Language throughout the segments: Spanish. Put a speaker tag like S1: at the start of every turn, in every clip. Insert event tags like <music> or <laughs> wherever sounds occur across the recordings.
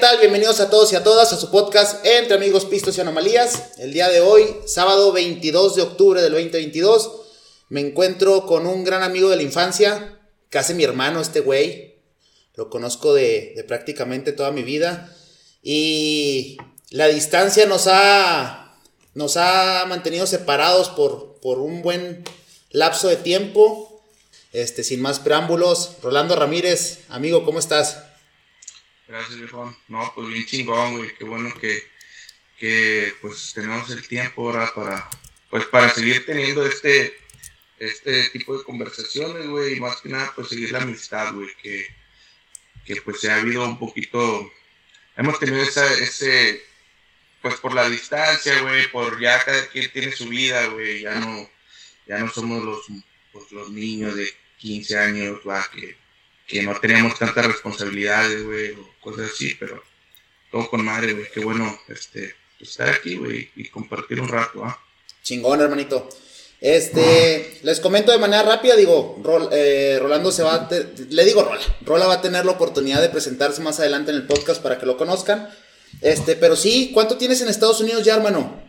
S1: tal? Bienvenidos a todos y a todas a su podcast Entre Amigos, Pistos y Anomalías. El día de hoy, sábado 22 de octubre del 2022, me encuentro con un gran amigo de la infancia, casi mi hermano este güey. Lo conozco de, de prácticamente toda mi vida. Y la distancia nos ha, nos ha mantenido separados por, por un buen lapso de tiempo. Este, sin más preámbulos, Rolando Ramírez, amigo, ¿cómo estás?
S2: Gracias, viejo. No, pues bien chingón, güey. Qué bueno que, que pues tenemos el tiempo ahora para, pues para seguir teniendo este, este tipo de conversaciones, güey. Y más que nada, pues seguir la amistad, güey. Que, que pues se ha habido un poquito, hemos tenido esa, ese, pues por la distancia, güey, por ya cada quien tiene su vida, güey. Ya no, ya no somos los, pues, los niños de 15 años, va, que que no teníamos tantas responsabilidades, güey, cosas así, pero todo con madre, güey, qué bueno este, estar aquí, güey, y compartir un rato, ¿ah?
S1: Chingón, hermanito. Este, <clears throat> les comento de manera rápida, digo, eh, Rolando se va, a le digo Rola, Rola va a tener la oportunidad de presentarse más adelante en el podcast para que lo conozcan. Este, pero sí, ¿cuánto tienes en Estados Unidos ya, hermano?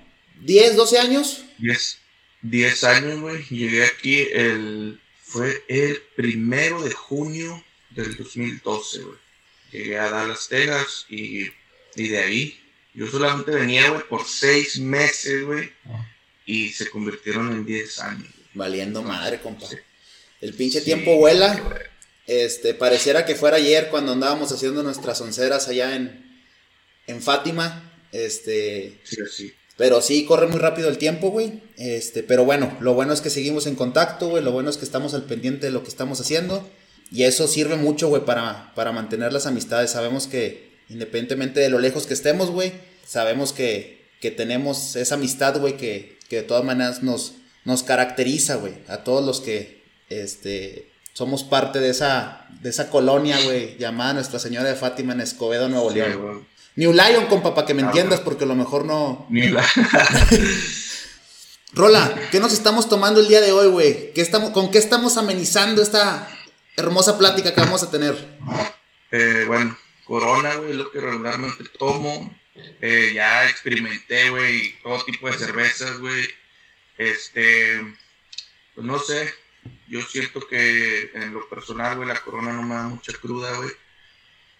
S1: ¿10, 12 años?
S2: 10, 10 años, güey. Llegué aquí el, fue el primero de junio del 2012, güey. Llegué a Dallas, Texas y, y de ahí yo solamente venía, güey, por seis meses, güey. Y se convirtieron en 10 años.
S1: Valiendo madre, compa. El pinche tiempo vuela. Este, pareciera que fuera ayer cuando andábamos haciendo nuestras onceras allá en, en Fátima. Este.
S2: Sí, sí.
S1: Pero sí, corre muy rápido el tiempo, güey. Este, pero bueno, lo bueno es que seguimos en contacto, güey. Lo bueno es que estamos al pendiente de lo que estamos haciendo. Y eso sirve mucho, güey, para, para mantener las amistades. Sabemos que, independientemente de lo lejos que estemos, güey, sabemos que, que tenemos esa amistad, güey, que, que, de todas maneras nos, nos caracteriza, güey. A todos los que este, somos parte de esa, de esa colonia, güey, llamada Nuestra Señora de Fátima en Escobedo, Nuevo León. New Lion, compa, para que me entiendas, porque a lo mejor no.
S2: New Lion. <laughs>
S1: Rola, ¿qué nos estamos tomando el día de hoy, güey? estamos, ¿Con qué estamos amenizando esta, hermosa plática que vamos a tener.
S2: Eh, bueno, Corona, güey, lo que regularmente tomo. Eh, ya experimenté, güey, todo tipo de cervezas, güey. Este, pues no sé, yo siento que en lo personal, güey, la Corona no me da mucha cruda, güey.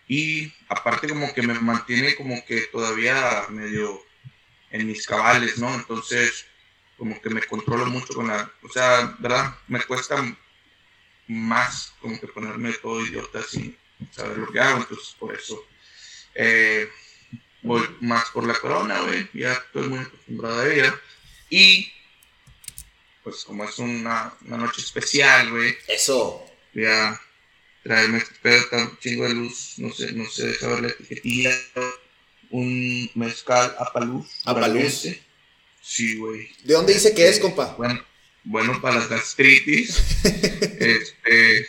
S2: Y aparte como que me mantiene como que todavía medio en mis cabales, ¿no? Entonces, como que me controlo mucho con la, o sea, ¿verdad? Me cuesta más como que ponerme todo idiota sin saber lo que hago, entonces por eso eh, voy más por la corona, güey, ya estoy muy acostumbrado a ella. Y pues como es una, una noche especial, güey.
S1: Eso.
S2: Ya traerme este pedo tan chingo de luz, no sé, no sé, deja ver la etiquetilla. Un mezcal apaluz.
S1: Apaluz.
S2: Sí, güey.
S1: ¿De dónde dice que es, eh, compa?
S2: Bueno, bueno para las gastritis. <laughs> este,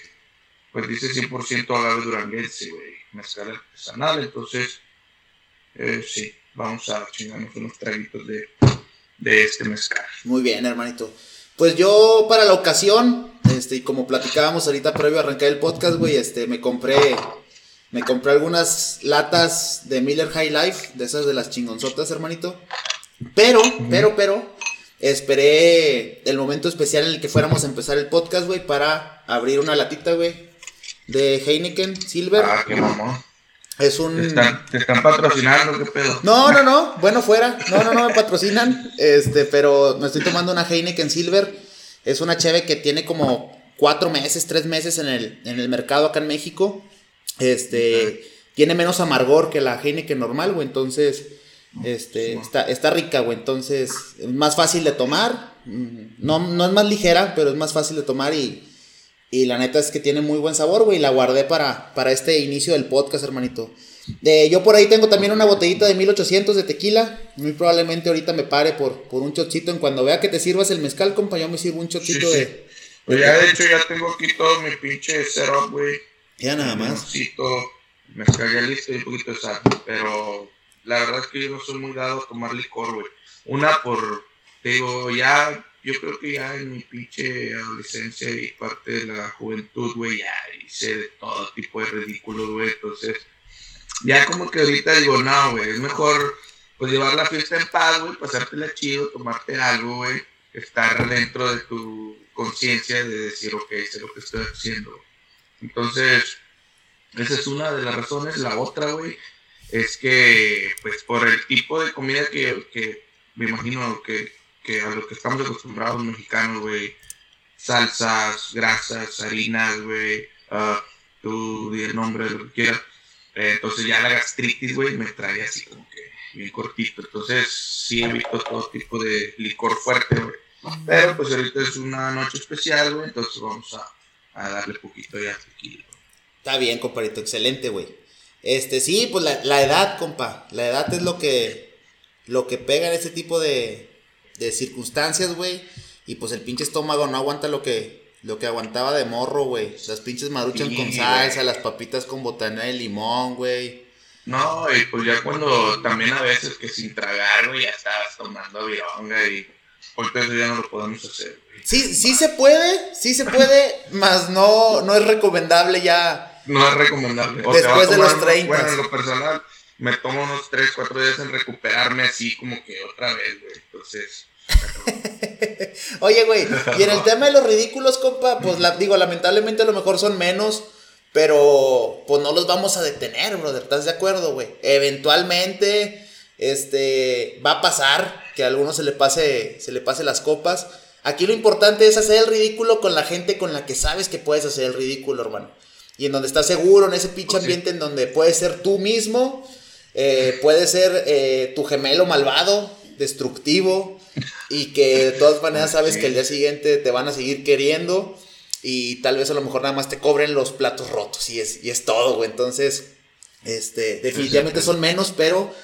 S2: pues dice 100% agave duranguense, güey, mezcal artesanal. Entonces, eh, sí, vamos a chingarnos unos traguitos de, de este mezcal.
S1: Muy bien, hermanito. Pues yo para la ocasión, este, y como platicábamos ahorita previo a arrancar el podcast, güey, este, me compré, me compré algunas latas de Miller High Life, de esas de las chingonzotas, hermanito. Pero, pero, pero, Esperé el momento especial en el que fuéramos a empezar el podcast, güey, para abrir una latita, güey, de Heineken Silver.
S2: Ah, qué mamón.
S1: Es un.
S2: ¿Te están, patrocinando? ¿Qué pedo?
S1: No, no, no. Bueno, fuera. No, no, no me patrocinan. Este, pero me estoy tomando una Heineken Silver. Es una cheve que tiene como cuatro meses, tres meses en el, en el mercado acá en México. Este. Tiene menos amargor que la Heineken normal, güey. Entonces este, está, está rica, güey. Entonces, es más fácil de tomar. Mm, no, no es más ligera, pero es más fácil de tomar y, y la neta es que tiene muy buen sabor, güey. La guardé para, para este inicio del podcast, hermanito. yo por ahí tengo también una botellita de 1800 de tequila. Muy probablemente ahorita me pare por, por un chochito. En cuando vea que te sirvas el mezcal, compa, yo me sirvo un chochito de.
S2: Pues ya de hecho ya tengo aquí todo mi pinche setup, güey.
S1: Ya nada más.
S2: Mezcal ya listo y un poquito de sal. Pero la verdad es que yo no soy muy dado a tomar licor, güey. Una por, te digo, ya, yo creo que ya en mi pinche adolescencia y parte de la juventud, güey, ya hice de todo tipo de ridículo, güey. Entonces, ya como que ahorita digo, no, güey, es mejor pues llevar la fiesta en paz, güey, pasártela chido, tomarte algo, güey, estar dentro de tu conciencia de decir, ok, sé lo que estoy haciendo. Entonces, esa es una de las razones. La otra, güey, es que, pues, por el tipo de comida que, que me imagino que, que, a lo que estamos acostumbrados mexicanos, güey, salsas, grasas, harinas, güey, uh, tú di el nombre de lo que quieras. Eh, entonces ya la gastritis, güey, me trae así como que bien cortito. Entonces sí evito todo tipo de licor fuerte, güey. Pero pues ahorita es una noche especial, güey, entonces vamos a, a darle poquito ya tranquilo.
S1: Está bien, compadrito, excelente, güey. Este, sí, pues la, la, edad, compa. La edad es lo que, lo que pega en ese tipo de, de circunstancias, güey. Y pues el pinche estómago no aguanta lo que, lo que aguantaba de morro, güey. Las pinches maruchan
S2: Sí,
S1: con salsa, las papitas con botanera de limón, güey.
S2: No, y pues ya cuando también a veces que sin tragar, güey, ya estabas tomando vironga y ahorita eso ya no lo podemos hacer, güey.
S1: Sí, sí se puede, sí se puede, <laughs> mas no, no es recomendable ya.
S2: No es recomendable. O
S1: Después de los
S2: tomar-
S1: 30.
S2: Bueno, en lo personal, me tomo unos 3, 4 días en recuperarme así como que otra vez, güey. Entonces, <laughs>
S1: Oye, güey, y en el <laughs> tema de los ridículos, compa, pues la, digo, lamentablemente a lo mejor son menos, pero pues no los vamos a detener, brother, ¿estás de acuerdo, güey? Eventualmente, este, va a pasar que a alguno se le pase, se le pase las copas. Aquí lo importante es hacer el ridículo con la gente con la que sabes que puedes hacer el ridículo, hermano. Y en donde estás seguro, en ese pinche ambiente en donde puedes ser tú mismo, eh, puedes ser eh, tu gemelo malvado, destructivo, y que de todas maneras sabes que el día siguiente te van a seguir queriendo y tal vez a lo mejor nada más te cobren los platos rotos y es, y es todo, güey. Entonces, este, definitivamente son menos, pero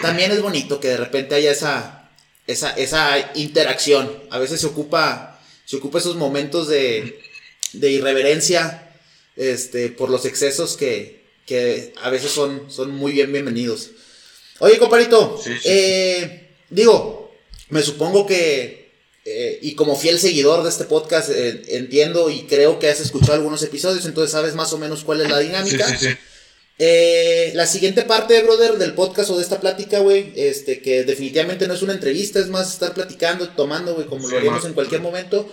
S1: también es bonito que de repente haya esa, esa, esa interacción. A veces se ocupa, se ocupa esos momentos de, de irreverencia este, por los excesos que, que a veces son, son muy bien bienvenidos. Oye, compadrito,
S2: Sí, sí.
S1: eh, digo, me supongo que, eh, y como fiel seguidor de este podcast, eh, entiendo y creo que has escuchado algunos episodios, entonces sabes más o menos cuál es la dinámica. Eh, la siguiente parte, brother, del podcast o de esta plática, güey, este, que definitivamente no es una entrevista, es más estar platicando, tomando, güey, como
S2: Sí,
S1: lo haríamos en cualquier momento.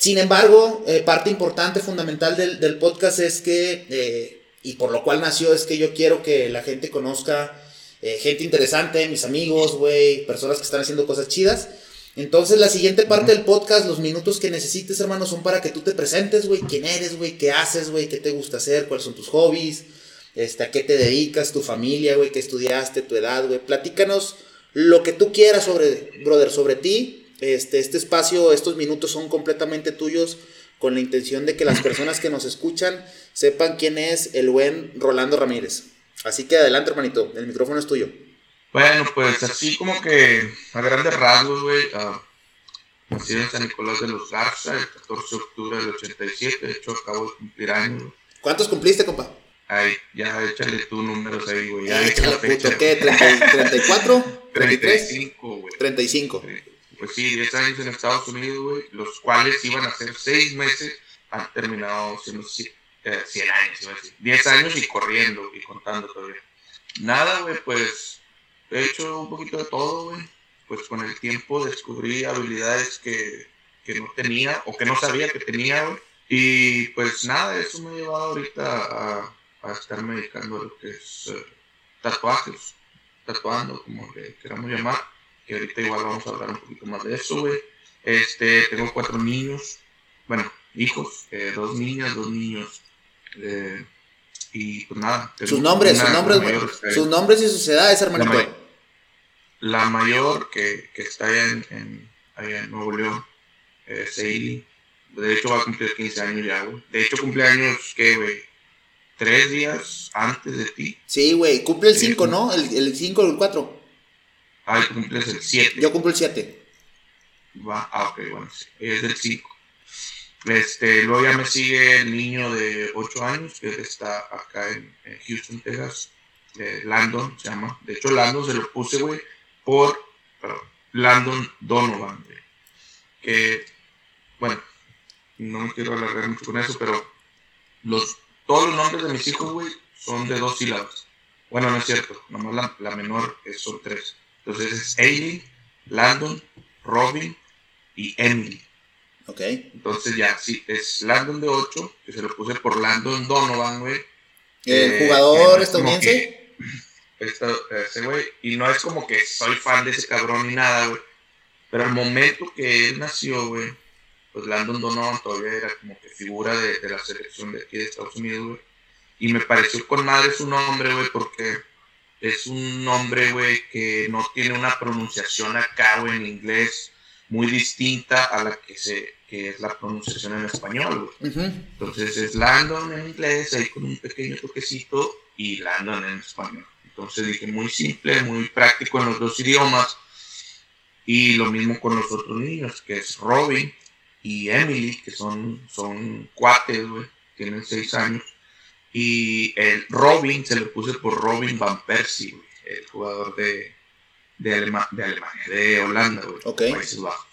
S1: Sin embargo, eh, parte importante, fundamental del, del podcast es que, eh, y por lo cual nació, es que yo quiero que la gente conozca eh, gente interesante, mis amigos, güey, personas que están haciendo cosas chidas. Entonces, la siguiente parte del podcast, los minutos que necesites, hermano, son para que tú te presentes, güey, quién eres, güey, qué haces, güey, qué te gusta hacer, cuáles son tus hobbies, este, a qué te dedicas, tu familia, güey, qué estudiaste, tu edad, güey. Platícanos lo que tú quieras sobre, brother, sobre ti. Este, este espacio, estos minutos son completamente tuyos con la intención de que las personas que nos escuchan sepan quién es el buen Rolando Ramírez. Así que adelante, hermanito, el micrófono es tuyo.
S2: Bueno, pues así como que a grandes rasgos, güey. ah, nací en San Nicolás de los Garza el 14 de octubre del 87. De hecho, acabo de cumplir años.
S1: ¿Cuántos cumpliste, compa?
S2: Ay, ya échale tú números ahí, güey. Ya
S1: échale, puto. ¿Qué? ¿30 ¿34? ¿33?
S2: 35, güey.
S1: 35. <laughs>
S2: Pues sí, 10 años en Estados Unidos, güey, los cuales iban a ser 6 meses, han terminado siendo ci- eh, 100 años, iba a decir. 10 años y corriendo y contando todavía. Nada, güey, pues he hecho un poquito de todo, güey. Pues con el tiempo descubrí habilidades que, que no tenía o que no sabía que tenía. Y pues nada, eso me ha llevado ahorita a, a estarme dedicando a lo que es eh, tatuajes, tatuando, como le queramos llamar que ahorita igual vamos a hablar un poquito más de eso, güey. Este, tengo cuatro niños, bueno, hijos, eh, dos niñas, dos niños. eh, y pues nada.
S1: Sus nombres, sus nombres,
S2: la mayor,
S1: sus nombres y sus edades,
S2: la,
S1: hermanito.
S2: ma- la mayor que, que está allá en, en, allá en Nuevo León, eh, Seili. De hecho va a cumplir 15 años ya, güey. De hecho cumpleaños, ¿qué, güey? Tres días antes de ti.
S1: Sí, güey, cumple el
S2: Sí,
S1: 5, ¿no? El, el 5 o el 4.
S2: Ay, cumples el 7.
S1: Yo cumplo el 7.
S2: Va, ah, ok, bueno, es del 5. Este, luego ya me sigue el niño de 8 años, que está acá en, en Houston, Texas. eh, Landon se llama. De hecho, Landon se lo puse, güey, por perdón, Landon Donovan, güey. Que, bueno, no me quiero alargar mucho con eso, pero los, todos los nombres de mis hijos, güey, son de dos sílabas. Bueno, no es cierto, nomás la, la menor son tres. Entonces es Aileen, Landon, Robin y Emily.
S1: Ok.
S2: Entonces ya, sí, es Landon de 8, que se lo puse por Landon Donovan, güey.
S1: ¿El
S2: Eh,
S1: jugador estadounidense?
S2: ese güey, y no es como que soy fan de ese cabrón ni nada, güey. Pero al momento que él nació, güey, pues Landon Donovan todavía era como que figura de, de la selección de aquí de Estados Unidos, güey. Y me pareció con madre su nombre, güey, porque es un nombre, güey, que no tiene una pronunciación acá, güey, en inglés muy distinta a la que se que es la pronunciación en español, güey. Entonces es Landon en inglés, ahí con un pequeño toquecito, y Landon en español. Entonces dije, muy simple, muy práctico en los dos idiomas. Y lo mismo con los otros niños, que es Robin y Emily, que son, son cuates, güey, tienen seis años. Y el Robin se le puse por Robin Van Persie, güey, el jugador de, de, Alema- de Alemania, de Holanda, güey. Países Bajos.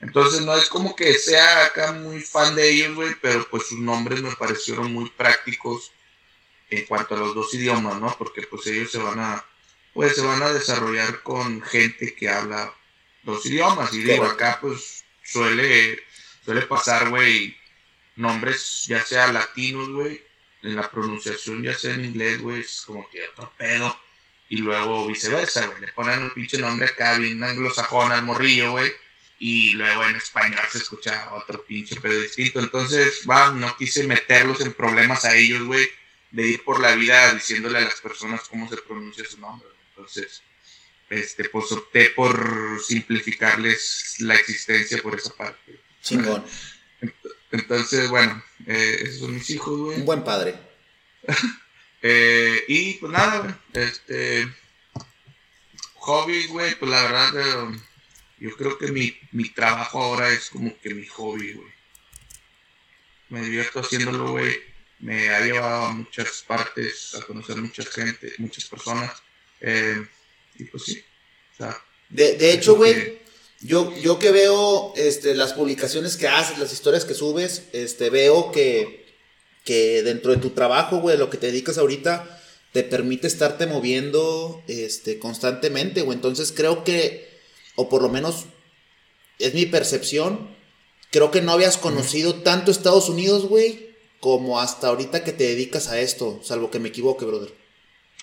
S2: Entonces no es como que sea acá muy fan de ellos, güey, pero pues sus nombres me parecieron muy prácticos en cuanto a los dos idiomas, ¿no? Porque pues ellos se van a, pues se van a desarrollar con gente que habla dos idiomas. Y digo, acá pues suele, suele pasar, güey, nombres ya sea latinos, güey, en la pronunciación ya sea en inglés, güey, es como que otro pedo. Y luego viceversa, güey, le ponen un pinche nombre acá bien anglosajón al morrillo, güey y luego en español se escucha otro pinche pedo distinto. Entonces, va, no quise meterlos en problemas a ellos, güey, de ir por la vida diciéndole a las personas cómo se pronuncia su nombre. Entonces, este, pues opté por simplificarles la existencia por esa parte.
S1: Chingón.
S2: Entonces, bueno, eh, esos son mis hijos,
S1: Un
S2: güey.
S1: buen padre. <laughs>
S2: Eh, y pues nada, güey, este. Hobbies, güey, pues la verdad, eh, yo creo que mi, mi trabajo ahora es como que mi hobby, güey. Me divierto haciéndolo, güey. Me ha llevado a muchas partes, a conocer mucha gente, muchas personas. Eh, y pues sí, o sea,
S1: De, de hecho, güey, yo, yo que veo este, las publicaciones que haces, las historias que subes, este, veo que, que dentro de tu trabajo, güey, lo que te dedicas ahorita, te permite estarte moviendo este, constantemente, güey. Entonces creo que, o por lo menos es mi percepción, creo que no habías conocido tanto Estados Unidos, güey, como hasta ahorita que te dedicas a esto, salvo que me equivoque, brother.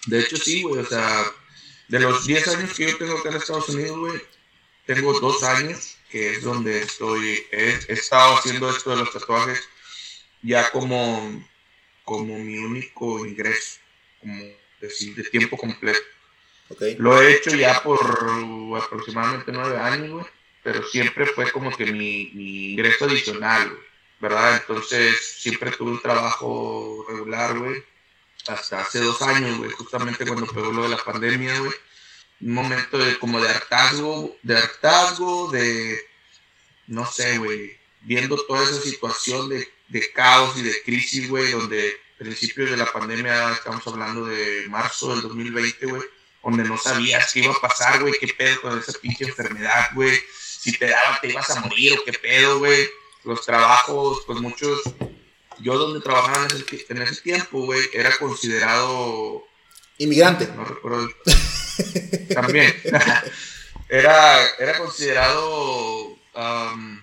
S2: De hecho, sí, güey, o sea, de los 10 años que yo tengo acá en Estados Unidos, güey, tengo dos años que es donde estoy, he, he estado haciendo esto de los tatuajes ya como, como mi único ingreso, como decir, de tiempo completo.
S1: ¿Ok?
S2: Lo he hecho ya por aproximadamente nueve años, güey, pero siempre fue como que mi, mi ingreso adicional, güey, ¿verdad? Entonces siempre tuve un trabajo regular, güey, hasta hace dos años, güey, justamente cuando pegó lo de la pandemia, güey. Un momento de como de hartazgo, de hartazgo, de, no sé, güey, viendo toda esa situación de, de caos y de crisis, güey, donde principios de la pandemia, estamos hablando de marzo del 2020, güey, donde no sabías qué iba a pasar, güey, qué pedo con esa pinche enfermedad, güey, si te daba te ibas a morir o qué pedo, güey, los trabajos, pues muchos, yo donde trabajaba en ese, ti- en ese tiempo, güey, era considerado
S1: Inmigrante.
S2: no recuerdo. <laughs> También. <laughs> era, era considerado um,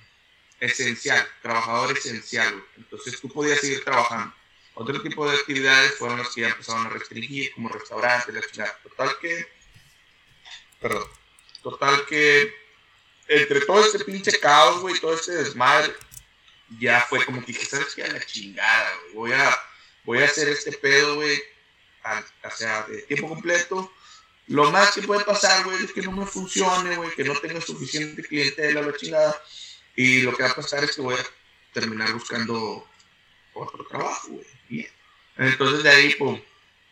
S2: esencial, trabajador esencial. Entonces tú podías seguir trabajando. Otro tipo de actividades fueron las que ya empezaron a restringir, como restaurantes, la chingada. Total que. Perdón. Total que. Entre todo este pinche caos, güey, todo este desmadre, ya fue como que dije, ¿sabes la chingada, güey. Voy a, voy a hacer este pedo, güey, o sea, de tiempo completo. Lo más que puede pasar, güey, es que no me funcione, güey, que no tenga suficiente clientela, la chingada. Y lo que va a pasar es que voy a terminar buscando otro trabajo, güey. Entonces de ahí, pues,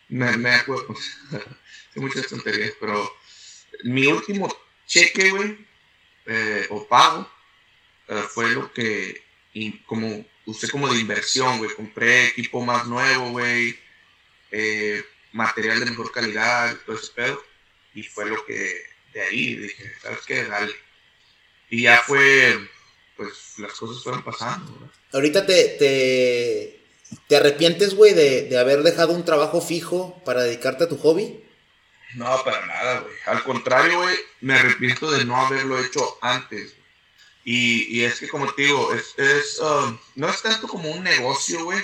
S2: me, me acuerdo. <laughs> Hay muchas tonterías, pero mi último cheque, güey, eh, o pago, eh, fue lo que, como usé como de inversión, güey. Compré equipo más nuevo, güey. eh, material de mejor calidad, todo ese pedo. Y fue lo que de ahí dije, ¿sabes qué? Dale. Y ya fue, pues las cosas fueron pasando, ¿verdad?
S1: Ahorita te, te ¿Te arrepientes, güey, de, de haber dejado un trabajo fijo para dedicarte a tu hobby?
S2: No, para nada, güey. Al contrario, güey, me arrepiento de no haberlo hecho antes. Y, y es que, como te digo, es, es um, no es tanto como un negocio, güey,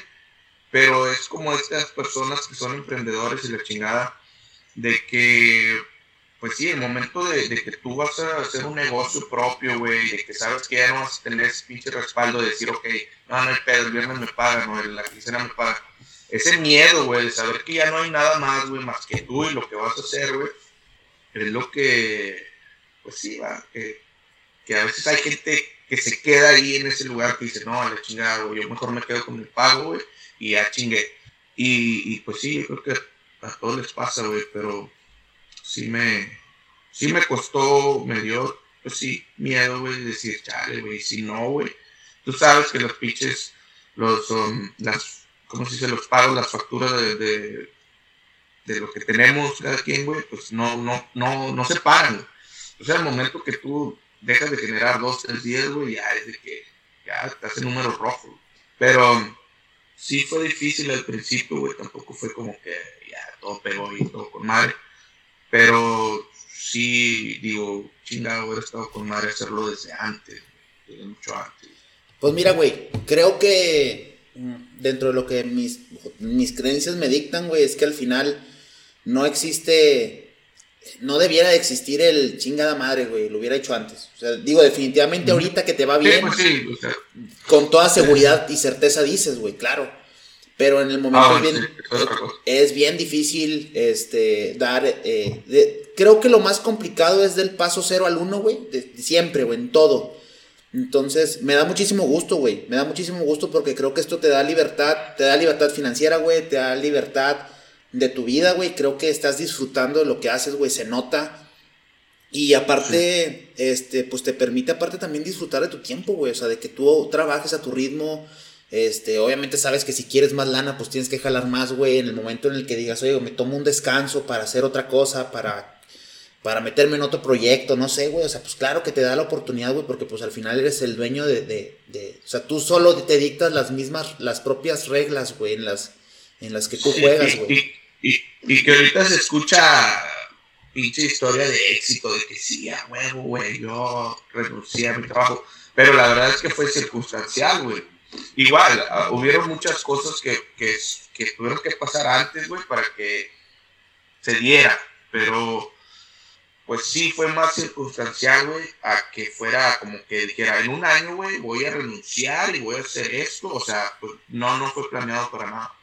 S2: pero es como estas personas que son emprendedores y la chingada, de que, pues sí, el momento de, que tú vas a hacer un negocio propio, güey, de que sabes que ya no vas a tener ese pinche respaldo de decir, ok, no, no hay pedo, el viernes me pagan, o la quincena me pagan. Ese miedo, güey, de saber que ya no hay nada más, güey, más que tú y lo que vas a hacer, güey, es lo que, pues sí, va, que, a veces hay gente que se queda ahí en ese lugar que dice, no, a la chingada, güey, yo mejor me quedo con el pago, güey, y ya chingué. Y, y pues sí, yo creo que a todos les pasa, güey, pero sí me, sí me costó, me dio, pues sí, miedo, güey, decir, chale, güey, si no, güey, tú sabes que los pinches, los, son las ¿cómo se dice? Los pagos, las facturas de, de, de, lo que tenemos cada quien, güey, pues no, no, no, no se paran. O sea, el momento que tú dejas de generar dos, tres días, güey, ya es de que ya estás en número rojo. Pero sí fue difícil al principio, güey, tampoco fue como que ya todo pegó y todo con madre. Pero sí, digo, chingado, hubiera estado con madre hacerlo desde antes, desde mucho antes.
S1: Pues mira, güey, creo que dentro de lo que mis, mis creencias me dictan, güey, es que al final no existe, no debiera de existir el chingada madre, güey, lo hubiera hecho antes. O sea, digo, definitivamente ahorita que te va bien,
S2: pues sí,
S1: con toda seguridad y certeza dices, güey, claro. Pero en el momento ah, es, bien, es, bien, difícil este, dar... Eh, creo que lo más complicado es del paso cero al uno, güey, siempre, güey, en todo. Entonces, me da muchísimo gusto, güey. Me da muchísimo gusto porque creo que esto te da libertad, te da libertad financiera, güey, te da libertad de tu vida, güey. Creo que estás disfrutando de lo que haces, güey, se nota. Y aparte, este, pues te permite aparte también disfrutar de tu tiempo, güey. O sea, de que tú trabajes a tu ritmo. Este, obviamente sabes que si quieres más lana, pues tienes que jalar más, güey. En el momento en el que digas, oye, me tomo un descanso para hacer otra cosa, para para meterme en otro proyecto, no sé, güey. O sea, pues claro que te da la oportunidad, güey, porque pues al final eres el dueño de, de, de, o sea, tú solo te dictas las mismas, las propias reglas, güey, en las, en las que tú juegas, güey.
S2: Y, y, y, que ahorita se escucha pinche historia de éxito, de que sí, a huevo, güey, yo renuncié a mi trabajo. Pero la verdad es que fue circunstancial, güey. Igual, uh, hubieron muchas cosas que, que, que tuvieron que pasar antes, güey, para que se diera. Pero pues sí fue más circunstancial, güey, a que fuera como que dijera, en un año, güey, voy a renunciar y voy a hacer esto. O sea, pues no, no fue planeado para nada.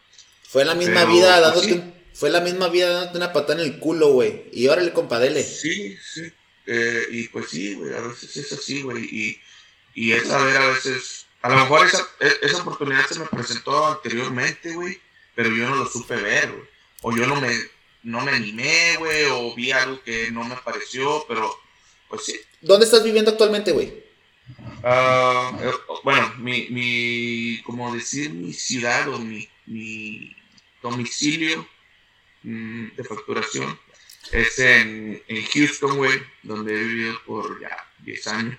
S1: Fue la misma vida pues, dándote, fue la misma vida dándote una patada en el culo, güey. Y órale, compadele.
S2: Sí, sí. Eh, y pues sí, güey, a veces es así, güey. Y, y es saber a veces, a lo mejor esa, e, esa oportunidad se me presentó anteriormente, güey, pero yo no lo supe ver, güey. O yo no me, no me animé, güey, o vi algo que no me pareció, pero pues sí.
S1: ¿Dónde estás viviendo actualmente, güey?
S2: Eh, bueno, mi, mi, como decir, mi ciudad o mi, mi domicilio mm, de facturación es en, en Houston, güey, donde he vivido por ya 10 años.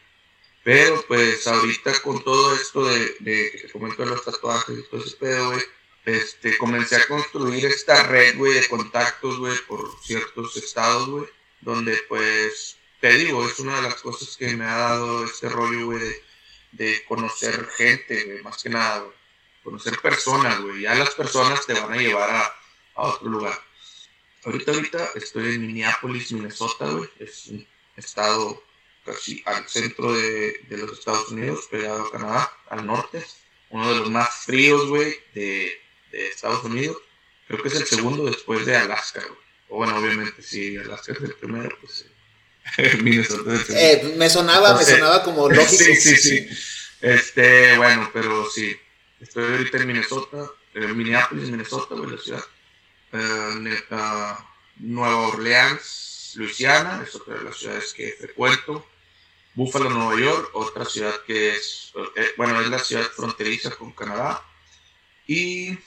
S2: Pero pues ahorita con todo esto de, de que te comento los tatuajes y todo ese pedo, güey, este, comencé a construir esta red, güey, de contactos, güey, por ciertos estados, güey, donde, pues, te digo, es una de las cosas que me ha dado este rollo, güey, de, conocer gente, más que nada. Conocer personas, güey. Ya las personas te van a llevar a, a otro lugar. Ahorita, ahorita estoy en Minneapolis, Minnesota, güey. Es un estado casi al centro de, de los Estados Unidos, pegado a Canadá, al norte. Uno de los más fríos, güey, de, de Estados Unidos. Creo que es el segundo después de Alaska, O bueno, obviamente, si Alaska es el primero, pues <laughs> Minnesota es el segundo.
S1: Eh, me sonaba, me sonaba como lógico. <laughs>
S2: sí, sí, sí. Este, bueno, pero sí. Estoy ahorita en Minnesota, Minneapolis, Minnesota, güey, la ciudad. Uh, Nueva Orleans, Luisiana, es otra de las ciudades que frecuento. Buffalo, Nueva York, otra ciudad que es, eh, bueno, es la ciudad fronteriza con Canadá. Y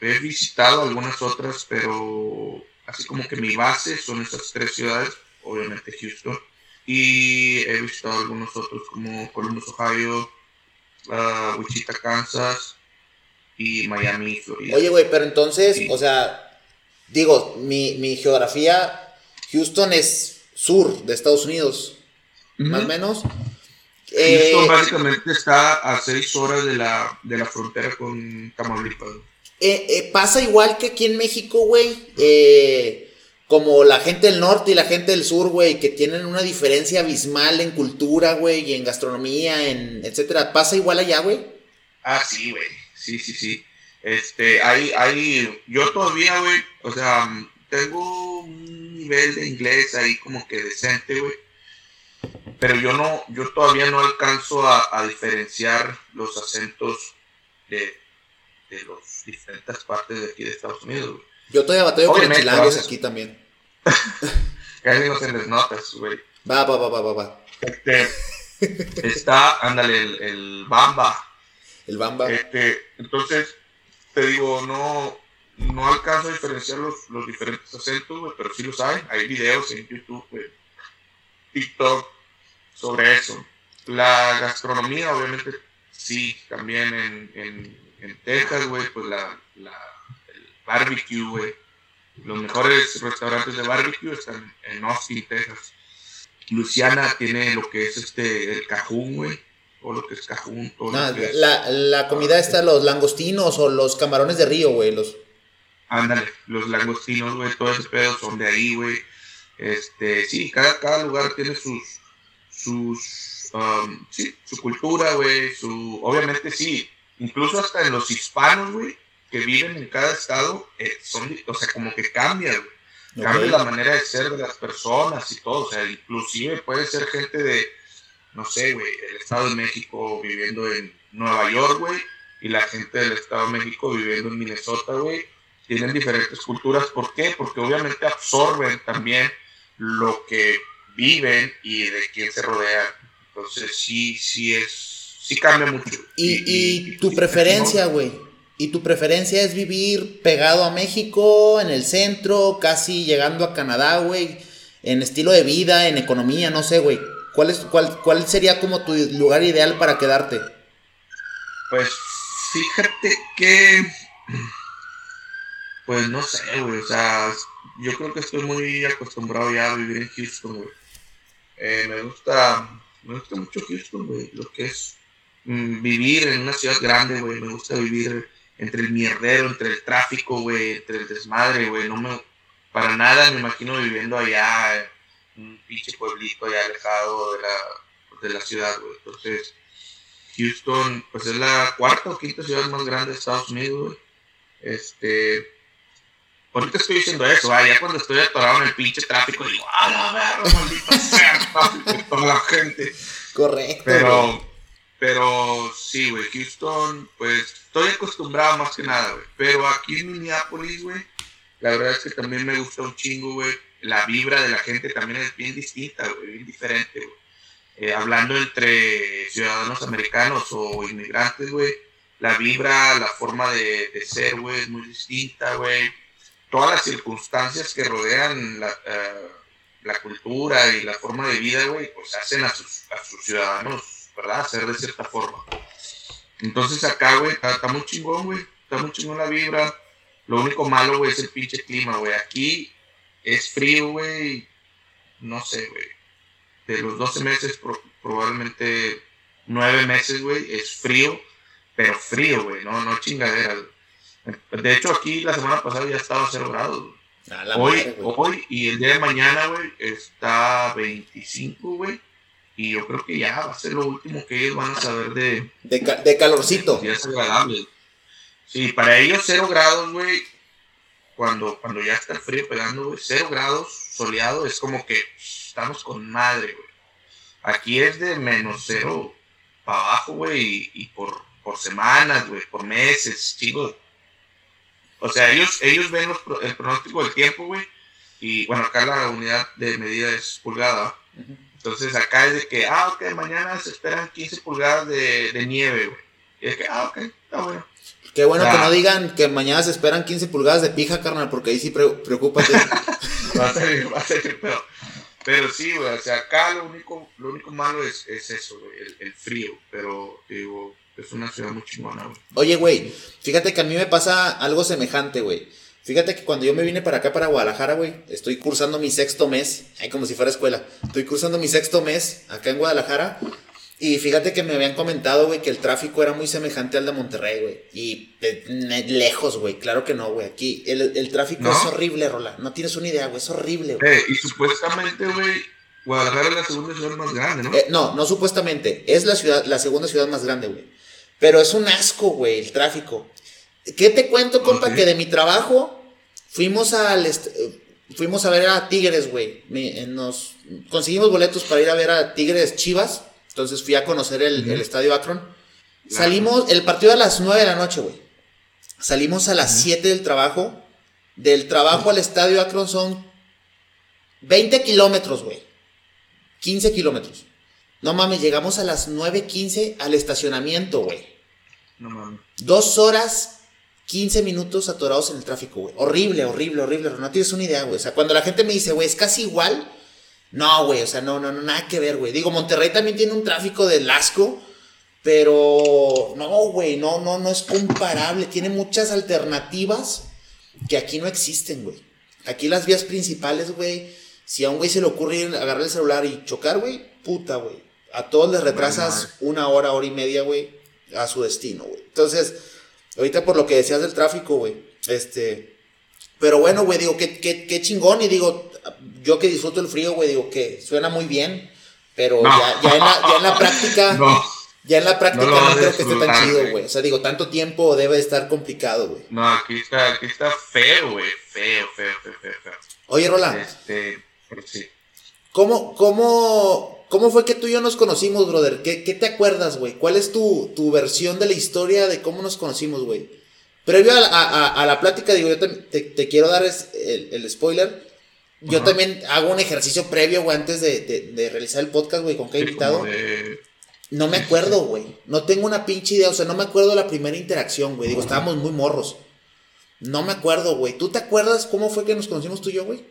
S2: He visitado algunas otras, pero así como que mi base son esas tres ciudades, obviamente Houston. Y he visitado algunos otros como Columbus, Ohio, uh, Wichita, Kansas, y Miami, Florida.
S1: Oye, güey, pero entonces, o sea, digo, mi, mi geografía, Houston es sur de Estados Unidos, más o menos.
S2: Houston eh, básicamente está a seis horas de la, de la frontera con Tamaulipas.
S1: Eh, eh, pasa igual que aquí en México, güey. Como la gente del norte y la gente del sur, güey, que tienen una diferencia abismal en cultura, güey, y en gastronomía, en etcétera. ¿Pasa igual allá, güey?
S2: Ah, sí, güey. Sí, sí, sí. Este, hay, hay, yo todavía, güey, o sea, tengo un nivel de inglés ahí como que decente, güey pero yo no, yo todavía no alcanzo a, diferenciar los acentos de, de las diferentes partes de aquí de Estados Unidos.
S1: Yo todavía bateo con chilangos aquí también. <laughs>
S2: Casi no se les notas, güey.
S1: Va, va, va, va, va, va.
S2: Este, está, ándale, el, el, Bamba.
S1: El Bamba.
S2: Este, entonces, te digo, no, no alcanzo a diferenciar los, los diferentes acentos, güey, pero sí los hay. Hay videos en YouTube, TikTok, sobre eso. La gastronomía, obviamente, sí, también en, en, Texas, güey, pues la, barbecue, güey. Los mejores restaurantes de barbecue están en Austin, Texas. Luciana tiene lo que es este, el cajún, güey. O lo que es cajún.
S1: Ah, la, la, comida está los langostinos o los camarones de río, güey. Los...
S2: Ándale, los langostinos, güey, todo ese pedo son de ahí, güey. Este, sí, cada, cada lugar tiene sus, sus, um, sí, su cultura, güey, su, obviamente sí, incluso hasta en los hispanos, güey, que viven en cada estado, eh, son, o sea, como que cambia, güey. Cambia la manera de ser de las personas y todo, o sea, inclusive puede ser gente de, no sé, güey, el Estado de México viviendo en Nueva York, güey, y la gente del Estado de México viviendo en Minnesota, güey, tienen diferentes culturas. ¿Por qué? Porque obviamente absorben también lo que viven y de quién se rodean. Entonces sí, sí es, sí cambia mucho.
S1: ¿Y, y, tu preferencia, güey? ¿Y tu preferencia es vivir pegado a México, en el centro, casi llegando a Canadá, güey? En estilo de vida, en economía, no sé, güey. ¿Cuál, es, cuál, ¿Cuál sería como tu lugar ideal para quedarte?
S2: Pues fíjate que... Pues no sé, güey. O sea, yo creo que estoy muy acostumbrado ya a vivir en Houston, güey. Eh, me gusta me gusta mucho Houston, güey, lo que es mm, vivir en una ciudad grande, güey, me gusta vivir entre el mierdero, entre el tráfico, güey, entre el desmadre, güey, no me, para nada me imagino viviendo allá, en un pinche pueblito allá alejado de la, de la ciudad, güey, entonces, Houston, pues es la cuarta o quinta ciudad más grande de Estados Unidos, güey, este, Ahorita estoy diciendo eso, ah, ya cuando estoy atorado en el pinche tráfico, digo, ¡ah, la verga, maldita sea! toda la gente.
S1: Correcto.
S2: Pero, pero sí, güey, Houston, pues estoy acostumbrado más que nada, güey. Pero aquí en Minneapolis, güey, la verdad es que también me gusta un chingo, güey. La vibra de la gente también es bien distinta, güey, bien diferente, güey. Eh, hablando entre ciudadanos americanos o inmigrantes, güey, la vibra, la forma de, ser, güey, es muy distinta, güey todas las circunstancias que rodean la, eh, la cultura y la forma de vida, güey, pues hacen a sus, a sus ciudadanos, ¿verdad? Ser de cierta forma. Entonces acá, güey, está, muy chingón, güey. Está muy chingón la vibra. Lo único malo, güey, es el pinche clima, güey. Aquí es frío, güey. No sé, güey. De los 12 meses, probablemente 9 meses, güey, es frío. Pero frío, güey, no, no chingadera, de hecho, aquí la semana pasada ya estaba a 0 grados. Hoy, hoy y el día de mañana, güey, está 25, güey. Y yo creo que ya va a ser lo último que ellos van a saber de...
S1: De, calorcito.
S2: es agradable. Sí, para ellos 0 grados, güey. Cuando, cuando ya está el frío pegando, güey, 0 grados soleado es como que estamos con madre, güey. Aquí es de menos 0 para abajo, güey, y, por, por semanas, güey, por meses, chicos o sea, ellos, ellos ven el pronóstico del tiempo, güey. Y bueno, acá la unidad de medida es pulgada. Entonces acá es de que, ah, ok, mañana se esperan 15 pulgadas de, de nieve, güey. Y es que, ah, ok, está bueno.
S1: Qué bueno que no digan que mañana se esperan 15 pulgadas de pija, carnal, porque ahí sí preocúpate. <laughs>
S2: va a ser, va a ser, pero, pero sí, güey, o sea, acá lo único, lo único malo es, es eso, güey, el, el, frío. Pero, digo, es una ciudad muy chingona, güey.
S1: Oye, güey, fíjate que a mí me pasa algo semejante, güey. Fíjate que cuando yo me vine para acá, para Guadalajara, güey, estoy cursando mi sexto mes, ay, como si fuera escuela. Estoy cursando mi sexto mes acá en Guadalajara. Y fíjate que me habían comentado, güey, que el tráfico era muy semejante al de Monterrey, güey. Y eh, lejos, güey, claro que no, güey. Aquí el, el tráfico es horrible, Rola. No tienes una idea, güey, es horrible, güey.
S2: Eh, y supuestamente, güey, Guadalajara es la segunda ciudad más grande, ¿no?
S1: Eh, no, no supuestamente. Es la ciudad, la segunda ciudad más grande, güey. Pero es un asco, güey, el tráfico. ¿Qué te cuento, compa? Que de mi trabajo fuimos al fuimos a ver a Tigres, güey. Nos conseguimos boletos para ir a ver a Tigres Chivas. Entonces fui a conocer el, estadio Akron. Salimos, el partido a las 9 de la noche, güey. Salimos a las 7 del trabajo. Del trabajo al estadio Akron son 20 kilómetros, güey. 15 kilómetros. No mames, llegamos a las 9.15 al estacionamiento, güey.
S2: No mames.
S1: Dos horas, 15 minutos atorados en el tráfico, güey. Horrible, horrible, horrible. No tienes una idea, güey. O sea, cuando la gente me dice, güey, es casi igual. No, güey, o sea, no, no, no, nada que ver, güey. Digo, Monterrey también tiene un tráfico de lasco. Pero no, güey, no, no, no es comparable. Tiene muchas alternativas que aquí no existen, güey. Aquí las vías principales, güey. Si a un güey se le ocurre agarrar el celular y chocar, güey, puta, güey. A todos les retrasas una hora, hora y media, güey, a su destino, güey. Entonces, ahorita por lo que decías del tráfico, güey, este. Pero bueno, güey, digo, qué, qué, qué chingón. Y digo, yo que disfruto el frío, güey, digo que suena muy bien. Pero ya, ya, en la, ya en la práctica. <laughs> Ya en la práctica no, creo que esté tan chido, güey. O sea, digo, tanto tiempo debe estar complicado, güey.
S2: No, aquí está, aquí está feo, güey. Feo, feo, feo, feo,
S1: Oye, Roland.
S2: Este, sí.
S1: ¿Cómo, cómo, ¿Cómo fue que tú y yo nos conocimos, brother? ¿Qué, qué te acuerdas, güey? ¿Cuál es tu, tu, versión de la historia de cómo nos conocimos, güey? Previo a, a, a, la plática, digo, yo te, te, quiero dar el, el spoiler. Yo también hago un ejercicio previo, güey, antes de, de, de, realizar el podcast, güey, con qué invitado. No me acuerdo, güey. No tengo una pinche idea. O sea, no me acuerdo de la primera interacción, güey. Digo, estábamos muy morros. No me acuerdo, güey. ¿Tú te acuerdas cómo fue que nos conocimos tú y yo, güey?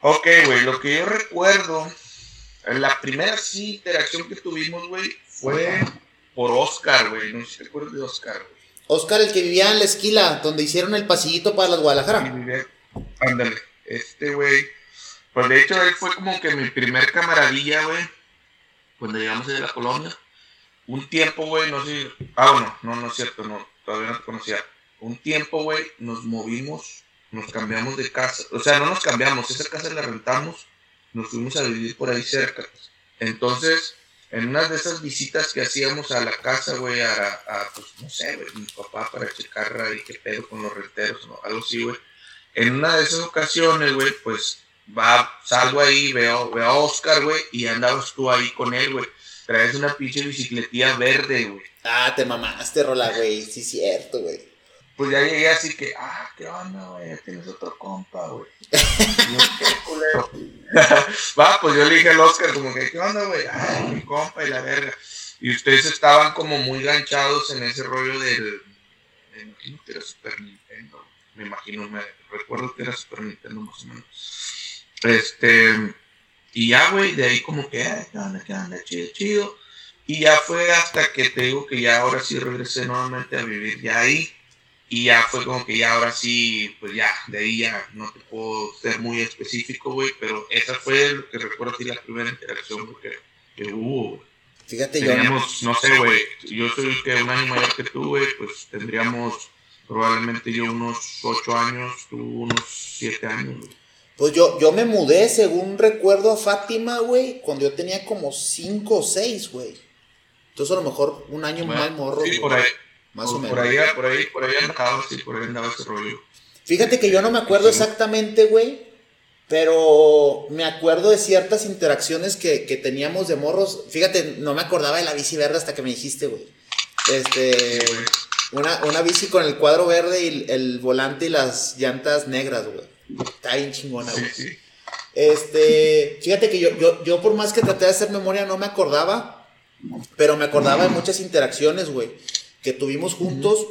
S2: Ok, güey. Lo que yo recuerdo, la primera sí interacción que tuvimos, güey, fue por Oscar, güey. No sé si te acuerdas de Oscar, güey.
S1: Oscar, el que vivía en la esquila, donde hicieron el pasillito para las Guadalajara.
S2: Ándale. Este, güey. Pues de hecho, él fue como que mi primer camaradilla, güey cuando llegamos de la colonia, un tiempo, güey, no sé, ah, bueno, no, no es cierto, no, todavía no te conocía. Un tiempo, güey, nos movimos, nos cambiamos de casa, o sea, no nos cambiamos, esa casa la rentamos, nos fuimos a vivir por ahí cerca. Entonces, en una de esas visitas que hacíamos a la casa, güey, a, a, pues, no sé, güey, mi papá para checar ahí qué pedo con los renteros, o algo así, güey. En una de esas ocasiones, güey, pues va, salgo ahí, veo, veo a Oscar, güey, y andabas tú ahí con él, güey. Traes una pinche bicicletilla verde, güey.
S1: Ah, te mamaste, Rola, güey. Sí, cierto, güey.
S2: Pues ya llegué así que, ah, qué onda, güey, tienes otro compa, güey. Va, pues yo le dije al Oscar, como que, ¿qué onda, güey? Ay, mi compa y la verga. Y ustedes estaban como muy ganchados en ese rollo del. Me imagino que era Super Nintendo. Me imagino, me recuerdo que era Super Nintendo más o menos. Este, y ya, güey, de ahí como que, ¿qué onda, qué onda, chido, chido. Y ya fue hasta que te digo que ya ahora sí regresé nuevamente a vivir ya ahí. Y ya fue como que ya ahora sí, pues ya, de ahí ya no te puedo ser muy específico, güey, pero esa fue lo que recuerdo así la primera interacción que, que hubo,
S1: Fíjate,
S2: Teníamos, no sé, güey, yo soy que un año mayor que tú, güey, pues tendríamos probablemente yo unos ocho años, tú unos siete años, güey.
S1: Pues yo, yo me mudé, según recuerdo, a Fátima, güey, cuando yo tenía como 5 o 6, güey. Entonces a lo mejor un año más morro.
S2: Sí, por ahí. Más o menos. Por ahí, por ahí, por ahí andaba, sí, por ahí andaba ese rollo.
S1: Fíjate que yo no me acuerdo exactamente, güey. Pero me acuerdo de ciertas interacciones que, que, teníamos de morros. Fíjate, no me acordaba de la bici verde hasta que me dijiste, güey. Este. una, una bici con el cuadro verde y el volante y las llantas negras, güey. Está bien chingona, güey. Este, fíjate que yo, yo, yo por más que traté de hacer memoria no me acordaba, pero me acordaba de muchas interacciones, güey, que tuvimos juntos.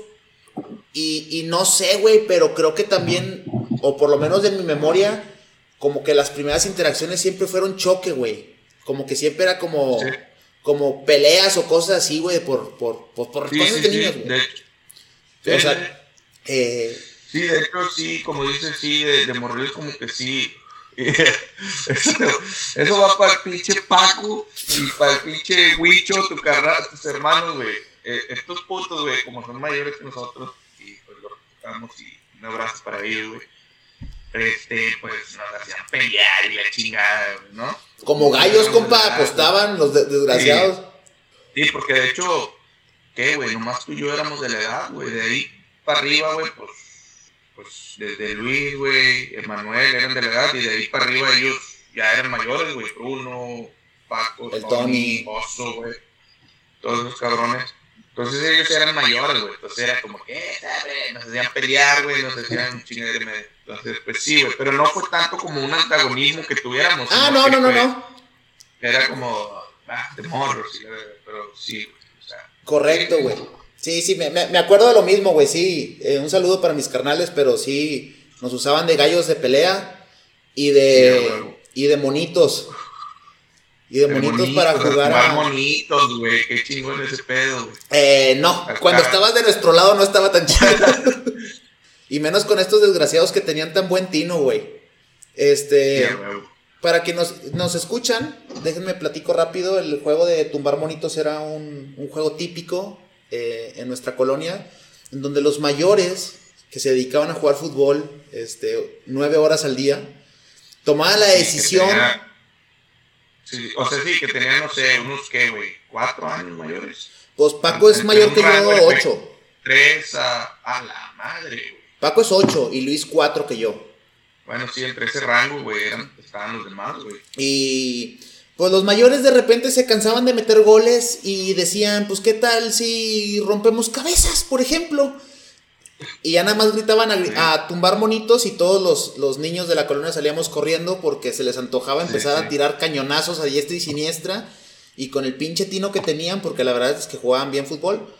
S1: Y, y no sé, güey, pero creo que también, o por lo menos de mi memoria, como que las primeras interacciones siempre fueron choque, güey. Como que siempre era como, como peleas o cosas así, güey, por, por, por, por
S2: Sí,
S1: cosas
S2: sí,
S1: de
S2: sí,
S1: niños, güey.
S2: de hecho.
S1: Sí, o
S2: Sí,
S1: sea, eh,
S2: Sí, de hecho, sí, como dices, sí, de, de como que sí. <laughs> Eso, eso va para el pinche Paco y para el pinche Huicho, tu carnal, tus hermanos, güey. Eh, estos putos, güey, como son mayores que nosotros, y pues los respetamos y un abrazo para ellos, güey. Este, pues nos hacían pelear y la chingada, ¿no?
S1: como gallos,
S2: No,
S1: compa,
S2: ¿verdad?
S1: apostaban los de- desgraciados.
S2: Sí, porque de hecho, ¿qué, güey? Nomás tú y yo éramos de la edad, güey. De ahí para arriba, güey, pues, pues desde Luis, güey, Emanuel eran de la edad y de ahí para arriba ellos ya eran mayores, güey. Bruno, Paco,
S1: El
S2: Tony, Oso, güey. Todos esos cabrones. Entonces ellos eran mayores, güey. Entonces era como que, eh, nos hacían pelear, güey, nos hacían un chingue de medio. Entonces, pues sí, güey. Pero no fue tanto como un antagonismo que tuviéramos.
S1: Ah, no, no, no,
S2: fue-
S1: no.
S2: Era como, ah, de morros, verga, pero sí, güey. O sea,
S1: Correcto, güey. Sí, sí, me, me- acuerdo de lo mismo, güey, sí. Eh, un saludo para mis carnales, pero sí, nos usaban de gallos de pelea y
S2: Sí,
S1: de, y de monitos. Y de monitos para jugar a...
S2: monitos, güey. Qué chingón ese pedo, güey.
S1: Eh, no,
S2: Acá.
S1: cuando estabas de nuestro lado no estaba tan chido. <laughs> y menos con estos desgraciados que tenían tan buen tino, güey. Este, para quienes nos, nos escuchan, déjenme platico rápido, el juego de tumbar monitos era un, un juego típico eh, en nuestra colonia, en donde los mayores que se dedicaban a jugar fútbol este, nueve horas al día, tomaban la
S2: Que
S1: decisión...
S2: Sí, o sea, sí, que tenía, no sé, unos, ¿qué, güey? ¿Cuatro años mayores?
S1: Pues Paco es mayor que yo, ocho.
S2: Tres a, a la madre, güey.
S1: Paco es ocho y Luis cuatro que yo.
S2: Bueno, sí, entre ese rango, güey, eran, estaban los demás, güey.
S1: Y pues los mayores de repente se cansaban de meter goles y decían, pues qué tal si rompemos cabezas, por ejemplo. Y ya nada más gritaban a, tumbar monitos y todos los, los niños de la colonia salíamos corriendo porque se les antojaba empezar
S2: sí.
S1: a tirar cañonazos a diestra y siniestra. Y con el pinche tino que tenían, porque la verdad es que jugaban bien fútbol,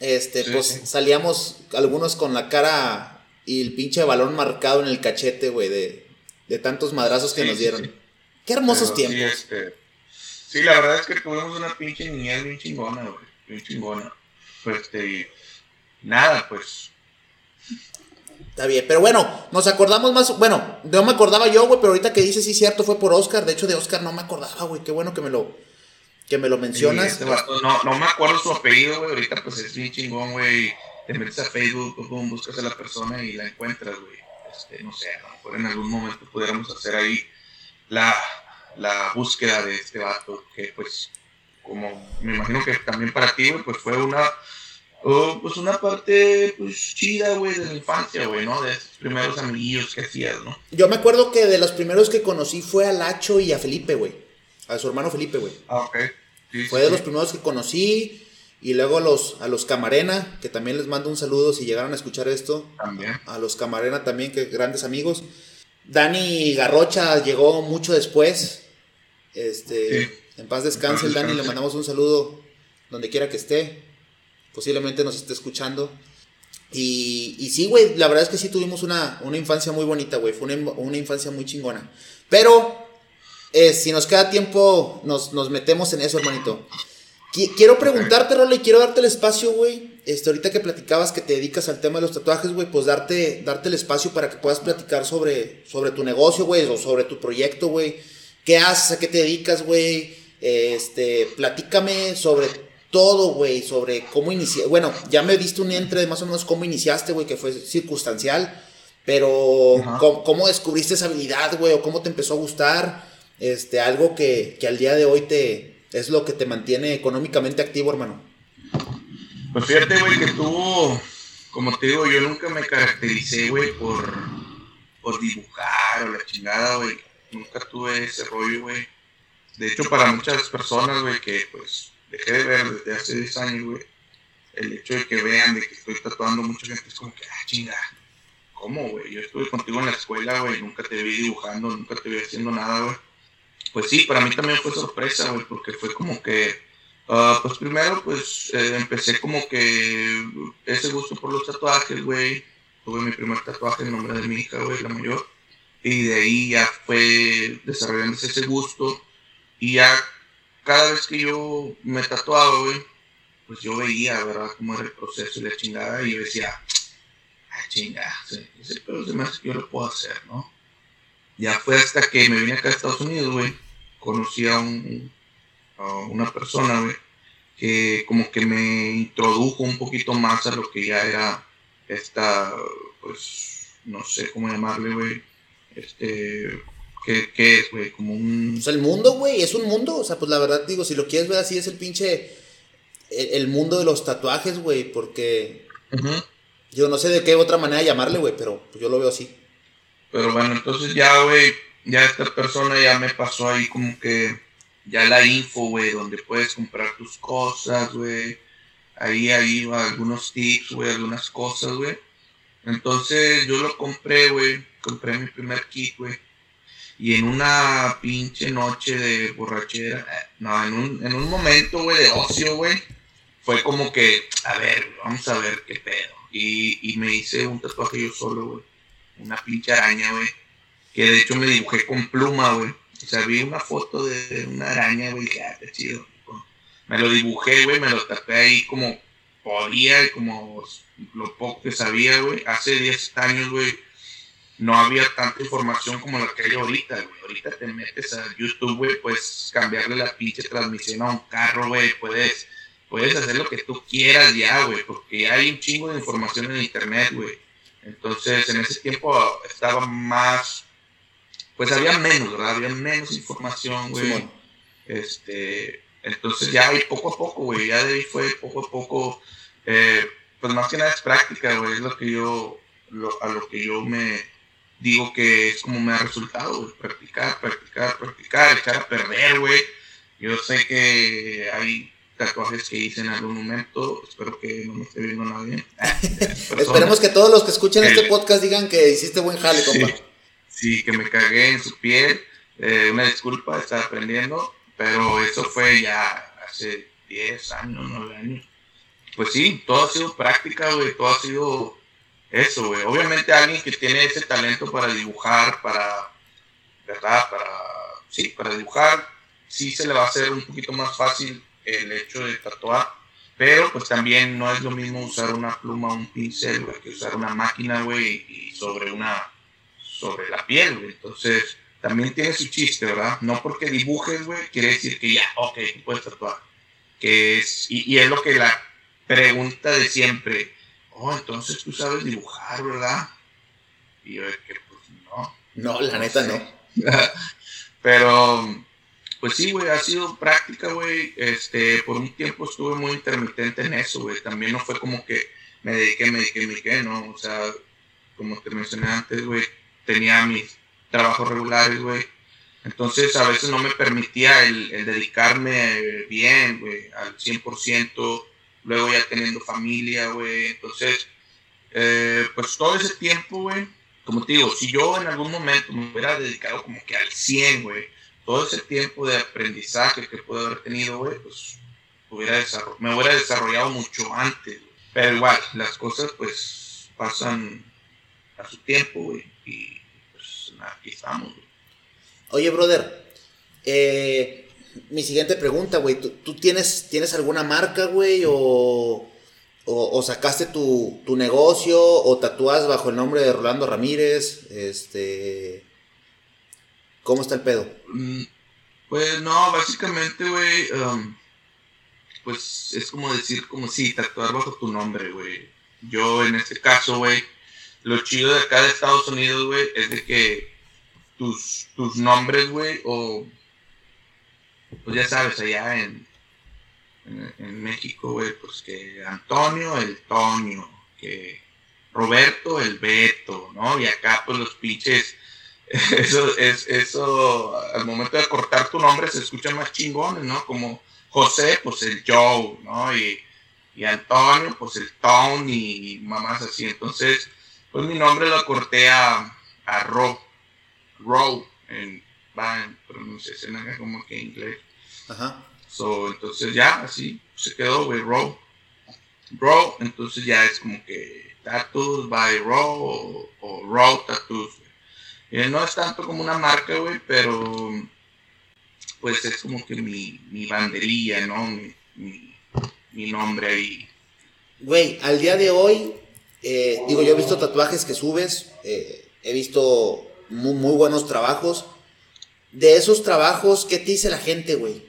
S1: este,
S2: Sí,
S1: pues salíamos algunos con la cara y el pinche balón marcado en el cachete, güey, de, de tantos madrazos que nos dieron. Qué hermosos
S2: Pero
S1: tiempos.
S2: Sí, este, sí, la verdad es que tuvimos una pinche niñez bien chingona, güey. Bien chingona. Pues, este, nada, pues.
S1: Está bien, pero bueno, nos acordamos más. Bueno, no me acordaba yo, güey, pero ahorita que dices sí, cierto, fue por Oscar. De hecho, de Oscar no me acordaba, güey. Qué bueno que me lo, que me lo mencionas.
S2: este no, no me acuerdo su apellido, güey. Ahorita, pues es bien chingón, güey. Te metes a Facebook, buscas a la persona y la encuentras, güey. Este, no sé, a lo mejor en algún momento pudiéramos hacer ahí la, la búsqueda de este vato, que pues, como me imagino que también para ti, pues fue una, oh, pues una parte, pues chida, güey, de la infancia, güey, ¿no? De esos primeros amiguillos que hacías, ¿no?
S1: Yo me acuerdo que de los primeros que conocí fue a Lacho y a Felipe, güey. A su hermano Felipe, güey.
S2: Ah, ok. Sí,
S1: Fue
S2: sí,
S1: de los primeros que conocí. Y luego a los, a los Camarena, que también les mando un saludo si llegaron a escuchar esto.
S2: También.
S1: a los Camarena también, que grandes amigos. Dani Garrocha llegó mucho después. Este,
S2: Sí.
S1: en paz descanse el Dani, le mandamos un saludo donde quiera que esté. Posiblemente nos esté escuchando. Y, y sí, güey, la verdad es que sí tuvimos una, una infancia muy bonita, güey. Fue una, una infancia muy chingona. Pero, eh, si nos queda tiempo, nos, nos metemos en eso, hermanito. Qui- Quiero preguntarte, Rola, y quiero darte el espacio, güey. Este, ahorita que platicabas que te dedicas al tema de los tatuajes, güey, pues darte, darte el espacio para que puedas platicar sobre, sobre tu negocio, güey, o sobre tu proyecto, güey. ¿Qué haces? ¿A qué te dedicas, güey? Este, platícame sobre todo, güey, sobre cómo iniciaste. Bueno, ya me diste un entre de más o menos cómo iniciaste, güey, que fue circunstancial. Pero,
S2: Ajá.
S1: ¿cómo, cómo descubriste esa habilidad, güey? ¿O cómo te empezó a gustar? Este, algo que, que al día de hoy te, es lo que te mantiene económicamente activo, hermano.
S2: Pues fíjate, güey, que tú, como te digo, yo nunca me caractericé, güey, por, por dibujar o la chingada, güey. Nunca tuve ese rollo, güey. De hecho, para muchas personas, güey, que pues dejé de ver desde hace 10 años, güey, el hecho de que vean de que estoy tatuando mucha gente es como que, ah, chinga, ¿cómo, güey? Yo estuve contigo en la escuela, güey, nunca te vi dibujando, nunca te vi haciendo nada, güey. Pues sí, para mí también fue sorpresa, güey, porque fue como que Ah, pues primero, pues eh, empecé como que ese gusto por los tatuajes, güey. Tuve mi primer tatuaje en nombre de mi hija, güey, la mayor. Y de ahí ya fue desarrollándose ese gusto. Y ya cada vez que yo me tatuaba, güey, pues yo veía, ¿verdad?, cómo era el proceso y la chingada, y yo decía, ah, chingada, ese pedo se me hace que yo lo puedo hacer, ¿no? Ya fue hasta que me vine acá a Estados Unidos, güey, conocí a, un, a una persona, güey, que como que me introdujo un poquito más a lo que ya era esta, pues, no sé cómo llamarle, güey, este, ¿qué, qué es, güey? Como un...
S1: Sea, el mundo, güey, es un mundo, o sea, pues la verdad, digo, si lo quieres ver así, es el pinche, el, mundo de los tatuajes, güey, porque... Yo no sé de qué otra manera llamarle, güey, pero pues, yo lo veo así.
S2: Pero bueno, entonces ya, güey, ya esta persona ya me pasó ahí como que ya la info, güey, donde puedes comprar tus cosas, güey. Ahí, ahí algunos tips, güey, algunas cosas, güey. Entonces yo lo compré, güey. Compré mi primer kit, güey. Y en una pinche noche de borrachera, eh, no, en un, en un momento, güey, de ocio, güey, fue como que, a ver, vamos a ver qué pedo. Y, y me hice un tatuaje yo solo, güey. Una pinche araña, güey. Que de hecho me dibujé con pluma, güey. O sea, vi una foto de una araña, güey, que ah, qué chido. Me lo dibujé, güey, me lo tapé ahí como podía, como lo poco que sabía, güey. Hace 10 años, güey, no había tanta información como la que hay ahorita, güey. Ahorita te metes a YouTube, güey, puedes cambiarle la pinche transmisión a un carro, güey, puedes, puedes hacer lo que tú quieras ya, güey, porque ya hay un chingo de información en internet, güey. Entonces, en ese tiempo estaba más pues había menos, ¿verdad? Había menos información, güey. Este, entonces ya ahí poco a poco, güey, ya de ahí fue poco a poco, eh, pues más que nada es práctica, güey, es lo que yo, a lo que yo me digo que es como me ha resultado, practicar, practicar, practicar, echar a perder, güey. Yo sé que hay tatuajes que hice en algún momento, espero que no me esté viendo nadie. <laughs>
S1: Esperemos que todos los que escuchen este podcast digan que hiciste buen jale, compa
S2: sí, que me cagué en su piel. Eh, una disculpa, estaba aprendiendo, pero eso fue ya hace 10 años, 9 años. Pues sí, todo ha sido práctica, güey, todo ha sido eso, güey. Obviamente alguien que tiene ese talento para dibujar, para, ¿verdad? Para, sí, para dibujar, sí se le va a hacer un poquito más fácil el hecho de tatuar. Pero pues también no es lo mismo usar una pluma un pincel, güey, que usar una máquina, güey, y sobre una sobre la piel, güey. Entonces, también tiene su chiste, ¿verdad? No porque dibujes, güey, quiere decir que ya, ok, puedes tatuar. Que es, y, es lo que la pregunta de siempre, oh, entonces tú sabes dibujar, ¿verdad? Y yo que, pues no.
S1: No, la neta no. <laughs>
S2: Pero, pues sí, güey, ha sido práctica, güey. Este, por un tiempo estuve muy intermitente en eso, güey. También no fue como que me dediqué, me dediqué, me dediqué, ¿no? O sea, como te mencioné antes, güey, tenía mis trabajos regulares, güey. Entonces a veces no me permitía el, dedicarme bien, güey, al 100%, luego ya teniendo familia, güey. Entonces, eh, pues todo ese tiempo, güey, como te digo, si yo en algún momento me hubiera dedicado como que al 100, güey, todo ese tiempo de aprendizaje que puedo haber tenido, güey, pues hubiera me hubiera desarrollado mucho antes. Pero igual, las cosas pues pasan a su tiempo, güey. Y pues aquí estamos, güey.
S1: Oye, brother, eh, mi siguiente pregunta, güey. ¿tú, tienes, tienes alguna marca, güey? O, o, sacaste tu, tu, negocio? ¿O tatúas bajo el nombre de Rolando Ramírez? Este. ¿Cómo está el pedo?
S2: Mm, pues no, básicamente, güey. Um, pues es como decir, como si tatuar bajo tu nombre, güey. Yo en este caso, güey lo chido de acá de Estados Unidos, güey, es de que tus, tus nombres, güey, o pues ya sabes, allá en, en, México, güey, pues que Antonio, el Tonio, que Roberto, el Beto, ¿no? Y acá, pues los pinches, <laughs> eso, es, eso, al momento de cortar tu nombre se escucha más chingones, ¿no? Como José, pues el Joe, ¿no? Y, y Antonio, pues el Tony, y mamás así. Entonces, pues mi nombre lo corté a, a Ro, Ro, en, va en pronunciación acá como que en inglés. Ajá. So, entonces ya, así se quedó, güey, Ro. Ro, entonces ya es como que Tattoos by Ro o, o Ro Tattoos. no es tanto como una marca, güey, pero pues es como que mi, mi banderilla, ¿no? Mi, mi, nombre ahí.
S1: Güey, al día de hoy, eh, digo, yo he visto tatuajes que subes, eh, he visto muy, muy buenos trabajos. De esos trabajos, ¿qué te dice la gente, güey?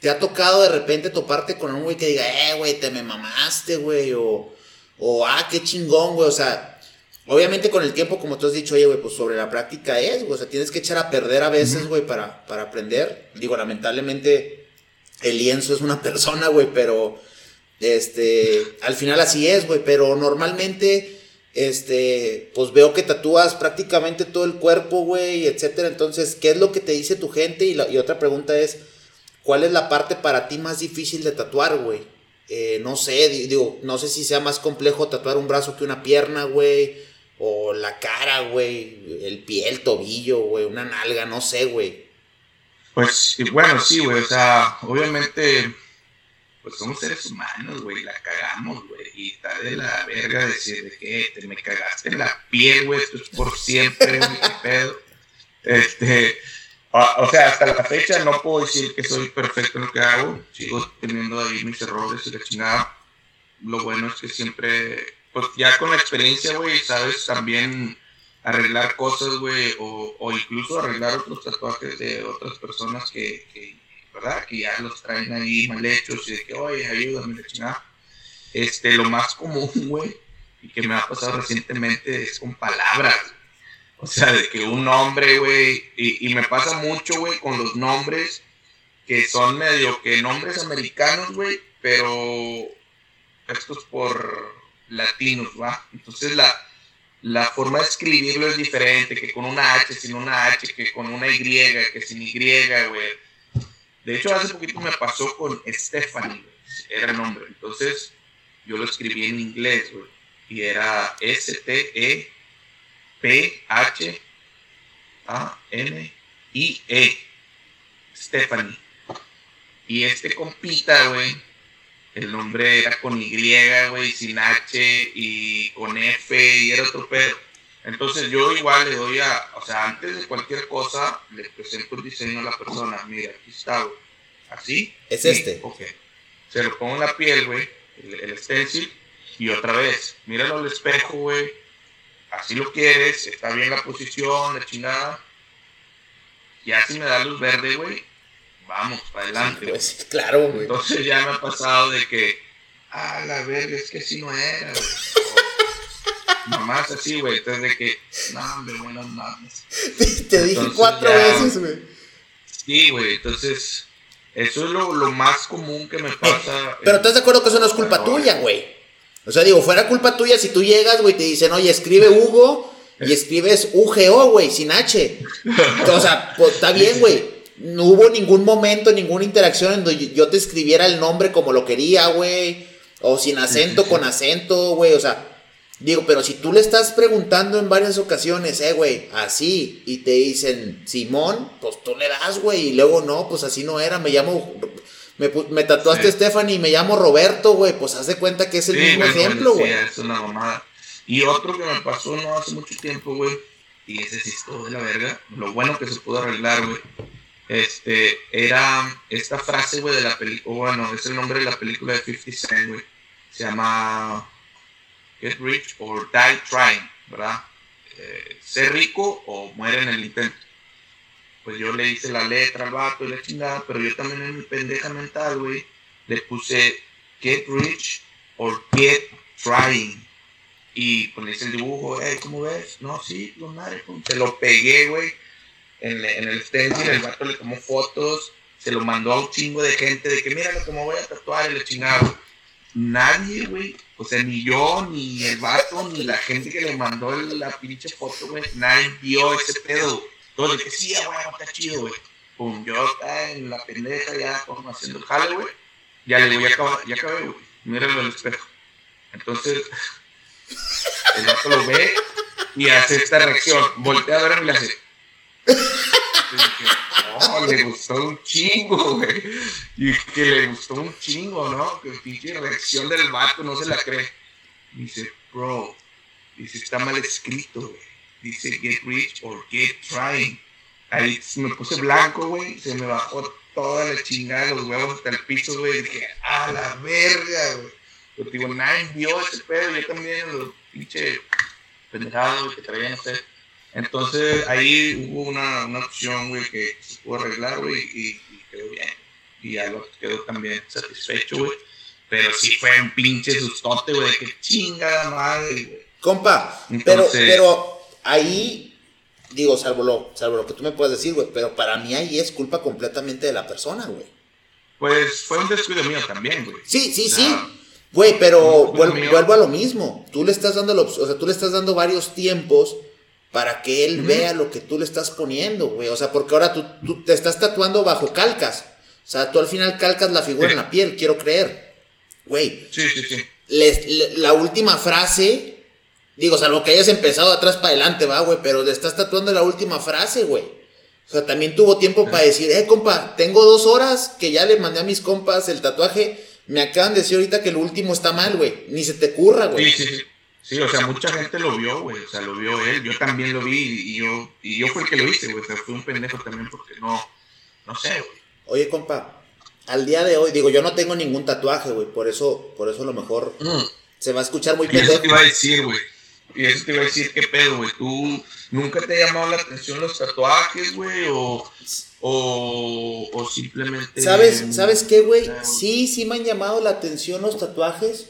S1: ¿Te ha tocado de repente toparte con un güey que diga, eh, güey, te me mamaste, güey? O, o, ah, qué chingón, güey. O sea, obviamente con el tiempo, como tú has dicho, oye, güey, pues sobre la práctica es, güey. O sea, tienes que echar a perder a veces, güey, para, para aprender. Digo, lamentablemente, el lienzo es una <laughs> persona, güey, pero, este, al final así es, güey. Pero normalmente, este, pues veo que tatúas prácticamente todo el cuerpo, güey, etcétera. Entonces, ¿qué es lo que te dice tu gente? Y, la, y otra pregunta es ¿Cuál es la parte para ti más difícil de tatuar, güey? Eh, no sé, digo, no sé si sea más complejo tatuar un brazo que una pierna, güey. O la cara, güey. El pie, el tobillo, güey. Una nalga, no sé, güey.
S2: Pues bueno, sí, güey. O sea, obviamente, pues somos seres humanos, güey. La cagamos, güey. Y está de la verga decir de que te me cagaste en la piel, güey. Esto es por siempre, güey. Qué pedo. Este. O sea, hasta la fecha no puedo decir que soy perfecto en lo que hago. Sigo teniendo ahí mis errores y. Lo bueno es que siempre, pues ya con la experiencia, güey, sabes también arreglar cosas, güey, o, o, incluso arreglar otros tatuajes de otras personas que, ¿verdad? Que ya los traen ahí mal hechos y de que, oye, ayúdame, la chingada. Este, lo más común, <laughs> güey, y que me ha pasado recientemente es con palabras, o sea, de que un nombre, güey, y, me pasa mucho, güey, con los nombres que son medio que nombres americanos, güey, pero estos por latinos, ¿va? Entonces la, la forma de escribirlo es diferente, que con una H, sin una H, que con una Y, que sin Y, güey. De hecho, hace poquito me pasó con Stephanie, era el nombre. Entonces, yo lo escribí en inglés, güey, y era S-T-E P-H-A-N-I-E. Stephanie. Y este compita, güey, el nombre era con Y, güey, sin H y con F y era otro pedo. Entonces yo igual le doy a, o sea, antes de cualquier cosa, le presento el diseño a la persona. Mira, aquí está, güey. Así.
S1: Es este.
S2: Ok. Se lo pongo en la piel, güey, el, el stencil. Y otra vez, míralo al espejo, güey así lo quieres, está bien la posición, la chingada. Ya si me da luz verde, güey, vamos, para adelante.
S1: pues, claro, güey.
S2: Entonces ya me ha pasado de que, ah, la verga, es que así no era, güey. <laughs> Nomás así, güey. Entonces de que, no, hombre, buenas mames. <laughs>
S1: Te dije cuatro veces, güey.
S2: Sí, güey, entonces, eso es lo, lo, más común que me pasa.
S1: pero estás de acuerdo que eso no es culpa tuya, güey. O sea, digo, fuera culpa tuya si tú llegas, güey, te dicen, oye, escribe Hugo y escribes UGO, güey, sin H. o sea, pues está bien, güey. No hubo ningún momento, ninguna interacción en donde yo te escribiera el nombre como lo quería, güey. O sin acento, <laughs> con acento, güey. O sea, digo, pero si tú le estás preguntando en varias ocasiones, eh, güey, así, y te dicen Simón, pues tú le das, güey. Y luego no, pues así no era, me llamo me, me tatuaste Stephanie y me llamo Roberto, güey. Pues haz de cuenta que es el mismo ejemplo, güey.
S2: es una mamada. Y otro que me pasó no hace mucho tiempo, güey. Y ese sí es todo de la verga. Lo bueno que se pudo arreglar, güey. Este, era esta frase, güey, de la película. Bueno, es el nombre de la película de 50 Cent, güey. Se llama Get Rich or Die Trying, ¿verdad? Eh, ser rico o muere en el intento pues yo le hice la letra al vato y la chingada, pero yo también en mi pendeja mental, güey, le puse get rich or get trying. Y pues le hice el dibujo, eh, ¿cómo ves? No, sí, lo madre, se lo pegué, güey, en, en, el stencil, el vato le tomó fotos, se lo mandó a un chingo de gente de que míralo como voy a tatuar y le chingaba. Nadie, güey, o sea, ni yo, ni el vato, ni la gente que le mandó la pinche foto, güey, nadie vio ese pedo. Todo el que sí, güey, está chido, güey. Pum, yo estaba en la pendeja ya como haciendo jale, güey. Ya le digo, ya acabé, ya acabé, güey. Míralo el espejo. Entonces, el gato lo ve y hace esta reacción. Voltea a verme y le hace. Le gustó un chingo, güey. Y que le gustó un chingo, ¿no? Que pinche reacción del vato no se la cree. Dice, bro, dice, está mal escrito, güey dice get rich or get trying. ahí me puse blanco, güey, se me bajó toda la chingada los huevos hasta el piso, güey, dije, a la verga, güey. Pero digo, nadie vio ese pedo, yo también, los pinche pendejados que traían, sé. Entonces ahí hubo una, una opción, güey, que se pudo arreglar, güey, y, y quedó bien. Y ya lo quedó también satisfecho, güey. Pero sí fue un pinche sustote, güey, que chingada madre, güey.
S1: Compa, pero, pero ahí, digo, salvo lo, salvo lo que tú me puedes decir, güey, pero para mí ahí es culpa completamente de la persona, güey.
S2: Pues fue un descuido mío también, güey.
S1: Sí, sí, sí. Güey, pero vuelvo, a lo mismo. Tú le estás dando, o sea, tú le estás dando varios tiempos para que él vea lo que tú le estás poniendo, güey. O sea, porque ahora tú, tú, te estás tatuando bajo calcas. O sea, tú al final calcas la figura en la piel, quiero creer. Güey.
S2: Sí, sí, sí.
S1: la última frase Digo, salvo que hayas empezado atrás para adelante, va, güey, pero le estás tatuando la última frase, güey. O sea, también tuvo tiempo para decir, eh, compa, tengo dos horas que ya le mandé a mis compas el tatuaje. Me acaban de decir ahorita que el último está mal, güey. Ni se te curra, güey.
S2: Sí, sí, sí. Sí, o sea, mucha gente lo vio, güey. O sea, lo vio él. Yo también lo vi y yo, y yo fue el que lo hice, güey. O sea, fui un pendejo también porque no, no sé, güey.
S1: Oye, compa, al día de hoy, digo, yo no tengo ningún tatuaje, güey. Por eso, por eso a lo mejor mm. se va a escuchar muy
S2: pendejo. te iba a decir, güey. Y eso te iba a decir, ¿qué pedo, güey? ¿Tú nunca te ha llamado la atención los tatuajes, güey? O, o, o, simplemente...
S1: ¿Sabes, ¿Sabes qué, güey? Sí, sí me han llamado la atención los tatuajes.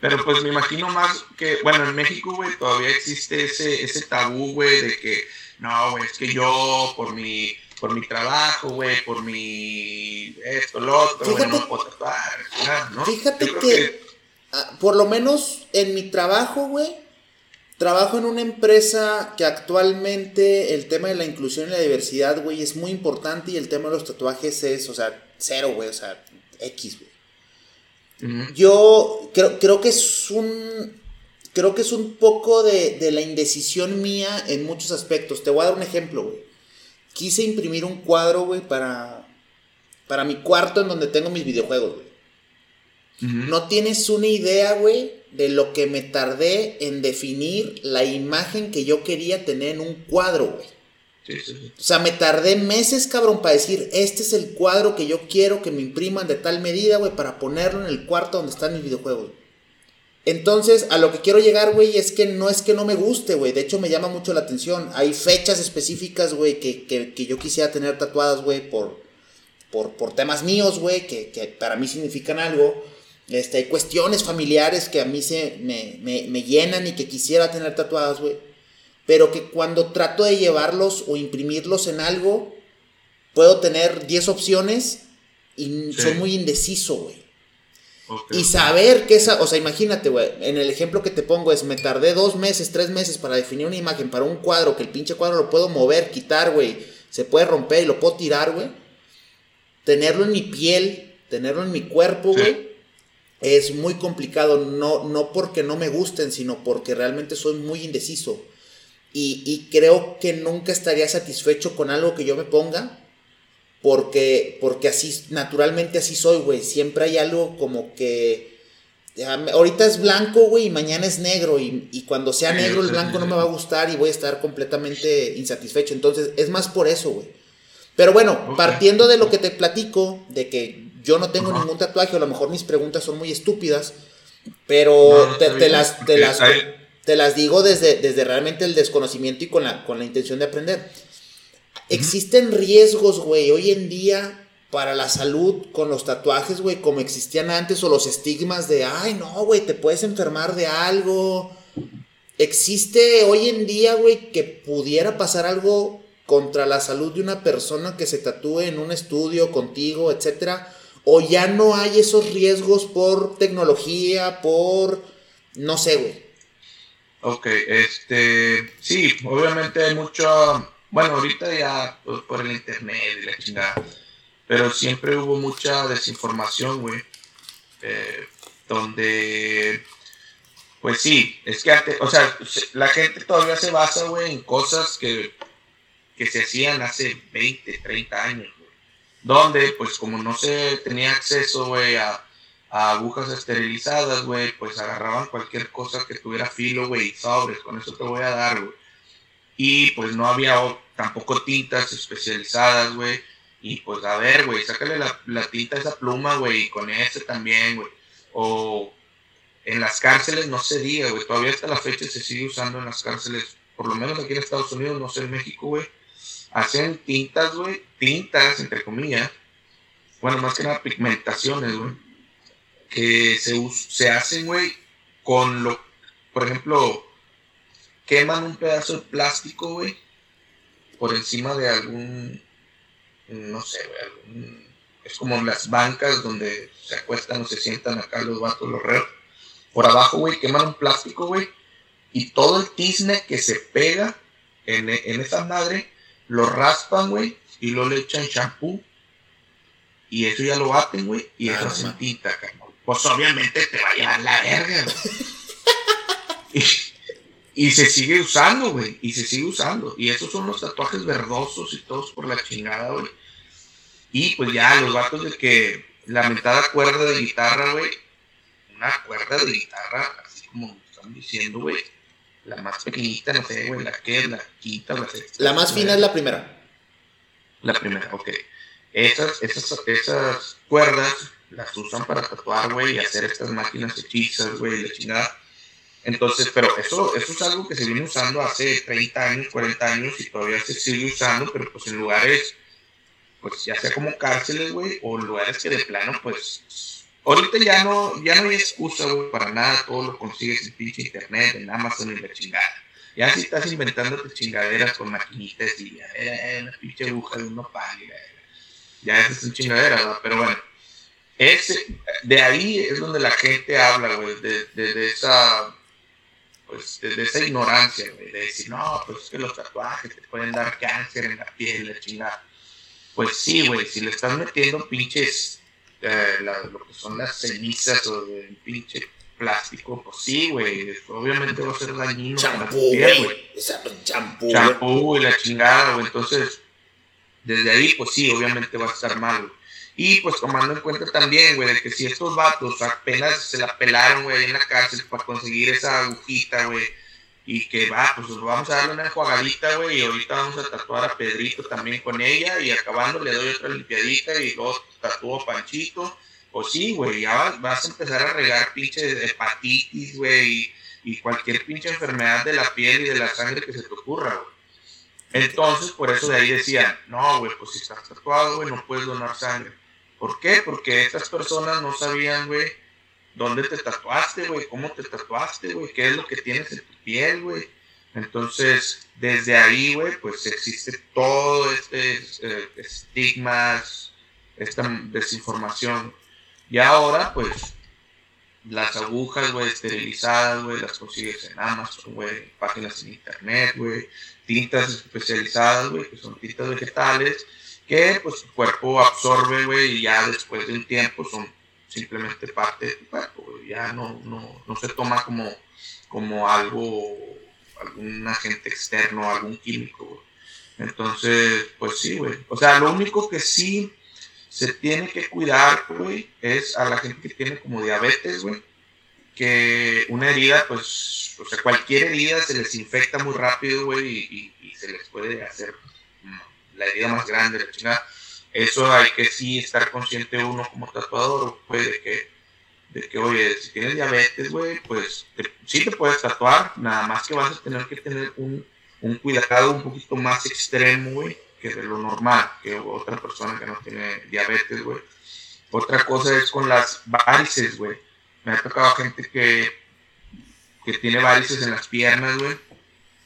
S2: Pero pues me imagino más que, bueno, en México, güey, todavía existe ese, ese tabú, güey, de que, no, güey, es que yo, por mi, por mi trabajo, güey, por mi esto, lo otro, güey, no puedo tatuar, ¿no?
S1: Fíjate que, ah, por lo menos en mi trabajo, güey, Trabajo en una empresa que actualmente el tema de la inclusión y la diversidad, güey, es muy importante y el tema de los tatuajes es, o sea, cero, güey, o sea, X, güey. Yo creo, creo que es un... Creo que es un poco de, de la indecisión mía en muchos aspectos. Te voy a dar un ejemplo, güey. Quise imprimir un cuadro, güey, para, para mi cuarto en donde tengo mis videojuegos, güey. No tienes una idea, güey, de lo que me tardé en definir la imagen que yo quería tener en un cuadro, güey. O sea, me tardé meses, cabrón, para decir, este es el cuadro que yo quiero que me impriman de tal medida, güey, para ponerlo en el cuarto donde están mis videojuegos. Entonces, a lo que quiero llegar, güey, es que no es que no me guste, güey. De hecho, me llama mucho la atención. Hay fechas específicas, güey, que, yo quisiera tener tatuadas, güey, por, por, por temas míos, güey, que, que para mí significan algo. Este, hay cuestiones familiares que a mí se me, llenan y que quisiera tener tatuadas, güey. Pero que cuando trato de llevarlos o imprimirlos en algo, puedo tener 10 opciones y soy muy indeciso, güey. Y saber que esa, o sea, imagínate, güey, en el ejemplo que te pongo es, me tardé dos meses, tres meses para definir una imagen para un cuadro, que el pinche cuadro lo puedo mover, quitar, güey, se puede romper y lo puedo tirar, güey. Tenerlo en mi piel, tenerlo en mi cuerpo, güey es muy complicado, no, no porque no me gusten, sino porque realmente soy muy indeciso. Y, creo que nunca estaría satisfecho con algo que yo me ponga, porque, porque así, naturalmente así soy, güey. Siempre hay algo como que... Ahorita es blanco, güey, y mañana es negro, y, cuando sea negro el blanco no me va a gustar y voy a estar completamente insatisfecho. Entonces, es más por eso, güey. Pero bueno, partiendo de lo que te platico, de que yo no tengo ningún tatuaje, a lo mejor mis preguntas son muy estúpidas, pero te, las, te, las, te, las, digo desde, desde realmente el desconocimiento y con la, con la intención de aprender. Existen riesgos, güey, hoy en día para la salud con los tatuajes, güey, como existían antes, o los estigmas de, ay, no, güey, te puedes enfermar de algo. Existe hoy en día, güey, que pudiera pasar algo contra la salud de una persona que se tatúe en un estudio contigo, etcétera o ya no hay esos riesgos por tecnología, por... no sé, güey.
S2: Ok, este... Sí, obviamente hay mucho... Bueno, ahorita ya pues, por el internet y la chingada. Pero siempre hubo mucha desinformación, güey. Eh, donde... Pues sí, es que antes, o sea, la gente todavía se basa, güey, en cosas que, que se hacían hace 20, 30 años donde pues como no se tenía acceso, güey, a, agujas esterilizadas, güey, pues agarraban cualquier cosa que tuviera filo, güey, y sobres, con eso te voy a dar, güey. Y pues no había tampoco tintas especializadas, güey. Y pues a ver, güey, sácale la, la tinta a esa pluma, güey, y con ese también, güey. O en las cárceles no se diga, güey. Todavía hasta la fecha se sigue usando en las cárceles, por lo menos aquí en Estados Unidos, no sé en México, güey. Hacen tintas, güey, tintas, entre comillas. Bueno, más que nada pigmentaciones, güey. Que se, se hacen, güey, con lo, por ejemplo, queman un pedazo de plástico, güey, por encima de algún, no sé, güey, es como las bancas donde se acuestan o se sientan acá los vatos, los reos. Por abajo, güey, queman un plástico, güey, y todo el tizne que se pega en, en esa madre, lo raspan, güey, y lo le echan champú. Y eso ya lo baten, güey, y eso se tinta, Pues obviamente te va a llevar la verga, güey. Y se sigue usando, güey. Y se sigue usando. Y esos son los tatuajes verdosos y todos por la chingada, güey. Y pues ya, los vatos de que la mentada cuerda de guitarra, güey. Una cuerda de guitarra, así como están diciendo, güey. La más pequeñita, no sé, güey, la que, la quinta, la sexta.
S1: La más fina es la primera.
S2: La primera, ok. Esas, esas, esas cuerdas las usan para tatuar, güey, y hacer estas máquinas hechizas, güey, de chingada entonces, pero eso, eso es algo que se viene usando hace 30 años, 40 años y todavía se sigue usando, pero pues en lugares, pues ya sea como cárceles, güey, o lugares que de plano, pues, ahorita ya no, ya no hay excusa, güey, para nada, todo lo consigues en pinche internet, en Amazon y la chingada. Ya si estás inventándote chingaderas con maquinitas y eh, una pinche aguja de uno paga, ya esa es una chingadera, ¿verdad? Pero bueno, ese, de ahí es donde la gente habla, güey, de, de, de esa pues, de, esa ignorancia, güey, de decir, no, pues es que los tatuajes te pueden dar cáncer en la piel, la chingada. Pues sí, güey, si le estás metiendo pinches, eh, lo que son las cenizas o de pinche plástico, pues sí, güey, obviamente va a ser dañino
S1: champú, güey. Champú,
S2: champú y la chingada, güey, entonces, desde ahí, pues sí, obviamente va a estar mal, güey. Y pues tomando en cuenta también, güey, de que si estos vatos apenas se la pelaron, güey, en la cárcel para conseguir esa agujita, güey, y que va, pues vamos a darle una enjuagadita, güey, y ahorita vamos a tatuar a Pedrito también con ella, y acabando le doy otra limpiadita y luego tatúo a Panchito. Pues sí, güey, ya vas, a empezar a regar pinche hepatitis, güey, y, cualquier pinche enfermedad de la piel y de la sangre que se te ocurra, güey. Entonces, por eso de ahí decían, no, güey, pues si estás tatuado, güey, no puedes donar sangre. ¿Por qué? Porque estas personas no sabían, güey, dónde te tatuaste, güey, cómo te tatuaste, güey, qué es lo que tienes en tu piel, güey. Entonces, desde ahí, güey, pues existe todo este eh, estigmas, esta desinformación. Y ahora, pues, las agujas, güey, esterilizadas, güey, las consigues en Amazon, güey, páginas en internet, güey, tintas especializadas, güey, que son tintas vegetales, que pues tu cuerpo absorbe, güey, y ya después de un tiempo son simplemente parte de tu cuerpo, güey. Ya no, no, no se toma como, como algo, algún agente externo, algún químico, güey. Entonces, pues sí, güey. O sea, lo único que sí se tiene que cuidar, güey, es a la gente que tiene como diabetes, güey. Que una herida, pues, o sea, cualquier herida se les infecta muy rápido, güey, y se les puede hacer la herida más grande, la chingada. Eso hay que sí estar consciente uno como tatuador, pues, de que, de que oye, si tienes diabetes, güey, pues sí te puedes tatuar, nada más que vas a tener que tener un, un cuidado un poquito más extremo, güey, que de lo normal, que otra persona que no tiene diabetes, güey. Otra cosa es con las varices, güey. Me ha tocado gente que, que tiene varices en las piernas, güey.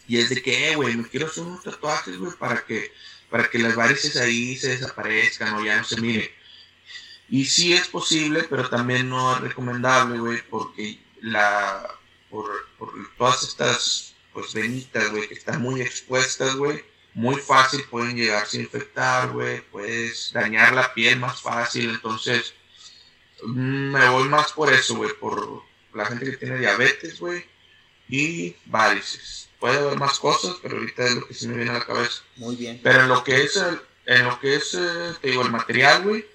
S2: Y es de que, eh, güey, me quiero hacer unos tatuajes, güey, para que para que las varices ahí se desaparezcan o ya no se miren. Y sí es posible, pero también no es recomendable, güey, porque la, por, por todas estas pues venitas, güey, que están muy expuestas, güey, muy fácil pueden llegarse a infectar, güey, puedes dañar la piel más fácil, entonces mm, me voy más por eso, güey, por la gente que tiene diabetes, güey, y varices puede haber más cosas, pero ahorita es lo que se me viene a la cabeza.
S1: Muy bien.
S2: Pero en lo que es, el, en lo que es, eh, te digo, el material, güey,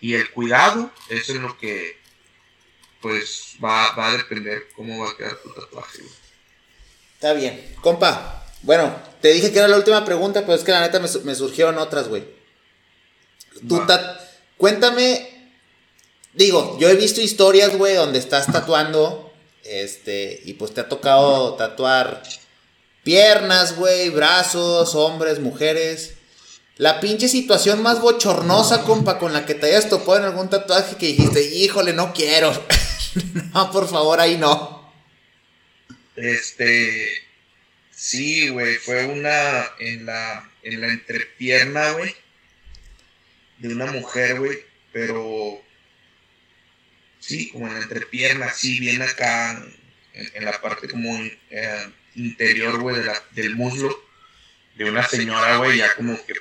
S2: y el cuidado, eso es lo que, pues, va, va a depender cómo va a quedar tu tatuaje, güey.
S1: Está bien. Compa, Bueno, te dije que era la última pregunta, pero es que la neta me, me surgieron otras, güey. Tú, cuéntame. Digo, yo he visto historias, güey, donde estás tatuando. Este, y pues te ha tocado tatuar piernas, güey, brazos, hombres, mujeres. La pinche situación más bochornosa, compa, con la que te hayas topado en algún tatuaje que dijiste, híjole, no quiero. <laughs> no, por favor, ahí no.
S2: Este. Sí, güey, fue una en la, en la entrepierna, güey. De una mujer, güey, pero. Sí, como en la entrepierna, sí, bien acá, en, la parte como eh, interior, güey, del muslo. De una señora, güey, ya como que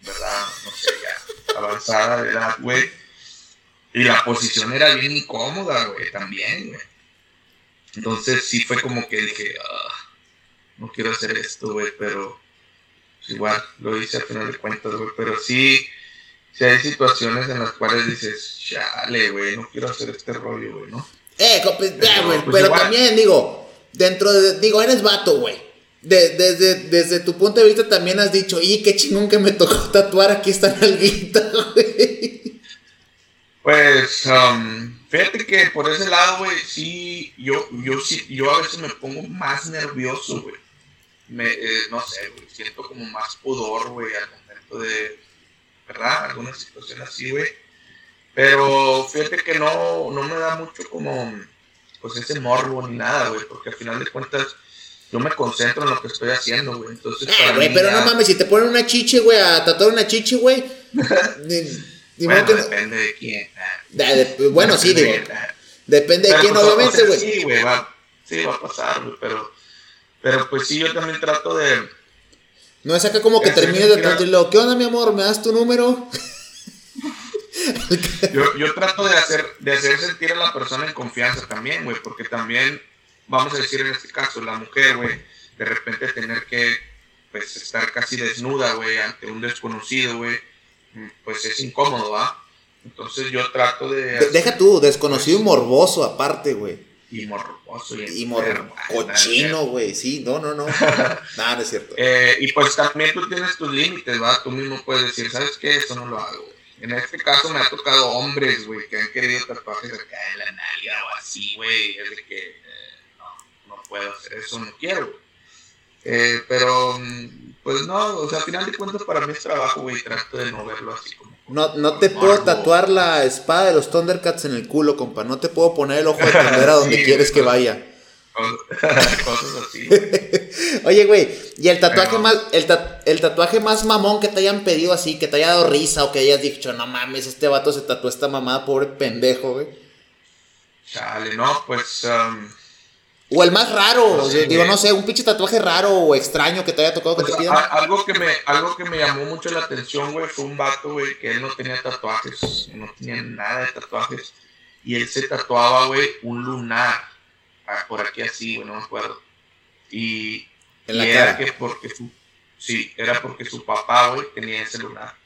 S2: ¿verdad? No sé, ya avanzada de edad, güey. Y la posición era bien incómoda, güey, también, güey. Entonces sí fue como que dije, ah, no quiero hacer esto, güey, pero pues, igual lo hice al final de cuentas, güey. Pero sí, sí hay situaciones en las cuales dices, chale, güey, no quiero hacer este rollo, güey, ¿no?
S1: Eh, pues, güey, pero, pues, también digo, dentro de, digo, eres vato, güey desde, desde tu punto de vista también has dicho, y qué chingón que me tocó <laughs> tatuar aquí esta nalguita, <laughs> güey.
S2: Pues, um, fíjate que por ese lado, güey, sí, yo, yo, sí, yo a veces me pongo más nervioso, güey. Me, eh, no sé, güey, siento como más pudor, güey, al momento de, ¿verdad? Alguna situación así, güey. Pero fíjate que no, no me da mucho como, pues ese morbo ni nada, güey, porque al final de cuentas yo me concentro en lo que estoy haciendo, güey. Entonces,
S1: ah, güey, pero no mames, si te ponen una chiche, güey, a tatuar una chiche, güey. <laughs>
S2: bueno, depende de quién.
S1: bueno, sí, digo. Depende de quién, pues, obviamente, güey.
S2: sí, güey, va, sí, va a pasar, güey, pero, pero pues sí, yo también trato de...
S1: No es acá como que termines de tatuarlo. ¿Qué onda, mi amor? ¿Me das tu número? <laughs>
S2: yo, yo trato de hacer, de hacer sentir a la persona en confianza también, güey, porque también vamos a decir en este caso, la mujer, güey, de repente tener que, pues, estar casi desnuda, güey, ante un desconocido, güey, pues es incómodo, ¿va? Entonces yo trato de...
S1: deja tú, desconocido y morboso aparte, güey.
S2: Y morboso.
S1: Y, y cochino, güey, sí, no, no, no. <laughs> Nada, no es cierto.
S2: Eh, y pues también tú tienes tus límites, ¿va? Tú mismo puedes decir, ¿sabes qué? Eso no lo hago. En este caso me ha tocado hombres, güey, que han querido tatuajes acá en la nalga o así, güey. Es de que puedo hacer eso, no quiero. Eh, pero, pues no, o sea, al final de cuentas para mí es trabajo, güey, trato de no verlo así como...
S1: No, no te puedo tatuar la espada de los Thundercats en el culo, compa. No te puedo poner el ojo de <laughs> tendera donde quieres que vaya. <laughs>
S2: Cosas así. <laughs>
S1: Oye, güey, ¿y el tatuaje más el, el, tatuaje más mamón que te hayan pedido así, que te haya dado risa o que hayas dicho, no mames, este vato se tatuó esta mamada, pobre pendejo, güey?
S2: Chale, no, pues... Um,
S1: o el más raro, digo, no sé, un pinche tatuaje raro o extraño que te haya tocado que te pidan.
S2: Algo que, me, algo que me llamó mucho la atención, güey, fue un vato, güey, que él no tenía tatuajes, no tenía nada de tatuajes. Y él se tatuaba, güey, un lunar. Ah, por aquí así, güey, no me acuerdo. Y, ¿En la era que porque su, sí, era porque su papá, güey, tenía ese lunar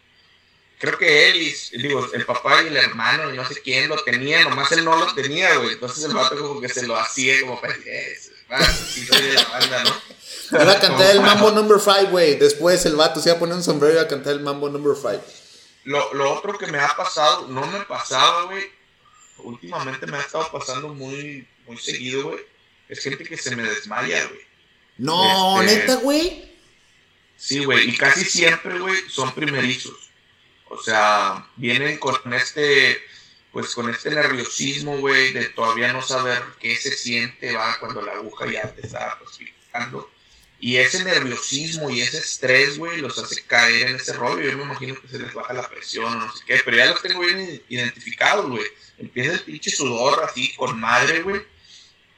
S2: creo que él y, digo, el papá y el hermano y no sé quién lo tenían, nomás él no lo tenía, güey. Entonces el vato como que se lo hacía como para que sí soy de la banda, ¿no?
S1: Iba a cantar el Mambo Number 5, güey. Después el vato se iba a poner un sombrero y iba a cantar el Mambo Number 5.
S2: Lo, lo otro que me ha pasado, no me pasaba, güey. Últimamente me ha estado pasando muy, muy seguido, güey. Es gente que se me desmaya, güey.
S1: No, este, neta, güey.
S2: Sí, güey. Y casi siempre, güey, son primerizos. O sea, vienen con este, pues con este nerviosismo, güey, de todavía no saber qué se siente, va, cuando la aguja ya te está pues. Y ese nerviosismo y ese estrés, güey, los hace caer en ese rollo. Yo me imagino que se les baja la presión o no sé qué, pero ya los tengo bien identificados, güey. Empieza el pinche sudor así con madre, güey.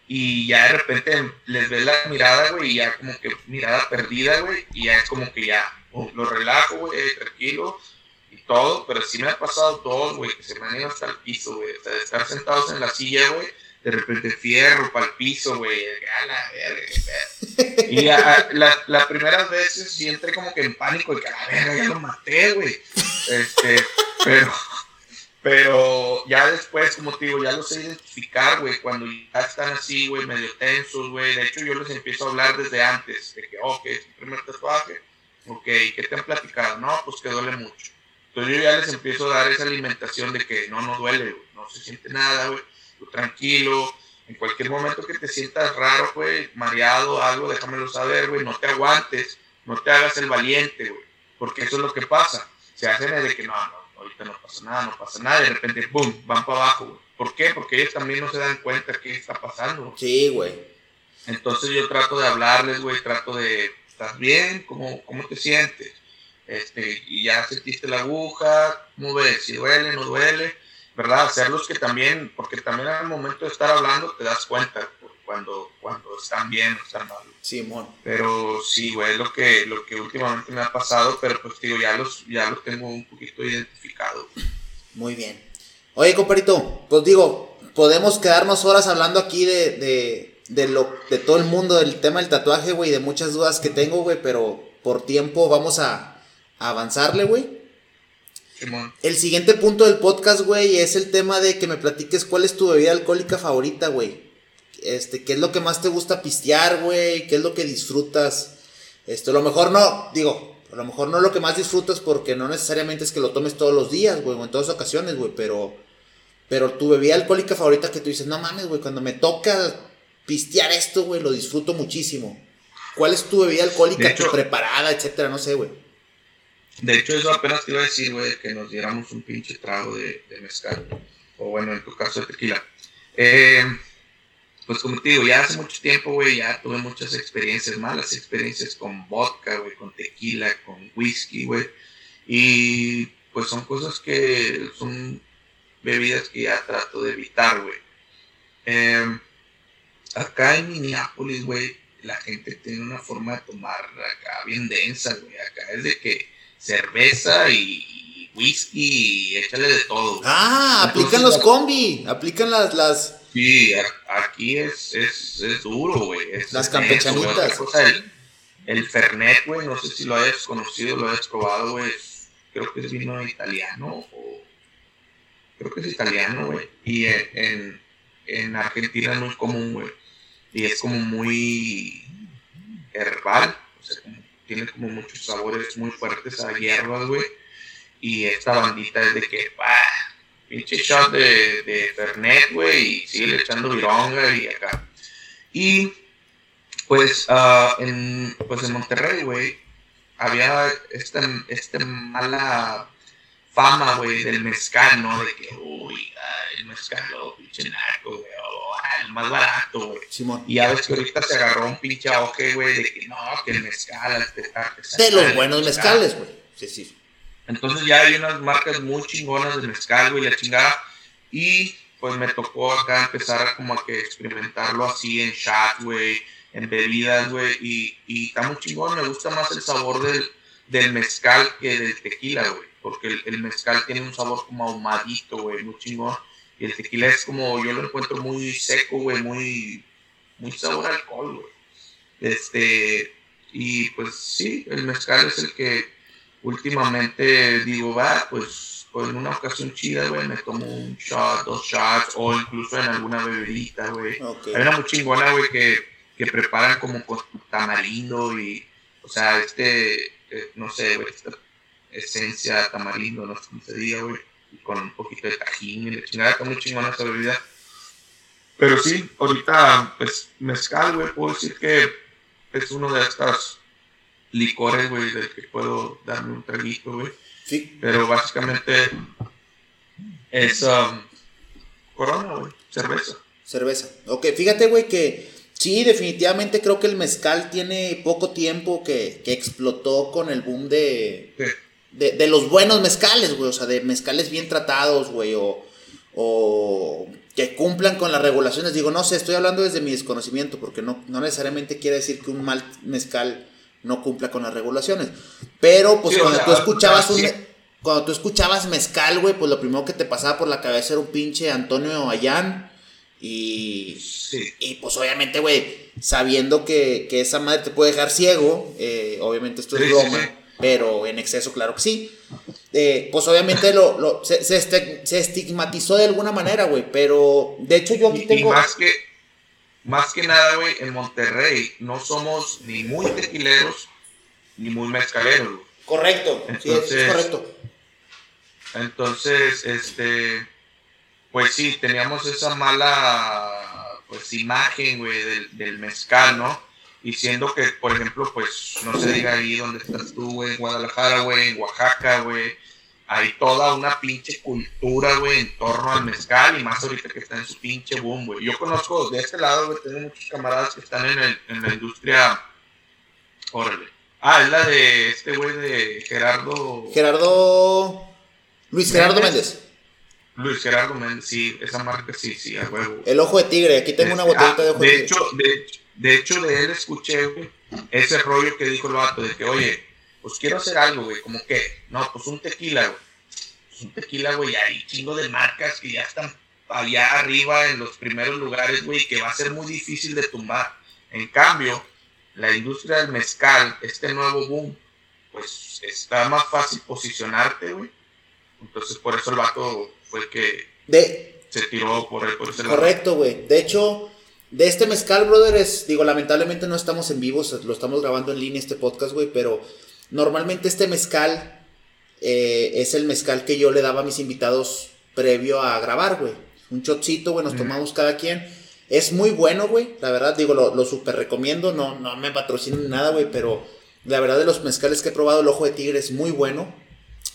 S2: Y ya de repente les ves la mirada, güey, y ya como que mirada perdida, güey. Y ya es como que ya lo relajo, güey, tranquilo todo, pero sí me ha pasado todo, güey, que se me han ido hasta el piso, güey. O de estar sentados en la silla, güey, de repente fierro para el piso, güey. Y la, las primeras veces sí entré como que en pánico, y que a ya lo maté, güey. Este, pero, Pero ya después, como te digo, ya los sé identificar, güey, cuando ya están así, güey, medio tensos, güey. De hecho, yo les empiezo a hablar desde antes, de que, ok, es tu primer tatuaje, ok, ¿qué te han platicado? No, pues que duele mucho. Entonces yo ya les empiezo a dar esa alimentación de que no, no duele, güey, no se siente nada, güey, tranquilo. En cualquier momento que te sientas raro, güey, mareado, algo, déjamelo saber, güey, no te aguantes, no te hagas el valiente, güey, porque eso es lo que pasa. Se hacen de que no, no, ahorita no pasa nada, no pasa nada, y de repente, ¡boom!, van para abajo, güey. ¿Por qué? Porque ellos también no se dan cuenta qué está pasando.
S1: Sí, güey.
S2: Entonces yo trato de hablarles, güey, trato de, ¿estás bien? ¿Cómo, cómo te sientes? Este, y ya sentiste la aguja, ¿cómo ves? Si duele, no duele, ¿verdad? Hacerlos que también, porque también al momento de estar hablando te das cuenta cuando, cuando están bien o están mal.
S1: Sí, bueno.
S2: Pero sí, güey, es lo que, lo que últimamente me ha pasado, pero pues digo, ya los, ya los tengo un poquito identificados.
S1: Muy bien. Oye, comparito, pues digo, podemos quedarnos horas hablando aquí de, de, de, lo, de todo el mundo del tema del tatuaje, güey, de muchas dudas que tengo, güey, pero por tiempo vamos a, a avanzarle, güey. El siguiente punto del podcast, güey, es el tema de que me platiques cuál es tu bebida alcohólica favorita, güey. Este, ¿qué es lo que más te gusta pistear, güey? ¿Qué es lo que disfrutas? Esto, a lo mejor no, digo, a lo mejor no lo que más disfrutas porque no necesariamente es que lo tomes todos los días, güey, o en todas ocasiones, güey, pero, pero tu bebida alcohólica favorita que tú dices, no mames, güey, cuando me toca pistear esto, güey, lo disfruto muchísimo. ¿Cuál es tu bebida alcohólica, tu preparada, etcétera? No sé, güey.
S2: De hecho, eso apenas te iba a decir, güey, que nos diéramos un pinche trago de, de mezcal. O bueno, en tu caso de tequila. Eh, pues como te digo, ya hace mucho tiempo, güey, ya tuve muchas experiencias, malas experiencias con vodka, güey, con tequila, con whisky, güey. Y pues son cosas que son bebidas que ya trato de evitar, güey. Em, acá en Minneapolis, güey, la gente tiene una forma de tomar acá bien densa, güey. Acá es de que cerveza y whisky y échale de todo.
S1: Ah, aplican los combi, aplican las, las,
S2: Sí, aquí es, es, es duro, güey.
S1: Las campechanitas.
S2: el, el Fernet, güey, no sé si lo hayas conocido, lo hayas probado, güey. Creo que es vino italiano o... Creo que es italiano, güey. Y en, en Argentina no es común, güey. Y es como muy herbal. O sea, tiene como muchos sabores muy fuertes a hierbas, güey. Y esta bandita es de que, bah, pinche shot de, de Fernet, güey, y sigue echando vironga y acá. Y pues, uh, en, pues en Monterrey, güey, había esta, esta mala fama, güey, del mezcal, ¿no? De que, uy, el mezcal, oh, pinche narco, güey, oh, el más barato, güey. Y ya ves que ahorita se agarró un pinche auge, güey, de que no, que el mezcal,
S1: De los buenos mezcales, güey. Sí, sí.
S2: Entonces ya hay unas marcas muy chingonas de mezcal, güey, la chingada. Y pues me tocó acá empezar como a que experimentarlo así en chat, güey, en bebidas, güey. Y, y está muy chingón, me gusta más el sabor del, del mezcal que del tequila, güey. Porque el, mezcal tiene un sabor como ahumadito, güey, muy chingón. Y el tequila es como, yo lo encuentro muy seco, güey, muy, muy sabor a alcohol, güey. Este, y pues sí, el mezcal es el que últimamente digo, va, pues, en una ocasión chida, güey, me tomo un shot, dos shots, o incluso en alguna bebidita, güey. Hay una muy chingona, güey, que, que preparan como con tamarindo y, o sea, este, eh, no sé, güey, esta esencia tamarindo, no sé cómo se diga, güey, con un poquito de tajín y de chingada, está muy chingona esta bebida. Pero sí, ahorita, pues, mezcal, güey, puedo decir que es uno de estas licores, güey, del que puedo darme un traguito, güey. Sí. Pero básicamente es um, corona, güey, cerveza.
S1: Cerveza. Ok, fíjate, güey, que sí, definitivamente creo que el mezcal tiene poco tiempo que, que explotó con el boom de, de, de, los buenos mezcales, güey, o sea, de mezcales bien tratados, güey, o, o que cumplan con las regulaciones. Digo, no sé, estoy hablando desde mi desconocimiento, porque no, no necesariamente quiere decir que un mal mezcal no cumpla con las regulaciones. Pero, pues, cuando tú escuchabas un. Cuando tú escuchabas mezcal, güey, pues lo primero que te pasaba por la cabeza era un pinche Antonio Ayán. Y. Y pues obviamente, güey, sabiendo que, que, esa madre te puede dejar ciego, eh, obviamente esto es broma, pero en exceso, claro que sí. eh, pues obviamente lo, lo se, se, este, se, estigmatizó de alguna manera, güey. Pero de hecho yo aquí tengo.
S2: Y más que, más que nada, güey, en Monterrey no somos ni muy tequileros ni muy mezcaleros.
S1: Correcto, entonces, sí, es, correcto.
S2: Entonces, este, pues sí, teníamos esa mala, pues, imagen, güey, del, del mezcal, ¿no? Y siendo que, por ejemplo, pues, no se diga ahí donde estás tú, güey, en Guadalajara, güey, en Oaxaca, güey, hay toda una pinche cultura, güey, en torno al mezcal y más ahorita que está en su pinche boom, güey. Yo conozco de este lado, güey, tengo muchos camaradas que están en, el, en la industria, órale Ah, es la de este güey de Gerardo.
S1: Gerardo. Luis Gerardo Méndez.
S2: Luis Gerardo Méndez, sí, esa marca sí, sí, a huevo.
S1: El ojo de tigre, aquí tengo una este, botellita de ojo de,
S2: de Hecho, de, de, hecho, de él escuché, güey, ese rollo que dijo el vato, de que, oye, pues quiero hacer algo, güey, como que, no, pues un tequila, güey. Pues un tequila, güey, hay chingo de marcas que ya están allá arriba en los primeros lugares, güey, que va a ser muy difícil de tumbar. En cambio, la industria del mezcal, este nuevo boom, pues está más fácil posicionarte, güey. Entonces por eso el vato fue que
S1: de,
S2: se tiró por, por ese
S1: Correcto, güey. De hecho, de este mezcal, brother, es, digo, lamentablemente no estamos en vivo, lo estamos grabando en línea este podcast, güey, pero normalmente este mezcal eh, es el mezcal que yo le daba a mis invitados previo a grabar, güey. Un chocito, güey, nos tomamos cada quien. Es muy bueno, güey. La verdad, digo, lo, lo super recomiendo. No, no me patrocinan nada, güey. Pero la verdad, de los mezcales que he probado, el ojo de tigre es muy bueno.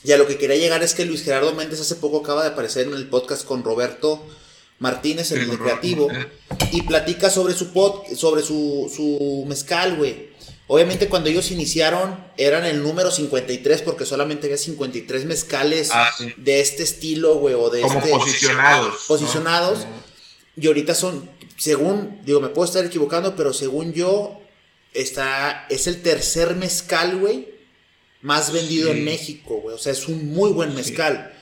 S1: Y a lo que quería llegar es que Luis Gerardo Méndez hace poco acaba de aparecer en el podcast con Roberto Martínez, el creativo. Y platica sobre su pod, sobre su, su mezcal, güey. Obviamente cuando ellos iniciaron eran el número 53 porque solamente había 53 mezcales
S2: ah, sí.
S1: de este estilo, güey, o de
S2: Como
S1: este
S2: posicionados.
S1: posicionados.
S2: ¿no?
S1: Y ahorita son, según, digo, me puedo estar equivocando, pero según yo, está, es el tercer mezcal, güey, más vendido
S2: Sí.
S1: en México, güey. O sea, es un muy buen mezcal.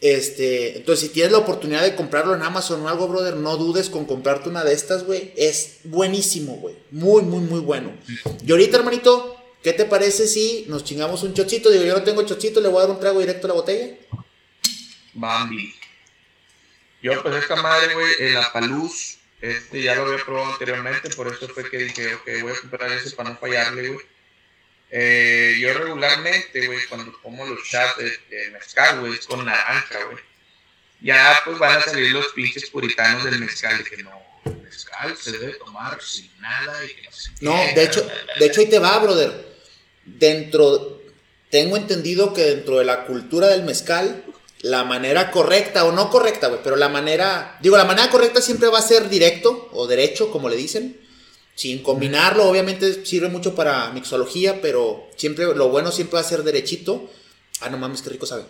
S1: Este, entonces, si tienes la oportunidad de comprarlo en Amazon o algo, brother, no dudes con comprarte una de estas, güey. Es buenísimo, güey. Muy, muy, muy bueno. Y ahorita, hermanito, ¿qué te parece si nos chingamos un chochito? Digo, yo no tengo chochito, le voy a dar un trago directo a la botella.
S2: Bambi. Yo, pues, esta madre, güey, el Apaluz, este ya lo había probado anteriormente, por eso fue que dije, ok, voy a comprar ese para no fallarle, güey. Eh, yo regularmente, güey, cuando como los shots de, de mezcal, güey, es con naranja, güey. Ya, pues, van a salir los pinches puritanos del mezcal, de que no, el mezcal se debe tomar sin nada y que no
S1: No, de hecho, de hecho ahí te va, brother. Dentro, tengo entendido que dentro de la cultura del mezcal, la manera correcta o no correcta, güey, pero la manera, digo, la manera correcta siempre va a ser directo o derecho, como le dicen, sin combinarlo, obviamente sirve mucho para mixología, pero siempre, lo bueno siempre va a ser derechito. Ah, no mames, qué rico sabe.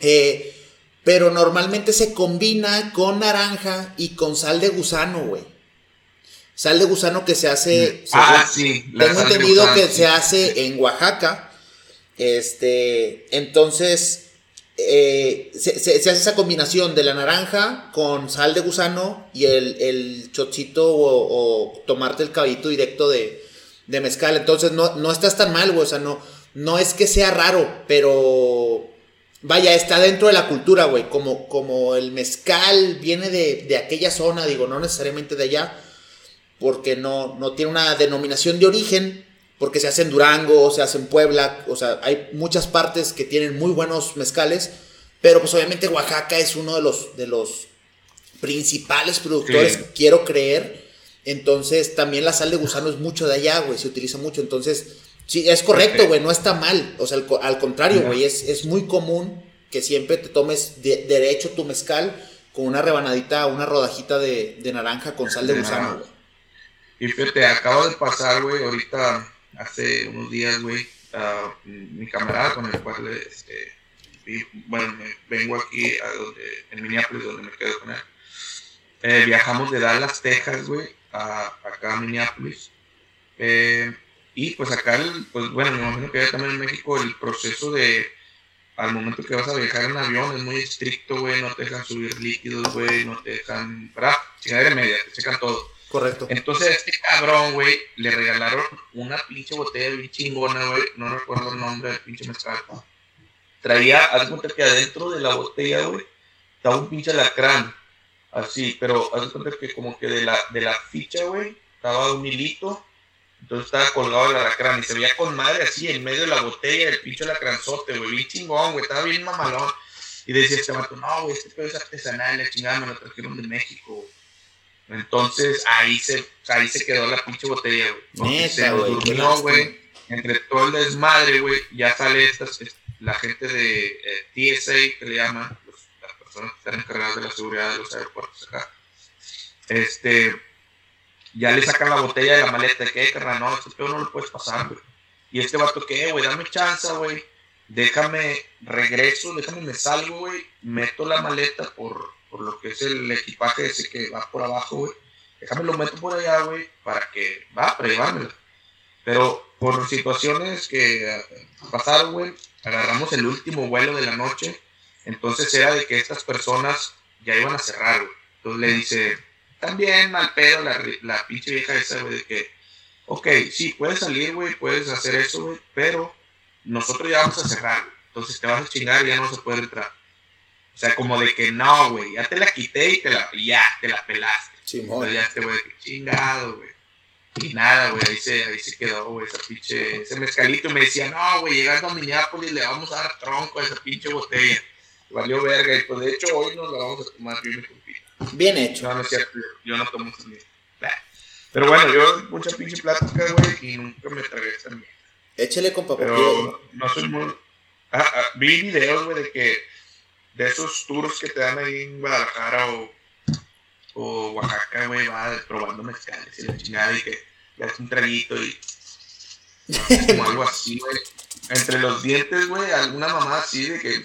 S1: Eh, pero normalmente se combina con naranja y con sal de gusano, güey. Sal de gusano que se hace.
S2: Ah,
S1: según-
S2: sí. la
S1: tengo entendido que
S2: sí.
S1: se hace en Oaxaca. Este. Entonces. Eh, se, hace esa combinación de la naranja con sal de gusano y el, el chocito o, o tomarte el caballito directo de, de mezcal. Entonces no, no estás tan mal, güey. O sea, no, no es que sea raro, pero vaya, está dentro de la cultura, güey. Como, como el mezcal viene de, de aquella zona, digo, no necesariamente de allá, porque no, no tiene una denominación de origen, porque se hace en Durango, se hace en Puebla, o sea, hay muchas partes que tienen muy buenos mezcales, pero pues obviamente Oaxaca es uno de los, de los principales productores,
S2: Sí.
S1: quiero creer. Entonces, también la sal de gusano es mucho de allá, güey, se utiliza mucho. Entonces, sí, es correcto, güey, no está mal. O sea, al, co- al contrario, güey, es, es muy común que siempre te tomes de- derecho tu mezcal con una rebanadita, una rodajita de, de naranja con sal de gusano, güey.
S2: Y fíjate, acabo de pasar, güey, ahorita, hace unos días, güey, a mi camarada con el cual, este, vi- bueno, me vengo aquí a donde, en Minneapolis, donde me quedo con él. Eh, viajamos de Dallas, Texas, güey, a acá a Minneapolis. Eh, y pues acá, el- pues bueno, me imagino que también en México el proceso de, al momento que vas a viajar en avión es muy estricto, güey, no te dejan subir líquidos, güey, no te dejan, ¿verdad? Chingadera media, te checan todo.
S1: Correcto.
S2: Entonces este cabrón, güey, le regalaron una pinche botella bien chingona, güey. No recuerdo el nombre del pinche mezcal. traía, haz cuenta que adentro de la botella, güey, estaba un pinche alacrán. Así, pero haz cuenta que como que de la, de la ficha, güey, estaba un hilito. Entonces estaba colgado el alacrán y se veía con madre así en medio de la botella, el pinche alacranzote, güey, bien chingón, güey, estaba bien mamalón. Y decía este vato, no, güey, este pedo es artesanal, la chingada me lo trajeron de México. Entonces ahí se, ahí se quedó la pinche botella, güey. Se durmió, güey. Entre todo el desmadre, güey, ya sale estas, es- la gente de eh, TSA, que le llaman, los- las personas que están encargadas de la seguridad de los aeropuertos acá. Este, ya le sacan la botella de la maleta, que, "Eh, carnal, no, este pedo no lo puedes pasar, güey. Y este vato, que, güey, dame chance, güey. Déjame, regreso, déjame, me salgo, güey. Meto la maleta por, por lo que es el equipaje ese que va por abajo, güey. Déjame lo meto por allá, güey, para que, va, para. Pero por situaciones que eh, pasaron, güey, agarramos el último vuelo de la noche. Entonces era de que estas personas ya iban a cerrar, güey. Entonces le dice, también mal pedo la, la pinche vieja esa, güey, de que, ok, sí, puedes salir, güey, puedes hacer eso, güey, pero nosotros ya vamos a cerrar, güey. Entonces te vas a chingar y ya no se puede entrar. O sea, como de que no, güey, ya te la quité y te la, ya, te la pelaste.
S1: Simón.
S2: Ya este güey, chingado, güey. Y nada, güey, ahí se, ahí se quedó, güey, esa pinche, ese mezcalito. Y me decía, no, güey, llegando a Minneapolis le vamos a dar tronco a esa pinche botella. Valió verga. Y pues de hecho hoy nos la vamos a tomar y mi compita.
S1: Bien hecho.
S2: No, no es cierto, yo no tomo también. Pero bueno, yo mucha pinche plática, güey, y nunca me tragué esta mierda.
S1: Échale, compa, porque
S2: Pero no soy muy. Ah, ah, vi videos, güey, de que. De esos tours que te dan ahí en Guadalajara o. O Oaxaca, güey, va probando mezcales y la chingada y que le das un traguito y. <laughs> Como algo así, güey. Entre los dientes, güey, alguna mamá así de que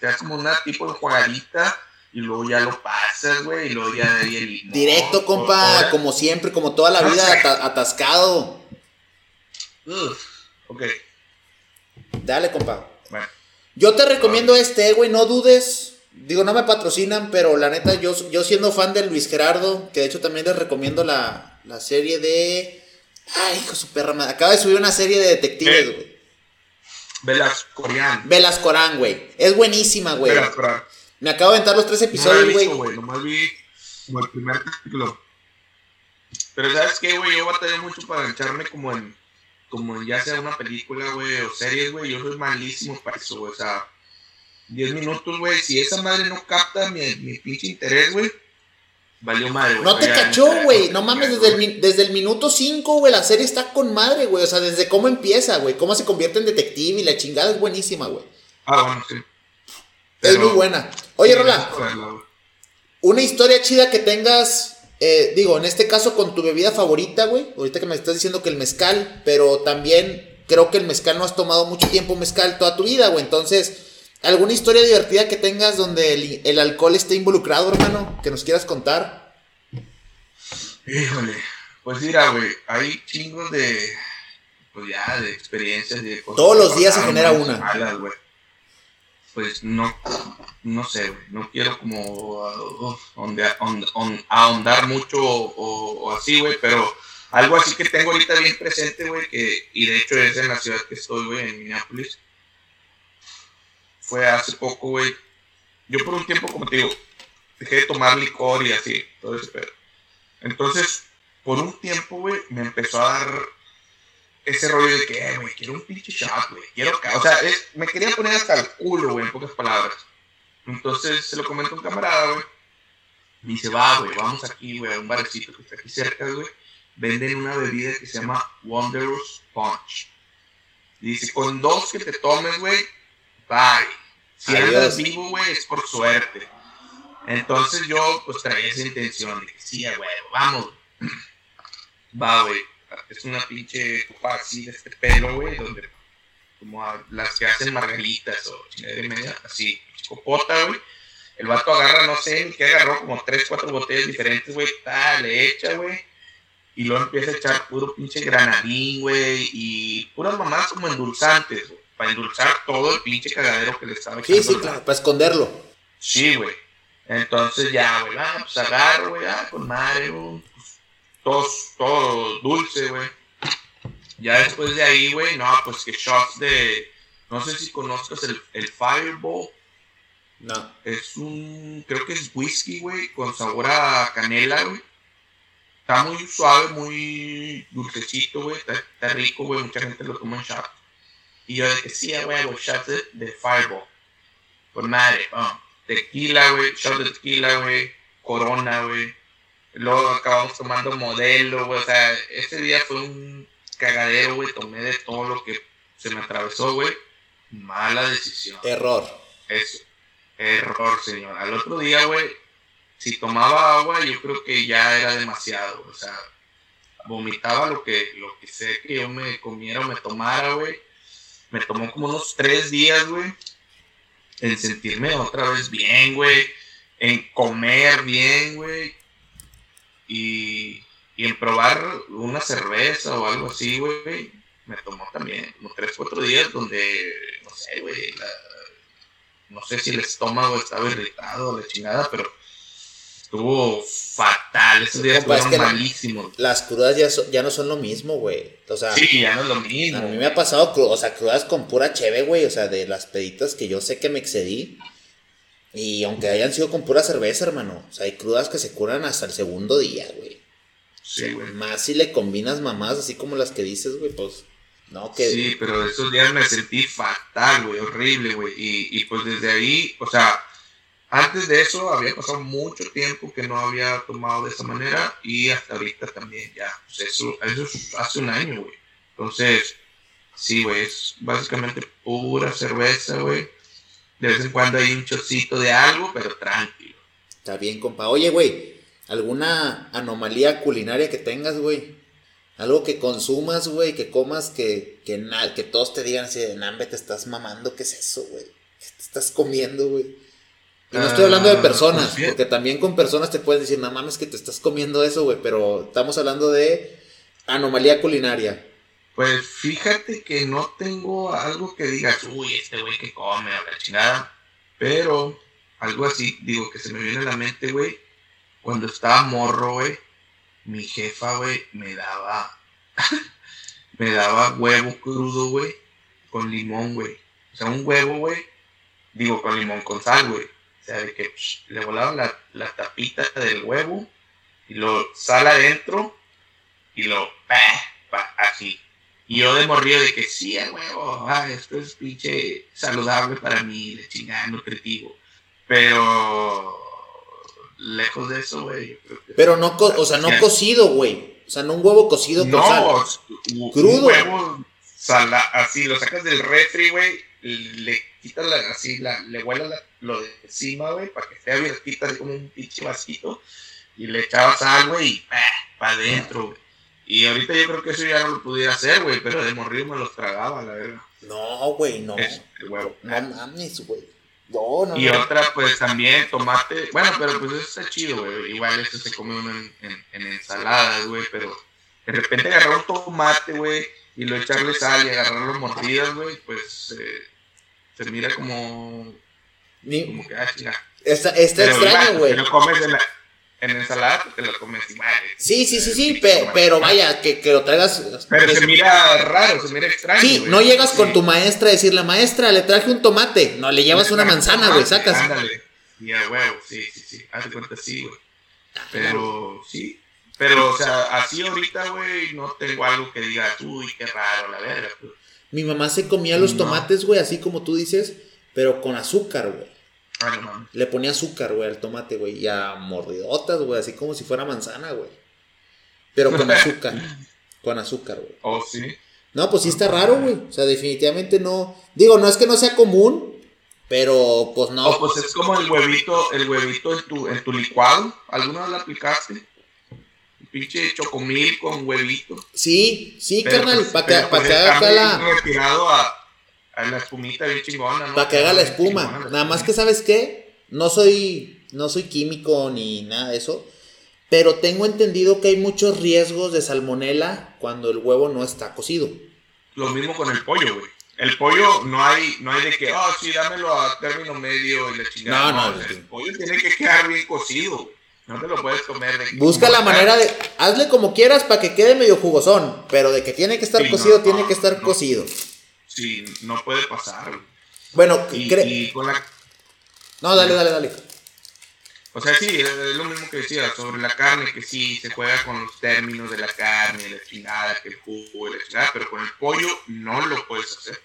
S2: te das como una tipo de jugadita y luego ya lo pasas, güey, y luego ya de ahí el.
S1: Directo, compa, como siempre, como toda la vida, ata- atascado.
S2: Ugh, Ok,
S1: Dale, compa.
S2: bueno.
S1: Yo te recomiendo este, güey, no dudes. Digo, no me patrocinan, pero la neta, yo, yo siendo fan de Luis Gerardo, que de hecho también les recomiendo la, la serie de. Ay, hijo su perra madre. Acaba de subir una serie de detectives,
S2: Eh.
S1: güey.
S2: Velas coreano.
S1: Velas Corán, güey. Es buenísima, güey. Me acabo de aventar los tres
S2: No
S1: episodios, güey.
S2: güey. Nomás vi como el primer capítulo. Pero ¿sabes qué, güey? Yo batallé mucho para echarme como en... Como ya sea una película, güey, o series, güey. Yo soy malísimo para eso, güey. O sea, 10 minutos, güey. Si esa madre no capta mi, mi pinche interés, güey. Valió madre, güey.
S1: No te cachó, güey. No mames, desde el, desde el minuto 5, güey, la serie está con madre, güey. O sea, desde cómo empieza, güey. Cómo se convierte en detective y la chingada es buenísima, güey.
S2: Ah, bueno, sí.
S1: Es muy buena. Oye,
S2: sí,
S1: Rola, una historia chida que tengas, eh, digo, en este caso con tu bebida favorita, güey. Ahorita que me estás diciendo que el mezcal, pero también creo que el mezcal no has tomado mucho tiempo mezcal toda tu vida, güey. Entonces, ¿alguna historia divertida que tengas donde el, el alcohol esté involucrado, hermano? Que nos quieras contar.
S2: Híjole. Pues mira, güey. Hay chingos de... Pues ya, de experiencias de cosas.
S1: Todos los días se genera una.
S2: malas, güey. Pues no, no sé. No quiero como uh, onde- on- on- ahondar mucho o, o así, güey. Pero algo así que tengo ahorita bien presente, güey. Que, y de hecho es en la ciudad que estoy, güey, en Minneapolis. Fue hace poco, güey. Yo por un tiempo, como te digo, dejé de tomar licor y así, todo ese pedo. Entonces, por un tiempo, güey, me empezó a dar ese rollo de que, güey, quiero un pinche shot, güey, quiero, ca-". o sea, es- me quería poner hasta el culo, güey, en pocas palabras. Entonces, se lo comento a un camarada, güey. Me dice, va, güey, vamos aquí, güey, a un barecito que está aquí cerca, güey. Venden una bebida que se llama Wondrous Punch. Dice, con dos que te tomes, güey, bye. Si andas vivo, güey, es por suerte. Entonces yo, pues, traía esa intención de que sí, güey, vamos. <clears throat> Va, güey. Es una pinche copa así de este pelo, güey, donde como a las que hacen margaritas o de media, así, copota, güey. El vato agarra, no sé, qué agarró, como tres, cuatro botellas diferentes, güey, ta, le echa, güey. Y luego empieza a echar puro pinche granadín, güey, y puras mamás como endulzantes, güey, para endulzar todo el pinche cagadero que le estaba
S1: Sí,
S2: echando
S1: sí,
S2: el
S1: claro, para esconderlo.
S2: Sí, güey. Entonces ya, güey, ah, pues agarro, güey, ah, con madre, güey. Pues, todo, dulce, güey. Ya después de ahí, güey, no, pues que shots de, No sé si conozcas el, el Fireball.
S1: No.
S2: Es un, creo que es whisky, güey, con sabor a canela, güey. Está muy suave, muy dulcecito, güey. Está, está rico, güey. Mucha gente lo toma en shot. Y yo que sí, güey, hago shots de, de Fireball. Pues madre, oh, tequila, güey, shot de tequila, güey, corona, güey. Luego acabamos tomando modelo, güey. O sea, ese día fue un cagadero, güey. Tomé de todo lo que se me atravesó, güey. Mala decisión.
S1: Error.
S2: Eso. Error, señor. Al otro día, güey, si tomaba agua, yo creo que ya era demasiado. O sea, vomitaba lo que, lo que sé que yo me comiera o me tomara, güey. Me tomó como unos tres días, güey. En sentirme otra vez bien, güey. En comer bien, güey. Y, y en probar una cerveza o algo así, güey. Me tomó también como tres, cuatro días donde, no sé, güey, la, no sé si el estómago estaba irritado la chingada, pero estuvo fatal. Esos días
S1: es
S2: fueron
S1: la-
S2: malísimos.
S1: Las crudas ya, so- ya no son lo mismo, güey. O sea,
S2: Sí, ya no es lo
S1: a
S2: mismo.
S1: mí me ha pasado, o sea, crudas con pura cheve, güey. O sea, de las peditas que yo sé que me excedí. Y aunque hayan sido con pura cerveza, hermano. O sea, hay crudas que se curan hasta el segundo día, güey.
S2: Sí, güey.
S1: Más si le combinas mamás así como las que dices, güey, pues. No, que.
S2: Sí, pero esos días me sentí fatal, güey, horrible, güey. Y, y pues desde ahí, o sea, antes de eso había pasado mucho tiempo que no había tomado de esa manera y hasta ahorita también, ya. Pues eso, eso es hace un año, güey. Entonces, sí, güey, es básicamente pura cerveza, güey. De vez en cuando hay un chocito de algo, pero tranquilo.
S1: Está bien, compa. Oye, güey, ¿alguna anomalía culinaria que tengas, güey? Algo que consumas, güey, que comas, que, que, na- que todos te digan así de nambe, te estás mamando, ¿qué es eso, güey? ¿Qué te estás comiendo, güey? Y no estoy hablando de
S2: Ah,
S1: personas,
S2: pues
S1: porque también con personas te pueden decir, no mames, que te estás comiendo eso, güey, pero estamos hablando de anomalía culinaria.
S2: Pues fíjate que no tengo algo que digas, uy, este güey que come a la chingada. Pero algo así, digo, que se me viene a la mente, güey. Cuando estaba morro, güey, mi jefa, güey, me daba, <laughs> me daba huevo crudo, güey, con limón, güey. O sea, un huevo, güey, digo, con limón con sal, güey. O sea, de que le volaban la, la tapita del huevo y lo sal adentro y lo, pa, pa, así. Y yo de morrido de que sí, a huevo, ah, esto es pinche saludable para mí, de chingada, nutritivo. Pero lejos de eso, güey.
S1: Pero no, co- o sea, no cocido, güey. O sea, no un huevo cocido con
S2: no,
S1: sal.
S2: un
S1: Crudo.
S2: huevo sala, así, lo sacas del refri, güey, le quitas la, así, la, le vuelas la- lo de encima, güey, para que esté abiertita, así como un pinche vasito, y le echabas sal, güey, y para adentro, güey. Y ahorita yo creo que eso ya no lo pudiera hacer, güey, pero de morrido me los tragaba, la verdad.
S1: No, güey, no.
S2: Es el huevo.
S1: No mames, güey. No, no,
S2: Y
S1: no.
S2: otra, pues también tomate. Bueno, pero pues eso está chido, güey. Igual eso se come uno en, en, en ensaladas, güey. Pero de repente agarrar un tomate, güey, y lo echarle sal y agarrarlo mordidas, güey, pues eh, se mira como,
S1: Ni-
S2: como que, ah, chinga.
S1: está está
S2: Pero
S1: extraño, güey.
S2: Lo comes en, la, en ensalada, pues te lo comes igual.
S1: Sí, sí, sí, sí, pe-
S2: tomate.
S1: pero vaya, que, que lo traigas.
S2: Pero se mira raro, se mira extraño.
S1: Sí,
S2: güey.
S1: no llegas con
S2: Sí.
S1: tu maestra a decirle, maestra, le traje un tomate. No, le llevas una manzana, güey, sacas.
S2: Ándale. Y a huevo, sí, sí, sí. Haz de cuenta, sí, güey. Pero, sí. Pero, o sea, así ahorita, güey, no tengo algo que diga, uy, qué raro, la verga. pues.
S1: Mi mamá se comía los
S2: No.
S1: tomates, güey, así como tú dices, pero con azúcar, güey.
S2: No mames.
S1: Le ponía azúcar, güey, al tomate, güey, y a mordidotas, güey, así como si fuera manzana, güey. Pero con <laughs> azúcar. con azúcar, güey.
S2: Oh, sí.
S1: No, pues sí está raro, güey. O sea, definitivamente no. Digo, no es que no sea común, pero pues no.
S2: O pues es como el huevito, el huevito en tu, en tu licuado. ¿Alguna vez lo aplicaste? Pinche chocomil con huevito.
S1: Sí, sí,
S2: Pero,
S1: carnal,
S2: pues,
S1: para que, pa'
S2: pues,
S1: que haga acá la.
S2: retirado a, a la espumita bien chingona, ¿no?
S1: Para que haga la espuma.
S2: chingona
S1: Nada más que, ¿sabes qué? No soy. No soy químico ni nada de eso. Pero tengo entendido que hay muchos riesgos de salmonela cuando el huevo no está cocido.
S2: Lo mismo con el pollo, güey. El pollo no hay, no hay de que, oh, sí, dámelo a término medio y la chingada.
S1: No, no,
S2: el pollo tiene que quedar bien cocido. No te lo puedes comer de
S1: Busca la manera de. Hazle como quieras para que quede medio jugosón. Pero de que tiene que estar
S2: Sí,
S1: cocido,
S2: no,
S1: tiene
S2: no,
S1: que estar
S2: no.
S1: cocido.
S2: Sí, no puede pasar.
S1: Bueno,
S2: Y, con la
S1: No, dale, dale, dale.
S2: O sea, sí, es lo mismo que decía sobre la carne, que sí, se juega con los términos de la carne, la chingada, que el jugo, la chingada, pero con el pollo no lo puedes hacer.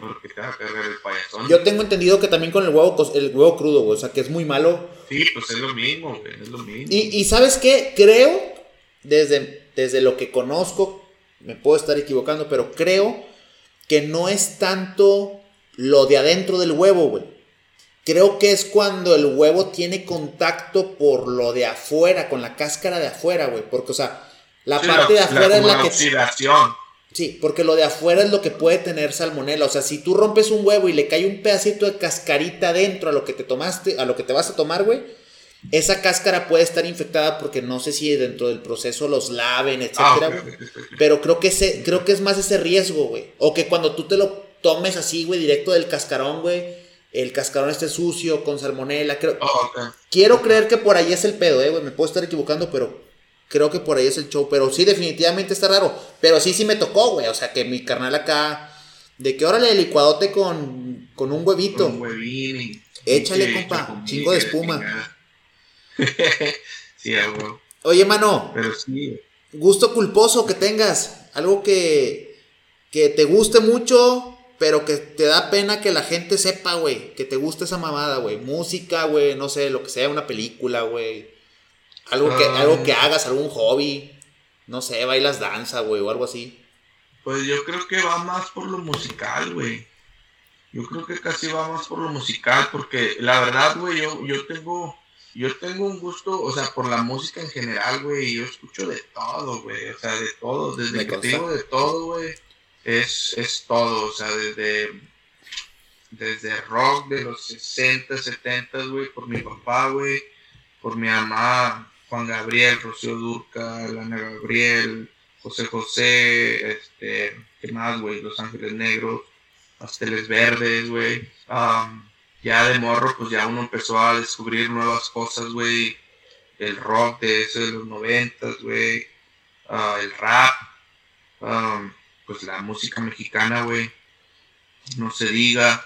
S2: Porque te va a perder el payasón.
S1: Yo tengo entendido que también con el huevo, el huevo crudo, güey. O sea, que es muy malo.
S2: Sí, pues es lo mismo, güey, es lo mismo.
S1: Y, y ¿sabes qué? Creo, desde, desde lo que conozco, me puedo estar equivocando, pero creo que no es tanto lo de adentro del huevo, güey. Creo que es cuando el huevo tiene contacto por lo de afuera, con la cáscara de afuera, güey. Porque, o sea, la
S2: Sí,
S1: parte de
S2: la-
S1: afuera es
S2: como
S1: la que...
S2: oxidación.
S1: Sí, porque lo de afuera es lo que puede tener salmonela. O sea, si tú rompes un huevo y le cae un pedacito de cascarita dentro a lo que te tomaste, a lo que te vas a tomar, güey, esa cáscara puede estar infectada porque no sé si dentro del proceso los laven,
S2: Ah,
S1: etcétera.
S2: ok.
S1: Pero creo que ese, creo que es más ese riesgo, güey. O que cuando tú te lo tomes así, güey, directo del cascarón, güey, el cascarón esté sucio, con salmonela. Creo,
S2: Oh, ok.
S1: Quiero creer que por ahí es el pedo, eh, güey. Me puedo estar equivocando, pero creo que por ahí es el show. Pero sí, definitivamente está raro. Pero sí, sí me tocó, güey. O sea, que mi carnal acá. De que órale, licuadote con, con un huevito.
S2: Con huevín
S1: Échale, compa, chingo de espuma. <laughs>
S2: sí.
S1: Oye, mano,
S2: Pero sí,
S1: gusto culposo que tengas. Algo que, que te guste mucho, pero que te da pena que la gente sepa, güey. Que te guste esa mamada, güey. Música, güey. No sé, lo que sea, una película, güey. Algo que,
S2: Ah.
S1: algo que hagas, algún hobby. No sé, bailas danza, güey, o algo así.
S2: Pues yo creo que va más por lo musical, güey. Yo creo que casi va más por lo musical, porque la verdad, güey, yo, yo tengo, yo tengo un gusto, o sea, por la música en general, güey, yo escucho de todo, güey, o sea, de todo, desde
S1: Me
S2: que te
S1: consta.
S2: digo de todo, güey, es, es todo, o sea, desde, desde rock de los 60, 70, güey, por mi papá, güey, por mi mamá, Juan Gabriel, Rocío Durca, Lana Gabriel, José José, este, ¿qué más, güey? Los Ángeles Negros, Pasteles Verdes, güey. Am, ya de morro, pues ya uno empezó a descubrir nuevas cosas, güey. El rock de ese de los noventas, güey. Ah, el rap. Am, pues la música mexicana, güey. No se diga.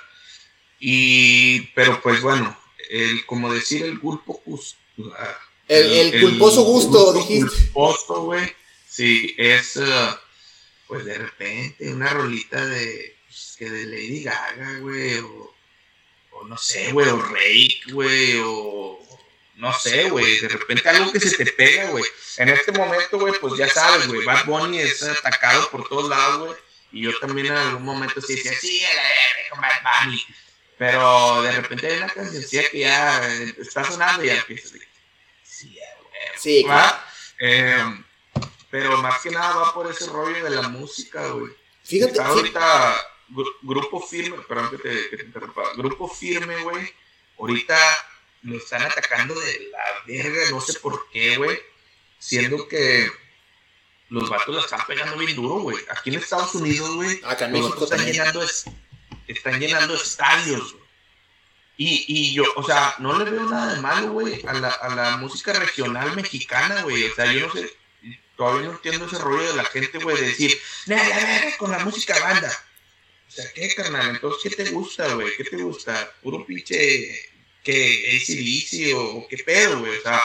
S2: Y, pero pues bueno, el, como decir el culpo, pues, ah,
S1: El, el culposo gusto, dijiste.
S2: Culposo, güey. Sí, es, eh, pues de repente, una rolita de, pues, que de Lady Gaga, güey, o, o no sé, güey, o Rake, güey, o no sé, güey, de repente algo que se te pega, güey. En este momento, güey, pues ya sabes, güey, Bad Bunny es atacado por todos lados, güey, y yo también en algún momento sí decía, sí, a la verga con Bad Bunny. Pero de repente hay una cancioncilla que ya eh, está sonando y ya empiezas sí, güey.
S1: Sí, claro.
S2: ¿va? Eh, pero más que nada va por ese rollo de la música, güey.
S1: Fíjate,
S2: Está ahorita gru- grupo firme, perdón que te, que te interrumpa, grupo firme, güey. Ahorita lo están atacando de la verga, no sé por qué, güey. Siendo que los vatos la están pegando bien duro, güey. Aquí en Estados Unidos, güey,
S1: acá en
S2: los
S1: México
S2: vatos están
S1: también.
S2: llenando, es- están llenando estadios, güey. Y, y yo, o sea, no le veo nada de malo, güey, a la, a la música regional mexicana, güey. O sea, yo no sé, todavía no entiendo ese rollo de la gente, güey, de decir, nada, con la música banda. Sea, ¿qué, carnal? Entonces, ¿qué te gusta, güey? ¿Qué te gusta? ¿Puro pinche, que ACDC o, o qué pedo, güey? O sea,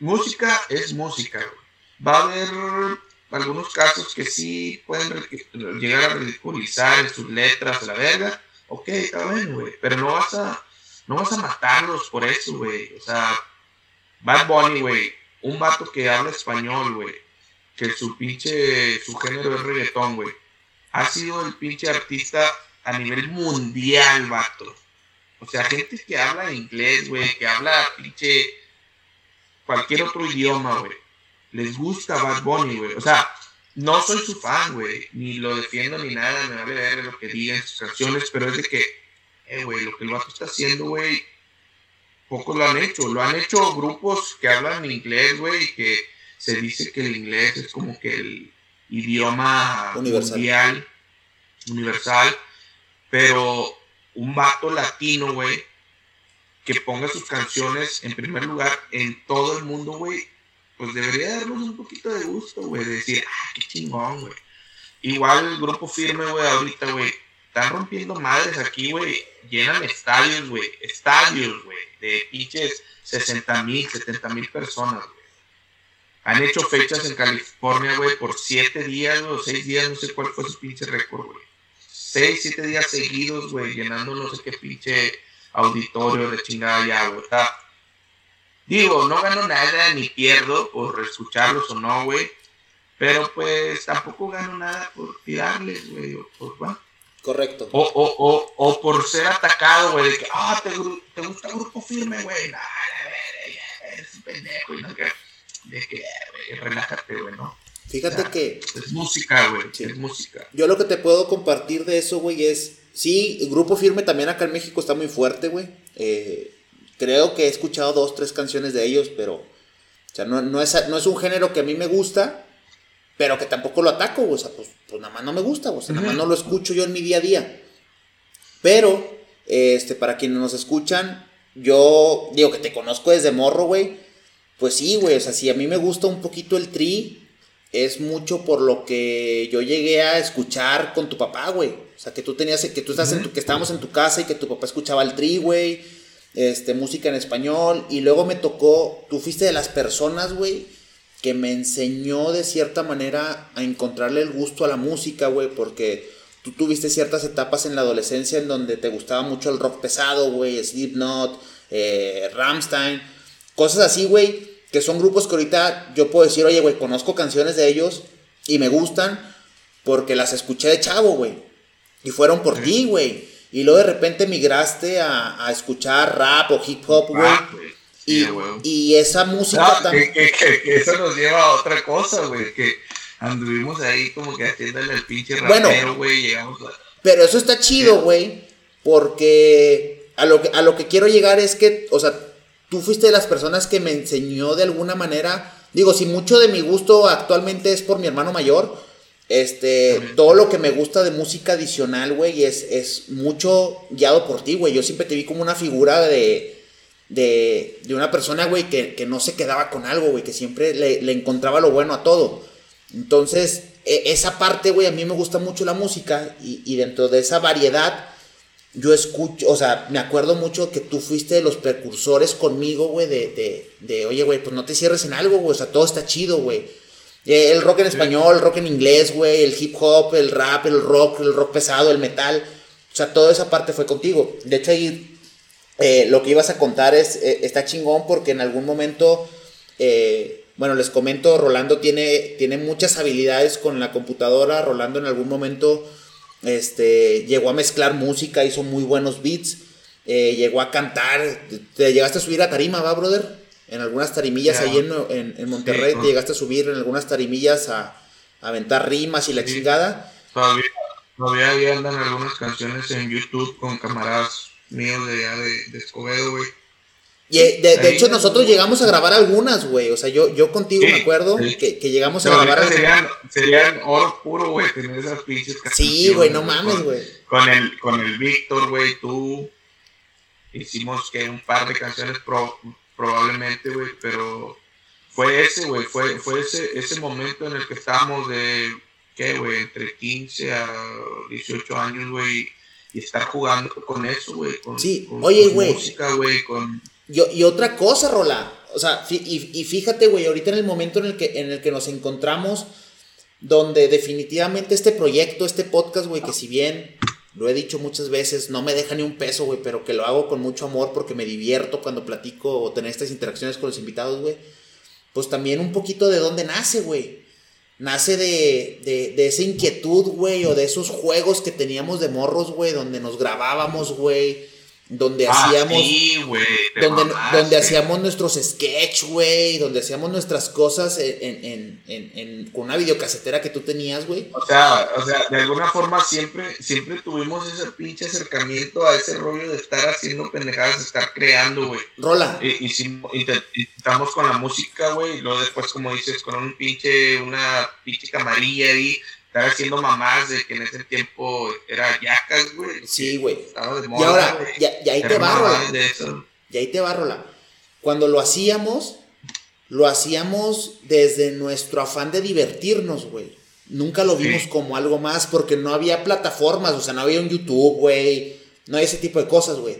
S2: música es música, güey. Va a haber algunos casos que sí pueden llegar a ridiculizar en sus letras la verga. Ok, está bien, güey. Pero no vas a, no vas a matarlos por eso, güey. O sea, Bad Bunny, güey. Un vato que habla español, güey. Que su pinche, su género es reggaetón, güey. Ha sido el pinche artista a nivel mundial, vato. O sea, gente que habla inglés, güey, que habla pinche cualquier otro idioma, güey. Les gusta Bad Bunny, güey. O sea, no soy su fan, güey. Ni lo defiendo ni nada, me vale ver lo que diga en sus canciones, pero es de que, eh, güey, lo que el vato está haciendo, güey, pocos lo han hecho. Lo han hecho grupos que hablan inglés, güey, y que se dice que el inglés es como que el idioma
S1: Universal.
S2: mundial, universal, pero un vato latino, güey, que ponga sus canciones en primer lugar en todo el mundo, güey, pues debería darnos un poquito de gusto, güey, de decir, ah, qué chingón, güey. Igual el grupo firme, güey, ahorita, güey, están rompiendo madres aquí, güey. Llenan estadios, güey. Estadios, güey. De pinches 60 mil, 70 mil personas, güey. Han hecho fechas en California, güey, por 7 días, o 6 días, no sé cuál fue su pinche récord, güey. 6, 7 días seguidos, güey, llenando no sé qué pinche auditorio de chingada ya, güey. Digo, no gano nada ni pierdo por escucharlos o no, güey. Pero pues tampoco gano nada por tirarles, güey. O por, bueno.
S1: Correcto.
S2: O, o, o, o por ser atacado, güey. De que, ah, te, te, gusta el grupo firme, güey. No, eres un pendejo. Y no, que, de que, güey, relájate, güey, ¿no?
S1: Fíjate que.
S2: Es música, güey. Es música.
S1: Yo lo que te puedo compartir de eso, güey, es. Sí, el grupo firme también acá en México está muy fuerte, güey. Eh, creo que he escuchado dos, tres canciones de ellos, pero. O sea, no, no, es, no es un género que a mí me gusta, pero que tampoco lo ataco, güey. O sea, pues, pues nada más no me gusta, güey. O sea, nada más no lo escucho yo en mi día a día. Pero, este, para quienes nos escuchan, yo digo que te conozco desde morro, güey. Pues sí, güey. O sea, si a mí me gusta un poquito el tri, es mucho por lo que yo llegué a escuchar con tu papá, güey. O sea, que tú tenías, que tú estás en tu, que estábamos en tu casa y que tu papá escuchaba el tri, güey. Este, música en español. Y luego me tocó, tú fuiste de las personas, güey, que me enseñó de cierta manera a encontrarle el gusto a la música, güey, porque tú tuviste ciertas etapas en la adolescencia en donde te gustaba mucho el rock pesado, güey, Slipknot, eh, Ramstein, cosas así, güey, que son grupos que ahorita yo puedo decir, oye, güey, conozco canciones de ellos y me gustan porque las escuché de chavo, güey. Y fueron por ti, güey. Y luego de repente migraste a, a escuchar rap o hip hop, güey. Y, y, esa música
S2: también. Que, que, que, eso nos lleva a otra cosa, güey. Que anduvimos ahí como que haciéndole el pinche rapero, güey. Llegamos a...
S1: Pero eso está chido, güey. Porque a lo, que, a lo que quiero llegar es que, o sea, tú fuiste de las personas que me enseñó de alguna manera. Digo, si mucho de mi gusto actualmente es por mi hermano mayor, este, todo lo que me gusta de música adicional, güey, es, es mucho guiado por ti, güey. Yo siempre te vi como una figura de, de, de una persona, güey, que, que, no se quedaba con algo, güey, que siempre le, le, encontraba lo bueno a todo. Entonces, e, esa parte, güey, a mí me gusta mucho la música y, y dentro de esa variedad yo escucho, o sea, me acuerdo mucho que tú fuiste de los precursores conmigo, güey, de, de, de, oye, güey, pues no te cierres en algo, güey, o sea, todo está chido, güey. Eh, el rock en español, el rock en inglés, güey, el hip hop, el rap, el rock, el rock pesado, el metal, o sea, toda esa parte fue contigo. De hecho, ahí eh, lo que ibas a contar es, eh, está chingón porque en algún momento, eh, bueno, les comento, Rolando tiene, tiene muchas habilidades con la computadora, Rolando en algún momento este, llegó a mezclar música, hizo muy buenos beats. Eh, llegó a cantar. ¿Te llegaste a subir a tarima, va, brother? En algunas tarimillas ahí en, en, Monterrey. te llegaste a subir en algunas tarimillas a, a aventar rimas y la chingada.
S2: Todavía, todavía andan algunas canciones en YouTube con camaradas míos de allá de, de Escobedo, güey.
S1: Y eh, de, hecho, nosotros llegamos a grabar algunas, güey. O sea, yo, yo contigo me acuerdo que, que, llegamos a grabar.
S2: Serían, serían oro puro, güey, tener esas pinches
S1: Sí, güey, no mames, güey.
S2: Con, el, con el Víctor, güey, tú. Hicimos que un par de canciones pro, probablemente, güey, pero fue ese, güey, fue, fue ese, ese momento en el que estábamos de, ¿qué, güey? Entre 15 a 18 años, güey, y estar jugando con eso, güey. Con,
S1: sí,
S2: con,
S1: oye, güey.
S2: música, güey, con
S1: y, otra cosa, Rola. O sea, y, y fíjate, güey, ahorita en el momento en el, que, en el que nos encontramos, donde definitivamente este proyecto, este podcast, güey, que si bien lo he dicho muchas veces, no me deja ni un peso, güey, pero que lo hago con mucho amor porque me divierto cuando platico o tener estas interacciones con los invitados, güey. Pues también un poquito de dónde nace, güey. Nace de, de, de esa inquietud, güey, o de esos juegos que teníamos de morros, güey, donde nos grabábamos, güey donde
S2: ah,
S1: hacíamos
S2: sí, wey,
S1: donde, donde hacíamos nuestros sketch, güey, donde hacíamos nuestras cosas en, en, en, en, con una videocasetera que tú tenías, güey.
S2: O sea, o sea, de alguna forma siempre, siempre tuvimos ese pinche acercamiento a ese rollo de estar haciendo pendejadas, de estar creando, güey.
S1: Rola.
S2: Y, y, intentamos con la música, güey, y luego después, como dices, con un pinche, una pinche camarilla ahí, estar haciendo mamás de que en ese tiempo era yacas, güey.
S1: Sí, güey.
S2: Estaba de moda.
S1: Y ahora, ya, ya ahí te Rola. Y ahí te va, Rola. Cuando lo hacíamos, lo hacíamos desde nuestro afán de divertirnos, güey. nunca lo vimos como algo más porque no había plataformas, o sea, no había un YouTube, güey, no hay ese tipo de cosas, güey.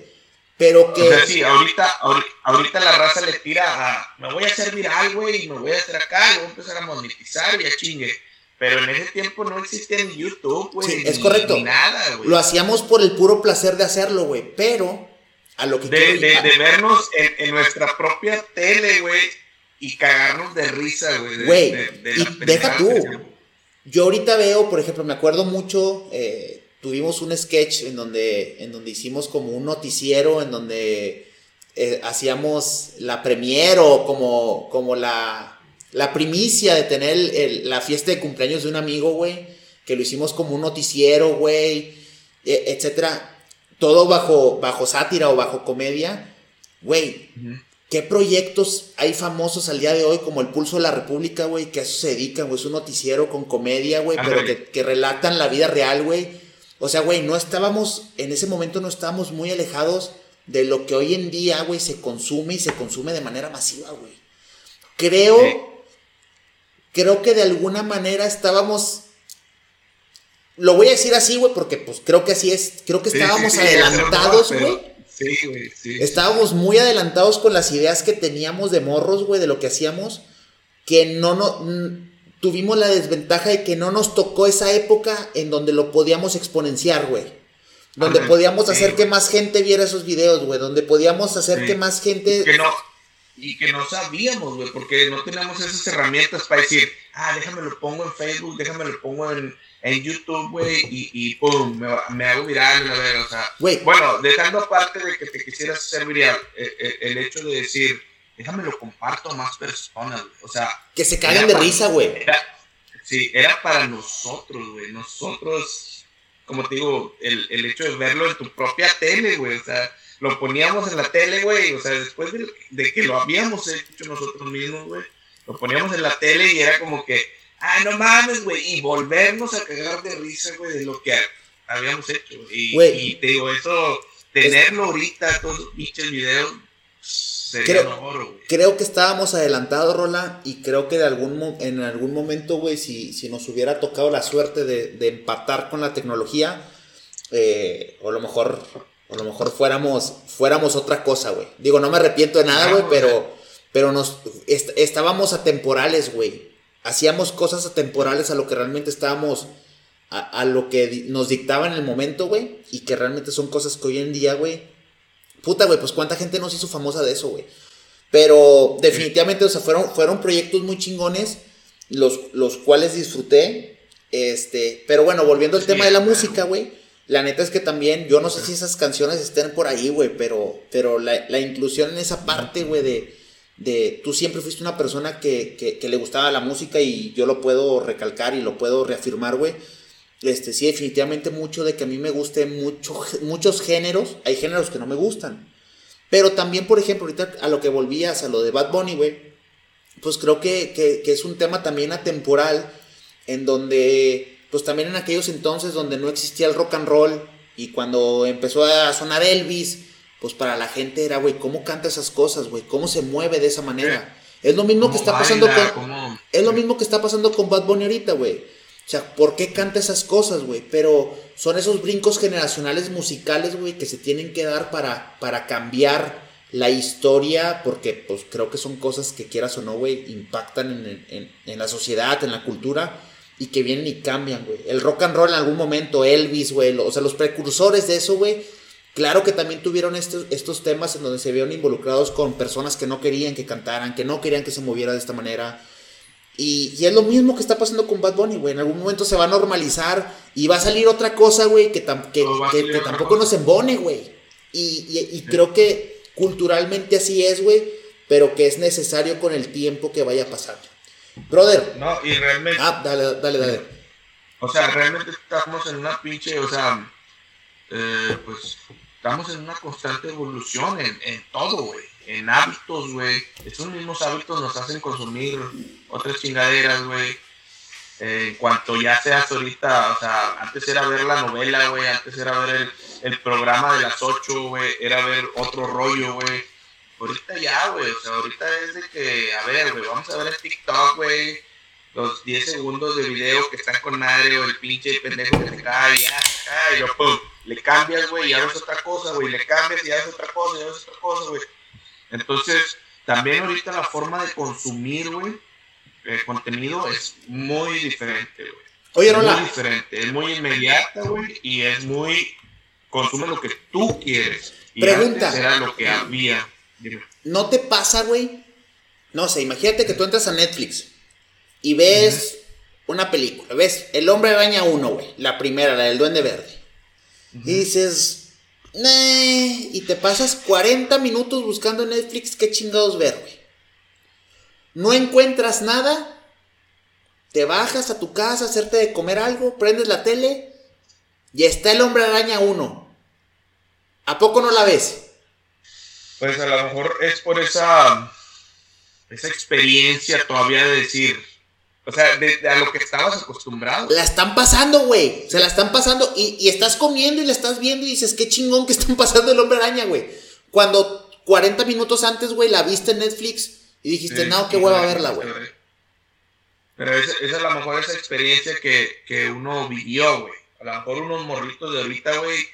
S1: Pero que...
S2: O sea, sí, ahorita, ahorita, la raza le tira a, me voy a hacer viral, güey, y me voy a hacer acá, y voy a empezar a monetizar y a chingue. Pero en ese tiempo no existía ni YouTube, güey. Sí,
S1: es correcto. Ni nada, güey. Lo hacíamos por el puro placer de hacerlo, güey. Pero a lo que
S2: de, de, de, vernos en, en, nuestra propia tele, güey, y cagarnos de risa, güey.
S1: Güey, y deja tú. Yo ahorita veo, por ejemplo, me acuerdo mucho, eh, tuvimos un sketch en donde, en donde hicimos como un noticiero, en donde eh, hacíamos la premier o como, como la, la primicia de tener la fiesta de cumpleaños de un amigo, güey, que lo hicimos como un noticiero, güey, e, etcétera. Todo bajo, bajo sátira o bajo comedia. Güey, ¿Qué proyectos hay famosos al día de hoy como El Pulso de la República, güey? Que a eso se dedican, güey. Es un noticiero con comedia, güey, pero que, que, relatan la vida real, güey. O sea, güey, no estábamos, en ese momento no estábamos muy alejados de lo que hoy en día, güey, se consume y se consume de manera masiva, güey. Creo, creo que de alguna manera estábamos lo voy a decir así, güey, porque pues creo que así es. Creo que estábamos adelantados, güey.
S2: Sí, güey, sí.
S1: Estábamos muy adelantados con las ideas que teníamos de morros, güey, de lo que hacíamos, que no, no tuvimos la desventaja de que no nos tocó esa época en donde lo podíamos exponenciar, güey. Donde podíamos hacer que más gente viera esos videos, güey. Donde podíamos hacer que más gente...
S2: Que no, y que no sabíamos, güey, porque no teníamos esas herramientas para decir, ah, déjame lo pongo en Facebook, déjame lo pongo en, en YouTube, güey, y, y pum, me, me, hago viral, o sea, bueno, dejando aparte de que te quisieras hacer viral, el, eh, eh, el, hecho de decir, déjame lo comparto a más personas, o sea,
S1: que se caigan de risa, güey.
S2: Sí, era para nosotros, güey, nosotros, como te digo, el, el hecho de verlo en tu propia tele, güey, o sea, lo poníamos en la tele, güey, o sea, después de, de que lo habíamos hecho nosotros mismos, güey, lo poníamos en la tele y era como que ah, no mames, güey, y volvernos a cagar de risa, güey, de lo que habíamos hecho. Y, y te digo, eso, tenerlo ahorita, todos los pinches videos, sería creo, oro, güey.
S1: Creo que estábamos adelantados, Rola, y creo que de algún, en algún momento, güey, si, si nos hubiera tocado la suerte de, de empatar con la tecnología, eh, o a lo mejor, a lo mejor fuéramos, fuéramos otra cosa, güey. Digo, no me arrepiento de nada, güey, pero, pero nos, estábamos atemporales, güey hacíamos cosas atemporales a lo que realmente estábamos, a, lo que nos dictaba en el momento, güey, y que realmente son cosas que hoy en día, güey, puta, güey, pues cuánta gente nos hizo famosa de eso, güey. Pero definitivamente, o sea, fueron, fueron proyectos muy chingones, los, los cuales disfruté, este, pero bueno, volviendo al tema de la música, güey. La neta es que también, yo no sé si esas canciones estén por ahí, güey, pero, pero la, la inclusión en esa parte, güey, de, de tú siempre fuiste una persona que, le gustaba la música y yo lo puedo recalcar y lo puedo reafirmar, güey. Este, sí, definitivamente mucho de que a mí me guste mucho, muchos géneros. Hay géneros que no me gustan. Pero también, por ejemplo, ahorita a lo que volvías, a lo de Bad Bunny, güey. Pues creo que, que es un tema también atemporal. En donde, pues también en aquellos entonces donde no existía el rock and roll. Y cuando empezó a sonar Elvis pues para la gente era, güey, ¿cómo canta esas cosas, güey? ¿Cómo se mueve de esa manera? Es lo mismo que está pasando con... Es lo mismo que está pasando con Bad Bunny ahorita, güey. O sea, ¿por qué canta esas cosas, güey? Pero son esos brincos generacionales musicales, güey, que se tienen que dar para, para cambiar la historia, porque pues creo que son cosas que quieras o no, güey, impactan en, en, la sociedad, en la cultura, y que vienen y cambian, güey. El rock and roll en algún momento, Elvis, güey, o sea, los precursores de eso, güey, Claro que también tuvieron estos, estos temas en donde se vieron involucrados con personas que no querían que cantaran, que no querían que se moviera de esta manera. Y, es lo mismo que está pasando con Bad Bunny, güey. En algún momento se va a normalizar y va a salir otra cosa, güey, que, que, tampoco nos embone, güey. Y, creo que culturalmente así es, güey, pero que es necesario con el tiempo que vaya pasando. Brother.
S2: No, y realmente.
S1: Ah, dale, dale, dale.
S2: O sea, realmente estamos en una pinche, o sea, eh, pues estamos en una constante evolución en, en todo, güey. En hábitos, güey. Esos mismos hábitos nos hacen consumir otras chingaderas, güey. Eh, en cuanto ya seas ahorita, o sea, antes era ver la novela, güey, antes era ver el, el programa de las 8, güey, era ver otro rollo, güey. Ahorita ya, güey, o sea, ahorita es de que, a ver, güey, vamos a ver el TikTok, güey, los 10 segundos de video que están con madre o el pinche pendejo que se cae, ya, y yo, pum, le cambias, güey, y haces otra cosa, güey, le cambias y haces otra cosa, y haces otra cosa, güey. Entonces, también ahorita la forma de consumir, güey, el contenido es muy diferente, güey.
S1: Oye,
S2: es
S1: Rola.
S2: muy diferente, es muy inmediata, güey, y es muy, consume lo que tú quieres. Y
S1: Pregunta.
S2: antes era lo que había. Dime.
S1: ¿No te pasa, güey? No sé, imagínate que tú entras a Netflix y ves una película. Ves El Hombre Araña 1, güey. La primera, la del Duende Verde. Y dices, y te pasas 40 minutos buscando en Netflix qué chingados ver, güey. No encuentras nada. Te bajas a tu casa a hacerte de comer algo, prendes la tele y está El Hombre Araña 1. ¿A poco no la ves?
S2: Pues a lo mejor es por esa, esa experiencia todavía de decir, o sea, de, de a lo que estabas acostumbrado.
S1: La están pasando, güey. Se la están pasando. Y, y estás comiendo y la estás viendo y dices, qué chingón que están <laughs> pasando el hombre araña, güey. Cuando 40 minutos antes, güey, la viste en Netflix y dijiste,
S2: Sí,
S1: no, qué hueva verla, güey.
S2: Pero esa, esa es a lo mejor esa experiencia que, que uno vivió, güey. A lo mejor unos morritos de ahorita, güey,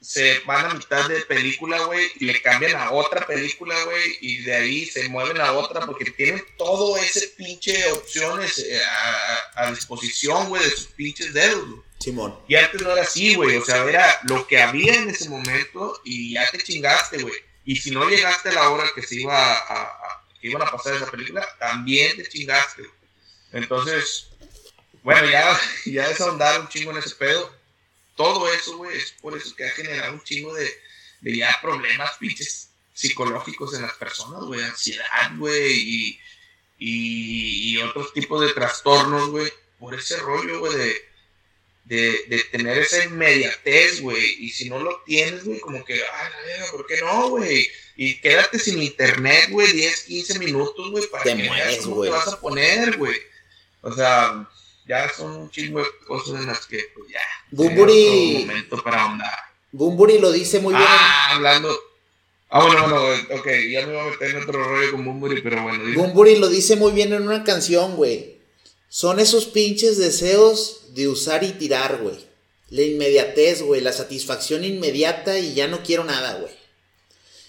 S2: se van a mitad de película, güey, y le cambian a otra película, güey, y de ahí se mueven a otra porque tienen todo ese pinche opciones eh, a, a- disposición, güey, de sus pinches dedos, güey.
S1: Simón.
S2: Y antes no era así, güey. O sea, era lo que había en ese momento y ya te chingaste, güey. Y si no llegaste a la hora que se iba a, a- a- que iban a pasar esa película, también te chingaste. güey. Entonces, bueno, ya, <laughs> ya es ahondar un chingo en ese pedo. Todo eso, güey, es por eso que ha generado un chingo de, de ya problemas pinches psicológicos en las personas, güey. Ansiedad, güey, y, y, y otros tipos de trastornos, güey. Por ese rollo, güey, de, de, de tener esa inmediatez, güey. Y si no lo tienes, güey, como que, verga, ¿por qué no, güey? Y quédate sin internet, güey, 10, 15 minutos, güey, para
S1: Te
S2: que
S1: mueres,
S2: veas cómo te vas a poner, güey. O sea, ya son un chingo de cosas en las que, pues ya.
S1: Bumburi-
S2: momento para ahondar.
S1: Bumburi lo dice muy bien.
S2: Ah, hablando. Ah, bueno, bueno, ok, ya me voy a meter en otro rollo con Bumburi, pero bueno, dime.
S1: Bumburi lo dice muy bien en una canción, güey. Son esos pinches deseos de usar y tirar, güey. La inmediatez, güey. La satisfacción inmediata y ya no quiero nada, güey.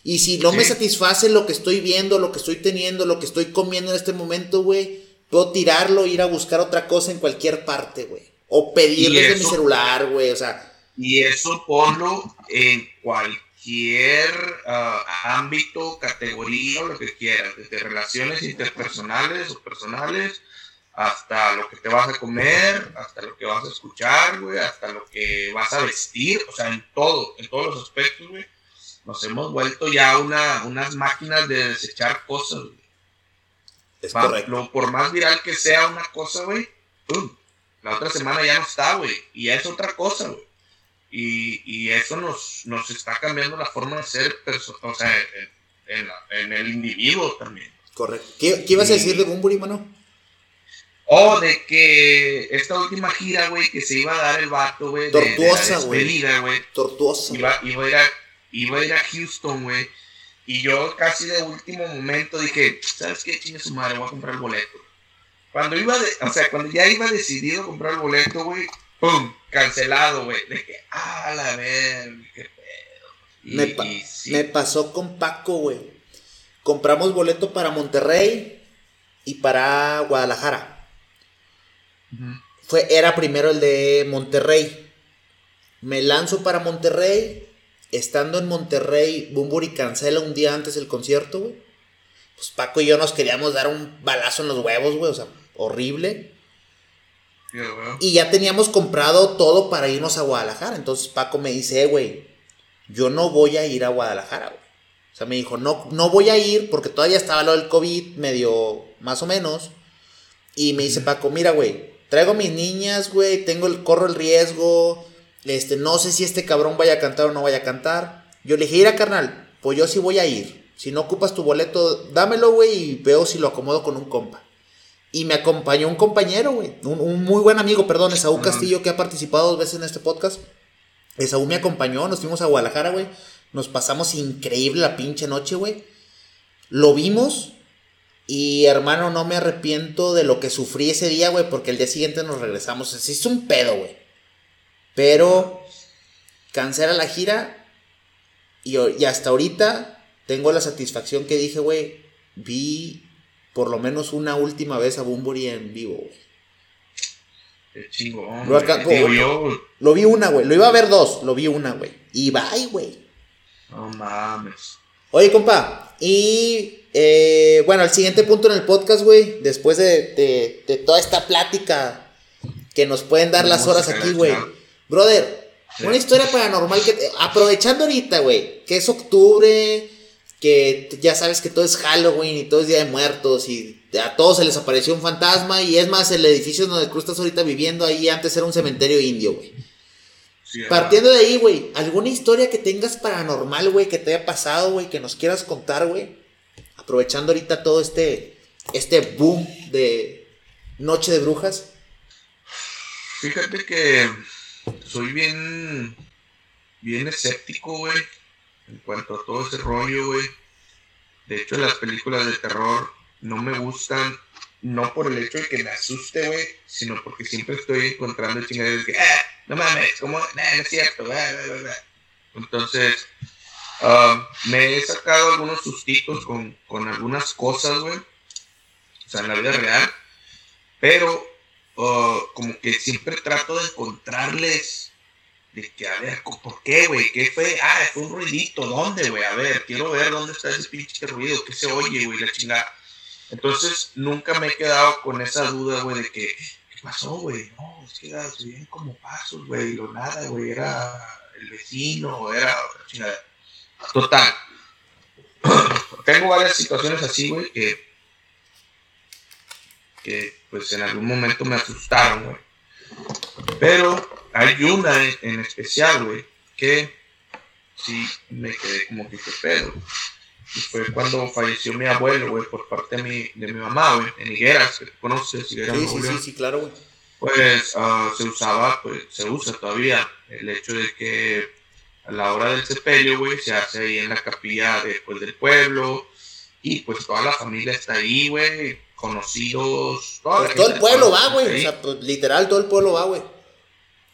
S1: Y si no me satisface lo que estoy viendo, lo que estoy teniendo, lo que estoy comiendo en este momento, güey, puedo tirarlo, ir a buscar otra cosa en cualquier parte, güey. O pedir
S2: Y
S1: desde mi
S2: eso-
S1: celular, güey. O sea,
S2: Y eso ponlo en cualquier ah, ámbito, categoría o lo que quieras, desde relaciones interpersonales o personales, hasta lo que te vas a comer, hasta lo que vas a escuchar, güey, hasta lo que vas a vestir, o sea, en todo, en todos los aspectos, güey. Nos hemos vuelto ya una, unas máquinas de desechar cosas, güey.
S1: Es
S2: Va,
S1: correcto.
S2: lo- por más viral que sea una cosa, güey, la otra semana ya no está, güey, y ya es otra cosa, güey. Y, y eso nos, nos está cambiando la forma de ser, o sea, en, en la- en el individuo también.
S1: Correcto. ¿Qué, qué ibas a decir de Bumburi, mano?
S2: O de que esta última gira, güey, que se iba a dar el vato, güey, de, de
S1: Tortuosa, güey.
S2: güey,
S1: Tortuoso.
S2: iba, iba a ir a, iba a ir a Houston, güey. Y yo casi de último momento dije, ¿sabes qué? Chingue su madre, voy a comprar el boleto. Cuando iba, de, o sea, cuando ya iba decidido a comprar el boleto, güey, ¡pum! Cancelado, güey. Dije, ah, la verga, qué pedo. Y,
S1: Me, pa-
S2: y sí,
S1: me pasó con Paco, güey. Compramos boleto para Monterrey y para Guadalajara. Fue, era primero el de Monterrey. Me lanzo para Monterrey. Estando en Monterrey, Bumburi cancela un día antes el concierto, güey. Pues Paco y yo nos queríamos dar un balazo en los huevos, güey. O sea, horrible. Y ya teníamos comprado todo para irnos a Guadalajara. Entonces Paco me dice, "Eh, güey, yo no voy a ir a Guadalajara, güey. O sea, me dijo, no, no voy a ir porque todavía estaba lo del COVID, medio más o menos. Y me dice Paco, mira, güey, traigo mis niñas, güey, tengo el, corro el riesgo. Este, no sé si este cabrón vaya a cantar o no vaya a cantar. Yo le dije, mira, carnal, pues yo sí voy a ir. Si no ocupas tu boleto, dámelo, güey, y veo si lo acomodo con un compa. Y me acompañó un compañero, güey. Un, un muy buen amigo, perdón, Esaú. Castillo, que ha participado dos veces en este podcast. Esaú me acompañó, nos fuimos a Guadalajara, güey. Nos pasamos increíble la pinche noche, güey. Lo vimos Y hermano, no me arrepiento de lo que sufrí ese día, güey, porque el día siguiente nos regresamos. Es un pedo, güey. Pero cancela la gira y, y hasta ahorita tengo la satisfacción que dije, güey, vi por lo menos una última vez a Bumburi en vivo, güey.
S2: Chingón.
S1: Lo,
S2: Digo,
S1: lo-
S2: yo,
S1: lo vi una, güey. Lo iba a ver dos, lo vi una, güey. Y bye, güey.
S2: no mames.
S1: Oye, compa, y eh, bueno, el siguiente punto en el podcast, güey, después de, de- de toda esta plática que nos pueden dar las horas aquí, güey. Brother,
S2: Sí.
S1: una historia paranormal que, te- aprovechando ahorita, güey, que es octubre, que ya sabes que todo es Halloween y todo es Día de Muertos y a todos se les apareció un fantasma y es más, el edificio donde tú estás ahorita viviendo ahí antes era un cementerio indio, güey.
S2: Sí,
S1: Partiendo de ahí, güey, ¿alguna historia que tengas paranormal, güey, que te haya pasado, güey, que nos quieras contar, güey? Aprovechando ahorita todo este, este boom de Noche de Brujas.
S2: Fíjate que soy bien, bien escéptico, güey, en cuanto a todo ese rollo, güey. De hecho, las películas de terror no me gustan, no por el hecho de que me asuste, güey, sino porque siempre estoy encontrando chingaderas que, ah, no mames, ¿cómo? Nah, no es cierto, bla, bla, bla, bla". Entonces, ah, me he sacado algunos sustitos con, con algunas cosas, güey. O sea, en la vida real. Pero como que siempre trato de encontrarles de que, a ver, ¿por qué, güey? ¿Qué fue? Ah, fue un ruidito, ¿dónde, güey? A ver, quiero ver dónde está ese pinche ruido, qué se oye, güey, la chingada. Entonces, nunca me he quedado con esa duda, güey, de que, ¿qué pasó, güey? No, es que era- se como pasos, güey, o nada, güey, era el vecino, era otra chingada. Total. <clears throat> Tengo varias situaciones así, güey, que que pues en algún momento me asustaron, güey. Pero hay una en, en especial, güey, que sí me quedé como que qué pedo. Y fue cuando falleció mi abuelo, güey, por parte de mi, de mi mamá, güey, en Higueras, que conoces, Higueras,
S1: Sí, sí, sí, sí, claro, güey.
S2: Pues ah, se usaba, pues se usa todavía el hecho de que a la hora del sepelio, güey, se hace ahí en la capilla después del pueblo y pues toda la familia está ahí, güey, conocidos, toda
S1: Pues todo el
S2: gente
S1: pueblo va, güey. O sea, pues, literal, todo el pueblo va, güey.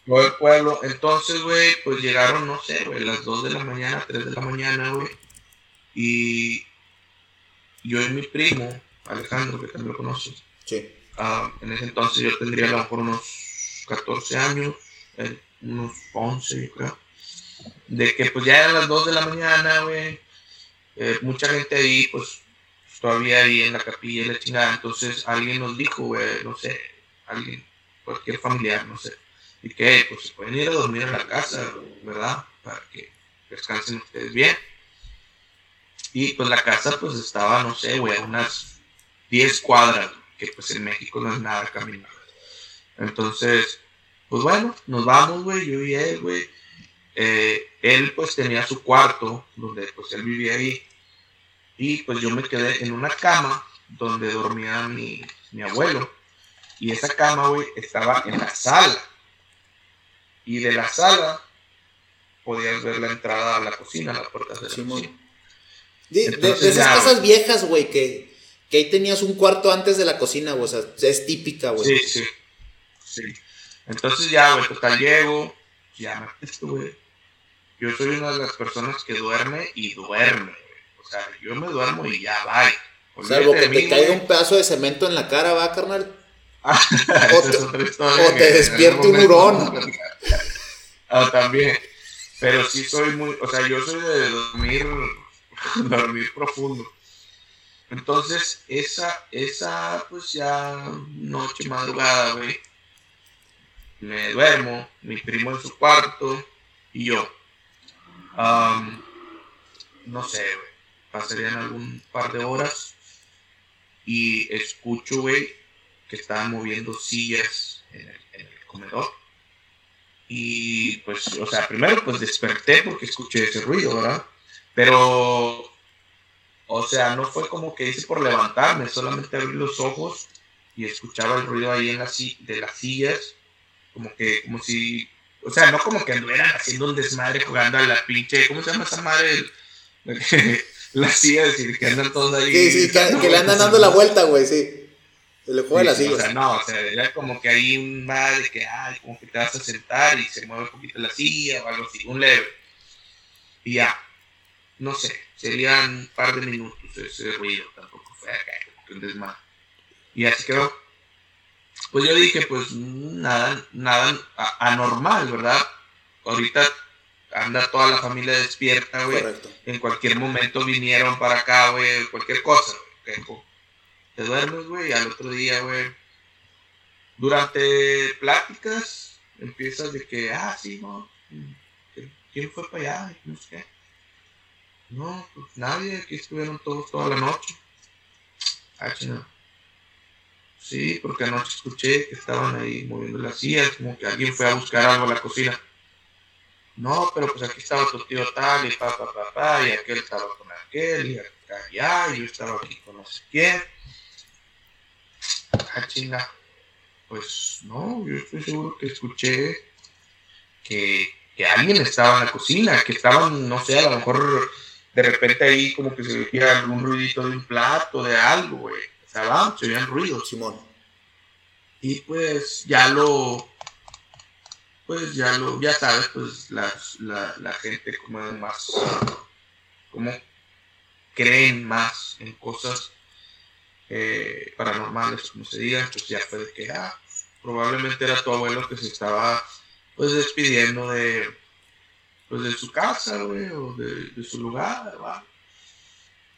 S2: todo el pueblo. Entonces, güey, pues llegaron, no sé, güey, las 2 de la mañana, 3 de la mañana, güey. Y yo y mi primo, Alejandro, que también lo conoces,
S1: Sí.
S2: Ah, en ese entonces yo tendría a lo mejor unos 14 años, él unos 11, yo creo. De que pues ya eran las 2 de la mañana, güey. eh, mucha gente ahí, pues todavía ahí en la capilla y la chingada. Entonces alguien nos dijo, güey, no sé, alguien, cualquier familiar, no sé. Y que pues se pueden ir a dormir a la casa, ¿verdad? Para que descansen ustedes bien. Y pues la casa pues estaba, no sé, güey, unas 10 cuadras, que pues en México no es nada caminar. Entonces, pues bueno, nos vamos, güey, yo y él, güey. Eh, él pues tenía su cuarto, donde pues él vivía ahí. Y pues yo me quedé en una cama donde dormía mi, mi abuelo. Y esa cama, güey, estaba en la sala. Y de la sala podías ver la entrada a la cocina, la puerta de la
S1: Simón.
S2: cocina.
S1: De, de- esas
S2: ya,
S1: casas viejas, güey, que, que ahí tenías un cuarto antes de la cocina, güey. O sea, es típica, güey.
S2: Sí, sí. Sí. Entonces ya, güey, total llego, ya me güey. Yo soy una de las personas que duerme y duerme, sea, yo me duermo y ya, bye.
S1: Salvo que te caiga un pedazo de cemento en la cara, va, carnal. <laughs>
S2: Esa
S1: o te- o te despierte un hurón.
S2: Ah, también. Pero sí soy muy, o sea, yo soy de dormir, <laughs> dormir profundo. Entonces, esa, esa, pues ya noche madrugada, güey. Me duermo, mi primo en su cuarto y yo. Am, no sé, güey. Pasarían algún par de horas y escucho, güey, que estaban moviendo sillas en el, en el comedor. Y pues, o sea, primero pues desperté porque escuché ese ruido, ¿verdad? Pero, o sea, no fue como que hice por levantarme, solamente abrí los ojos y escuchaba el ruido ahí en la, de las sillas, como que, como si, o sea, no como que anduvieran haciendo un desmadre jugando a la pinche, ¿cómo se llama esa madre? Que, la silla, decir, que andan todos ahí.
S1: Sí, sí, que, le andan dando la vuelta, güey, sí. El juego de la silla.
S2: O sea, no, o sea, era como que hay un mal de que, ay, como que te vas a sentar y se mueve un poquito la silla o algo así, un leve. Y ya, no sé, serían un par de minutos ese ruido, tampoco fue acá, un desmadre. Y así quedó. Pues yo dije, pues nada, nada anormal, ¿verdad? Ahorita anda toda la familia despierta, güey. En cualquier momento vinieron para acá, güey, cualquier cosa, Te duermes, güey, y al otro día, güey. Durante pláticas empiezas de que, ah, sí, no. ¿Quién fue para allá? No sé qué. No, pues nadie, aquí estuvieron todos toda la noche. Ah, Sí, porque anoche escuché que estaban ahí moviendo las sillas, como que alguien fue a buscar algo a la cocina. No, pero pues aquí estaba tu tío tal y papá, papá, pa, y aquel estaba con aquel, y acá y yo estaba aquí con no sé quién. Ah, chinga. Pues no, yo estoy seguro que escuché que, que alguien estaba en la cocina, que estaban, no sé, a lo mejor de repente ahí como que se veía algún ruidito de un plato, de algo, güey se oían ruidos, Simón. Y pues ya lo, pues ya lo, ya sabes, pues la, la gente como es más, como creen más en cosas eh, paranormales, como se diga, pues ya fue de que, ah, probablemente era tu abuelo que se estaba, pues, despidiendo de, pues, de su casa, güey, o de, de su lugar, ¿verdad?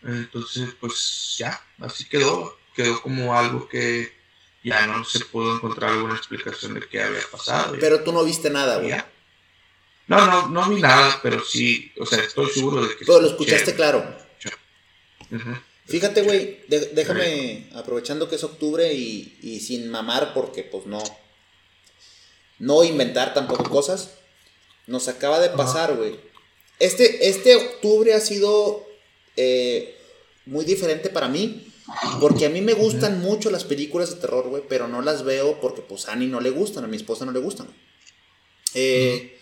S2: Entonces, pues, ya, así quedó quedó como algo que ya no se pudo encontrar alguna explicación de qué había pasado.
S1: Pero tú no viste nada, güey.
S2: No, no, no vi nada, pero sí, o sea, estoy seguro de que...
S1: Pero lo escuchaste claro. Fíjate, güey, déjame, aprovechando que es octubre y, y, sin mamar, porque pues no, no inventar tampoco cosas, nos acaba de pasar, güey. Este, este octubre ha sido eh, muy diferente para mí porque a mí me gustan mucho las películas de terror, güey, pero no las veo porque pues a Annie no le gustan, a mi esposa no le gustan. Eh,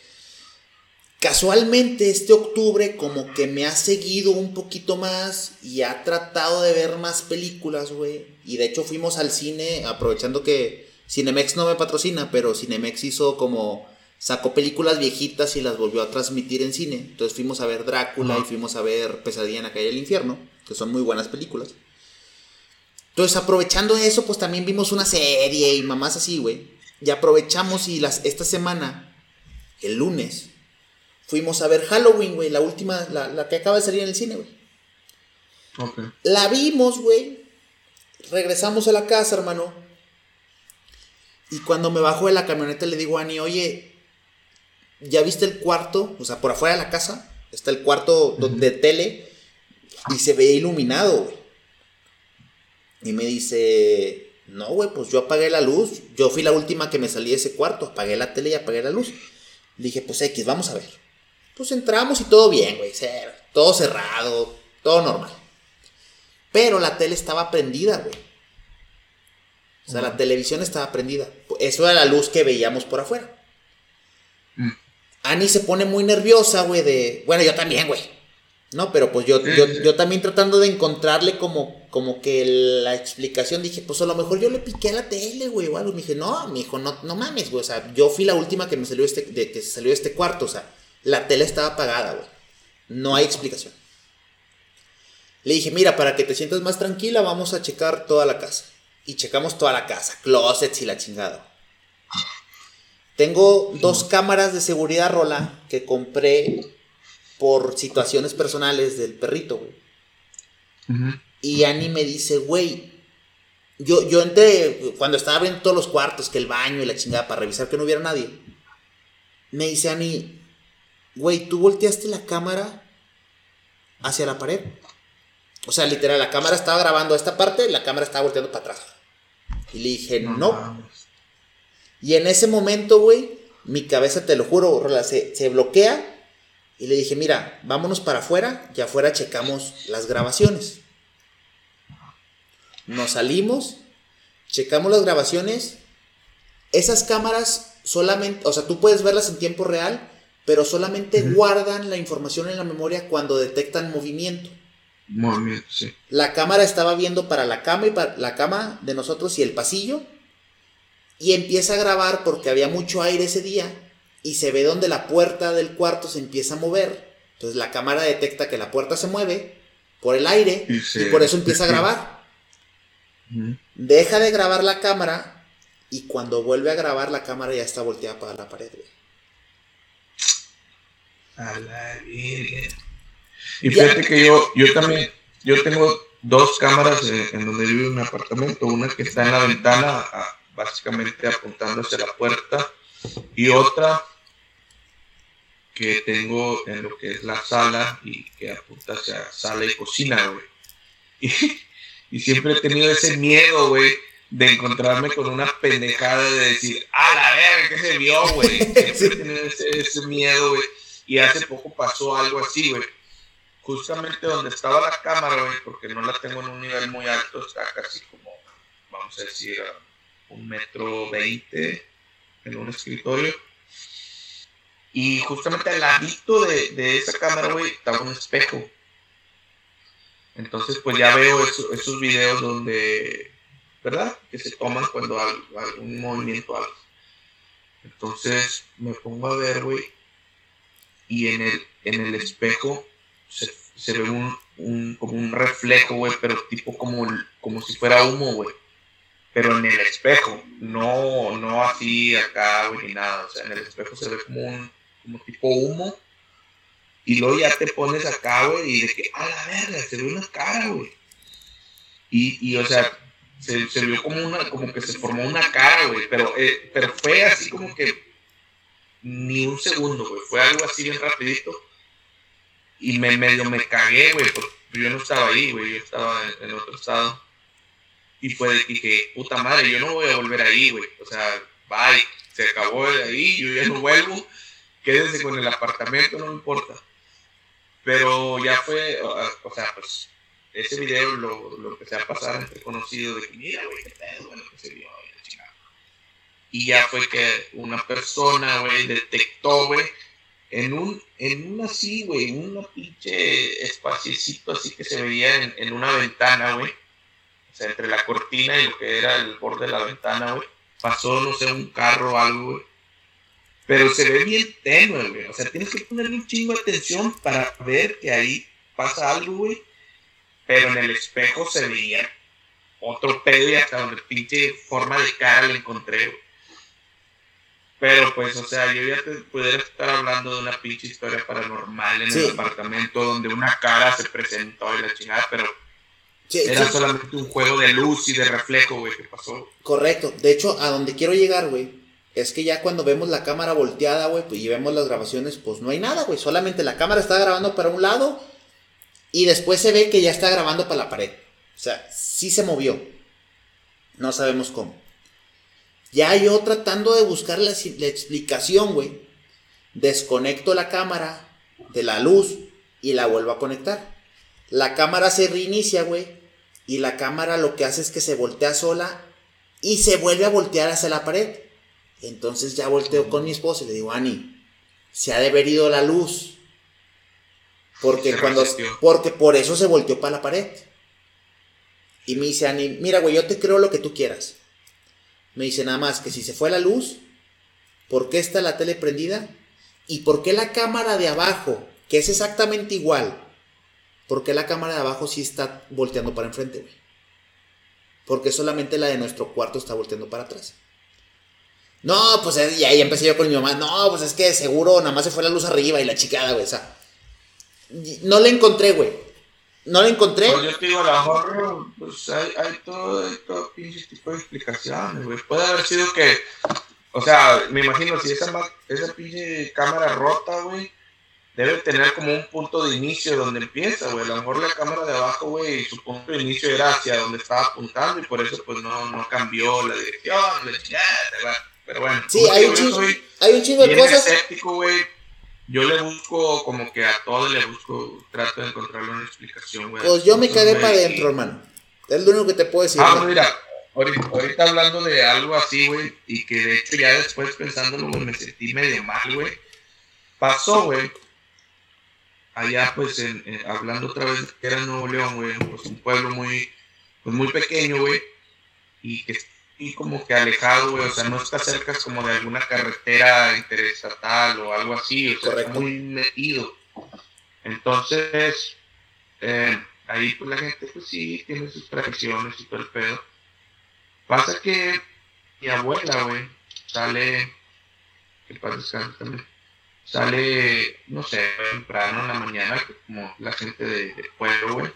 S1: casualmente este octubre como que me ha seguido un poquito más y ha tratado de ver más películas, güey. Y de hecho fuimos al cine, aprovechando que Cinemex no me patrocina, pero Cinemex hizo como sacó películas viejitas y las volvió a transmitir en cine. Entonces fuimos a ver Drácula y fuimos a ver Pesadilla en la calle del infierno, que son muy buenas películas. Entonces, aprovechando eso, pues también vimos una serie y mamás así, güey. Y aprovechamos y las, esta semana, el lunes, fuimos a ver Halloween, güey, la última, la, que acaba de salir en el cine, güey. Okay. La vimos, güey. Regresamos a la casa, hermano. Y cuando me bajo de la camioneta le digo a Ani, oye, ¿ya viste el cuarto? O sea, por afuera de la casa está el cuarto de tele y se ve iluminado, güey. Y me dice, no, güey, pues yo apagué la luz. Yo fui la última que me salí de ese cuarto. Apagué la tele y apagué la luz. Le dije, pues X, vamos a ver. Pues entramos y todo bien, güey. Todo cerrado, todo normal. Pero la tele estaba prendida, güey. O sea, la televisión estaba prendida. Eso era la luz que veíamos por afuera. Mm. Annie se pone muy nerviosa, güey, de... Bueno, yo también, güey. No, pero pues yo, yo, también tratando de encontrarle como, como que la explicación, dije, pues a lo mejor yo le piqué a la tele, güey, o algo. Me dije, no, mi hijo, no, no mames, güey. O sea, yo fui la última que me salió este, de, que salió este cuarto. O sea, la tele estaba apagada, güey. No hay explicación. Le dije, mira, para que te sientas más tranquila, vamos a checar toda la casa. Y checamos toda la casa, closets y la chingada. Tengo dos cámaras de seguridad rola que compré por situaciones personales del perrito, güey. Y Annie me dice, güey, yo, yo entré, cuando estaba abriendo todos los cuartos, que el baño y la chingada, para revisar que no hubiera nadie, me dice Annie, güey, tú volteaste la cámara hacia la pared. O sea, literal, la cámara estaba grabando esta parte, la cámara estaba volteando para atrás. Y le dije, no. Y en ese momento, güey, mi cabeza, te lo juro, se, se bloquea y le dije, mira, vámonos para afuera y afuera checamos las grabaciones. Nos salimos, checamos las grabaciones. Esas cámaras solamente, o sea, tú puedes verlas en tiempo real, pero solamente guardan la información en la memoria cuando detectan movimiento.
S2: Movimiento, sí.
S1: La cámara estaba viendo para la cama y para la cama de nosotros y el pasillo. Y empieza a grabar porque había mucho aire ese día. Y se ve donde la puerta del cuarto se empieza a mover. Entonces la cámara detecta que la puerta se mueve por el aire y, por eso empieza a grabar. Deja de grabar la cámara y cuando vuelve a grabar la cámara ya está volteada para la pared,
S2: A la Y fíjate que yo, yo también, yo tengo dos cámaras en, donde vivo en un apartamento, una que está en la ventana, básicamente apuntando hacia la puerta, y otra que tengo en lo que es la sala y que apunta hacia sala y cocina, güey. <laughs> Y, siempre he tenido ese miedo, güey, de encontrarme con una pendejada de decir, a la verga, ¿qué se vio, <laughs> güey? Siempre he tenido ese, miedo, güey. Y hace poco pasó algo así, güey. Justamente donde estaba la cámara, güey, porque no la tengo en un nivel muy alto, está casi como, vamos a decir, un metro veinte en un escritorio y justamente al ladito de, de esa cámara, güey, estaba un espejo. Entonces, pues ya veo esos videos donde, ¿verdad? Que se toman cuando hay algún movimiento algo. Entonces me pongo a ver, güey, y en el, en el espejo se, se ve un, un, como un reflejo, güey, pero tipo como, como si fuera humo, güey. Pero en el espejo, no, no así acá, güey, ni nada. O sea, en el espejo se ve como un, como tipo humo. Y luego ya te pones acá, güey, y de que, a la verga, se ve una cara, güey. Y, y, o sea, se, se, vio como una, como que se formó una cara, güey, pero, eh, pero fue así como que ni un segundo, güey, fue algo así bien rapidito. Y me medio me cagué, güey, porque yo no estaba ahí, güey, yo estaba en, otro estado. Y fue de que, puta madre, yo no voy a volver ahí, güey. O sea, bye, se acabó de ahí, yo ya no vuelvo quédense con el apartamento, no me importa. Pero ya fue, o sea, pues ese video lo, lo empecé a pasar entre conocidos de que mira, güey, qué pedo, bueno, que se vio, y ya fue que una persona, güey, detectó, güey, en un, en un así, güey, en una pinche espaciecito así que se veía en, en una ventana, güey. O sea, entre la cortina y lo que era el borde de la ventana, güey. Pasó, no sé, un carro o algo, güey pero se ve bien tenue, güey. O sea, tienes que ponerle un chingo de atención para ver que ahí pasa algo, güey. Pero en el espejo se veía otro pedo y hasta donde pinche forma de cara le encontré, güey. Pero pues, o sea, yo ya te pudiera estar hablando de una pinche historia paranormal en el apartamento donde una cara se presentó y la chingada, pero era solamente un juego de luz y de reflejo, güey, que pasó.
S1: Correcto. De hecho, a donde quiero llegar, güey, es que ya cuando vemos la cámara volteada, güey, pues, y vemos las grabaciones, pues no hay nada, güey. Solamente la cámara está grabando para un lado y después se ve que ya está grabando para la pared. O sea, sí se movió. No sabemos cómo. Ya yo tratando de buscar la, la explicación, güey. Desconecto la cámara de la luz y la vuelvo a conectar. La cámara se reinicia, güey. Y la cámara lo que hace es que se voltea sola y se vuelve a voltear hacia la pared. Entonces ya volteo con mi esposa y le digo, Ani, se ha de haber ido la luz. Porque cuando. Porque por eso se volteó para la pared. Y me dice Ani, mira, güey, yo te creo lo que tú quieras. Me dice nada más que si se fue la luz, ¿por qué está la tele prendida? ¿Y por qué la cámara de abajo, que es exactamente igual, por qué la cámara de abajo sí está volteando para enfrente, güey? Porque solamente la de nuestro cuarto está volteando para atrás. No, pues y ahí empecé yo con mi mamá. No, pues es que seguro nada más se fue la luz arriba y la chicada, güey. O sea, no le encontré, güey. No le encontré.
S2: Pues yo te digo, a lo mejor, pues hay, hay todo, todo pinche tipo de explicaciones, güey. Puede haber sido que, o sea, me imagino si esa, esa pinche cámara rota, güey, debe tener como un punto de inicio donde empieza, güey. A lo mejor la cámara de abajo, güey, su punto de inicio era hacia donde estaba apuntando y por eso, pues, no, no cambió la dirección, la chingada, pero bueno.
S1: Sí, hay un, chingo, hay un chingo de cosas.
S2: Escéptico, güey. Yo le busco, como que a todo le busco, trato de encontrarle una explicación, güey.
S1: Pues yo me cagué para adentro, hermano. Es lo único que te puedo decir.
S2: Ah, mira, ahorita, hablando de algo así, güey, y que de hecho ya después pensándolo, me sentí medio mal, güey. Pasó, güey. allá pues en, hablando otra vez que era Nuevo León, güey, pues un pueblo muy, pues muy pequeño, güey, y que como que alejado, güey, o sea, no está cerca como de alguna carretera interestatal o algo así, o sea, muy metido. Entonces, eh, ahí pues la gente pues sí tiene sus tradiciones y todo el pedo. Pasa que mi abuela, güey, sale, que pasa también, sale, no sé, temprano en la mañana, como la gente de, de pueblo, güey,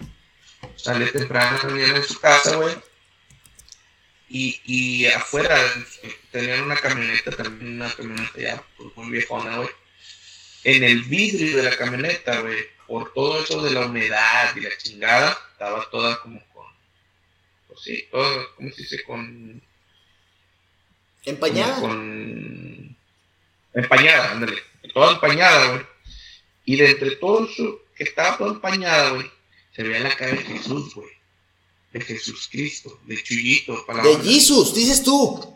S2: sale temprano en la mañana de su casa, güey, y, y afuera tenían una camioneta, también una camioneta ya pues, muy viejona, güey. En el vidrio de la camioneta, güey, por todo eso de la humedad y la chingada, estaba toda como con, pues sí, todo, ¿cómo se dice? Con...
S1: Empañada.
S2: Con... Empañada, ándale. Toda empañada, güey. Y de entre todo eso que estaba toda empañada, güey, se veía la cara de Jesús, güey de Jesús Cristo, de Chuyito.
S1: De Jesús, dices tú.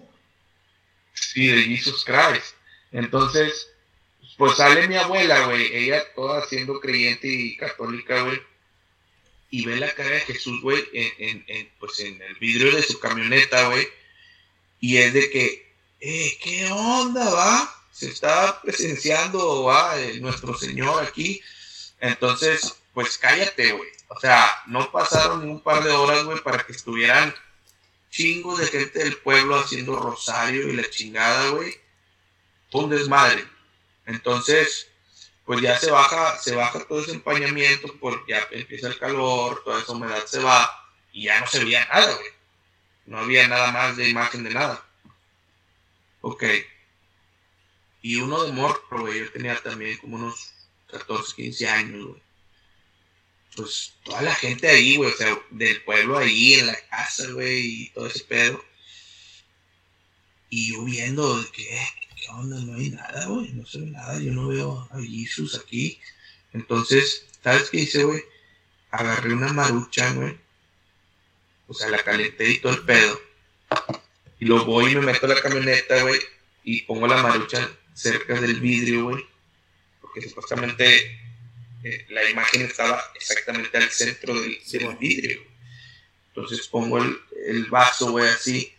S2: Sí, de Jesus Christ. Entonces, pues sale mi abuela, güey, ella toda siendo creyente y católica, güey, y ve la cara de Jesús, güey, en, en, pues en el vidrio de su camioneta, güey, y es de que, eh, ¿qué onda, va? Se está presenciando, va, nuestro Señor aquí. Entonces, pues cállate, güey. O sea, no pasaron ni un par de horas, güey, para que estuvieran chingos de gente del pueblo haciendo rosario y la chingada, güey. Un desmadre. Entonces, pues ya se baja, se baja todo ese empañamiento, porque ya empieza el calor, toda esa humedad se va, y ya no se veía nada, güey. No había nada más de imagen de nada. Ok. Y uno de morro, güey, yo tenía también como unos 14, 15 años, güey pues toda la gente ahí, güey, o sea, del pueblo ahí, en la casa, güey, y todo ese pedo. Y yo viendo que, eh, ¿qué onda? No hay nada, güey, no se ve nada, yo no veo a Jesus aquí. Entonces, ¿sabes qué hice, güey? Agarré una marucha, güey. O sea, la calenté y todo el pedo. Y lo voy y me meto a la camioneta, güey, y pongo la marucha cerca del vidrio, güey. Porque supuestamente la imagen estaba exactamente al centro del, vidrio. Entonces pongo el, vaso, güey, así.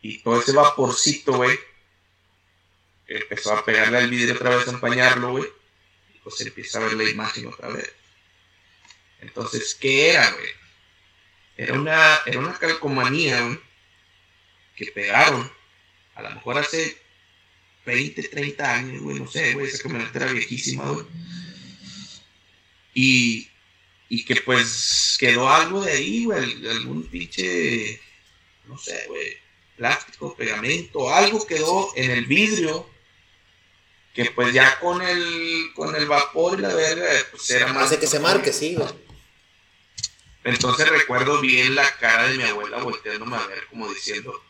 S2: Y todo ese vaporcito, güey, empezó a pegarle al vidrio otra vez, a empañarlo, güey. Y pues empieza a ver la imagen otra vez. Entonces, ¿qué era, güey? Era una, era una calcomanía, güey, que pegaron. A lo mejor hace 20, 30 años, güey, no sé, güey, esa camioneta era viejísima, güey y, y que pues quedó algo de ahí, güey, algún pinche, no sé, güey, plástico, pegamento, algo quedó en el vidrio que pues ya con el con el vapor y la verga pues era
S1: más hace que se marque sí güey
S2: entonces recuerdo bien la cara de mi abuela volteándome a ver como diciendo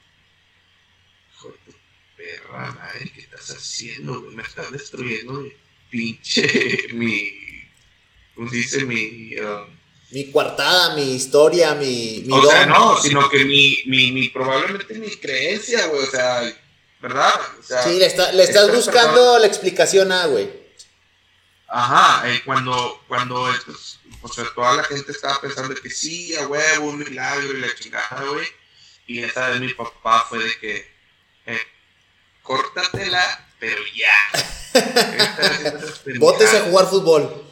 S2: hijo de tu perra madre qué estás haciendo güey? me estás destruyendo mi pinche <laughs> mi pues dice mi... Um,
S1: mi coartada, mi historia, mi...
S2: o sea, no, sino que mi, mi, mi probablemente mi creencia, güey, o sea, ¿verdad? O sea,
S1: sí, le, está, le estás buscando la explicación a, güey.
S2: Ajá, eh, cuando, cuando, estos, o sea, toda la gente estaba pensando que sí, a huevo, un milagro y la chingada, güey. Y esa vez mi papá fue de que, eh, córtatela, pero ya. <laughs>
S1: Bótese a jugar fútbol.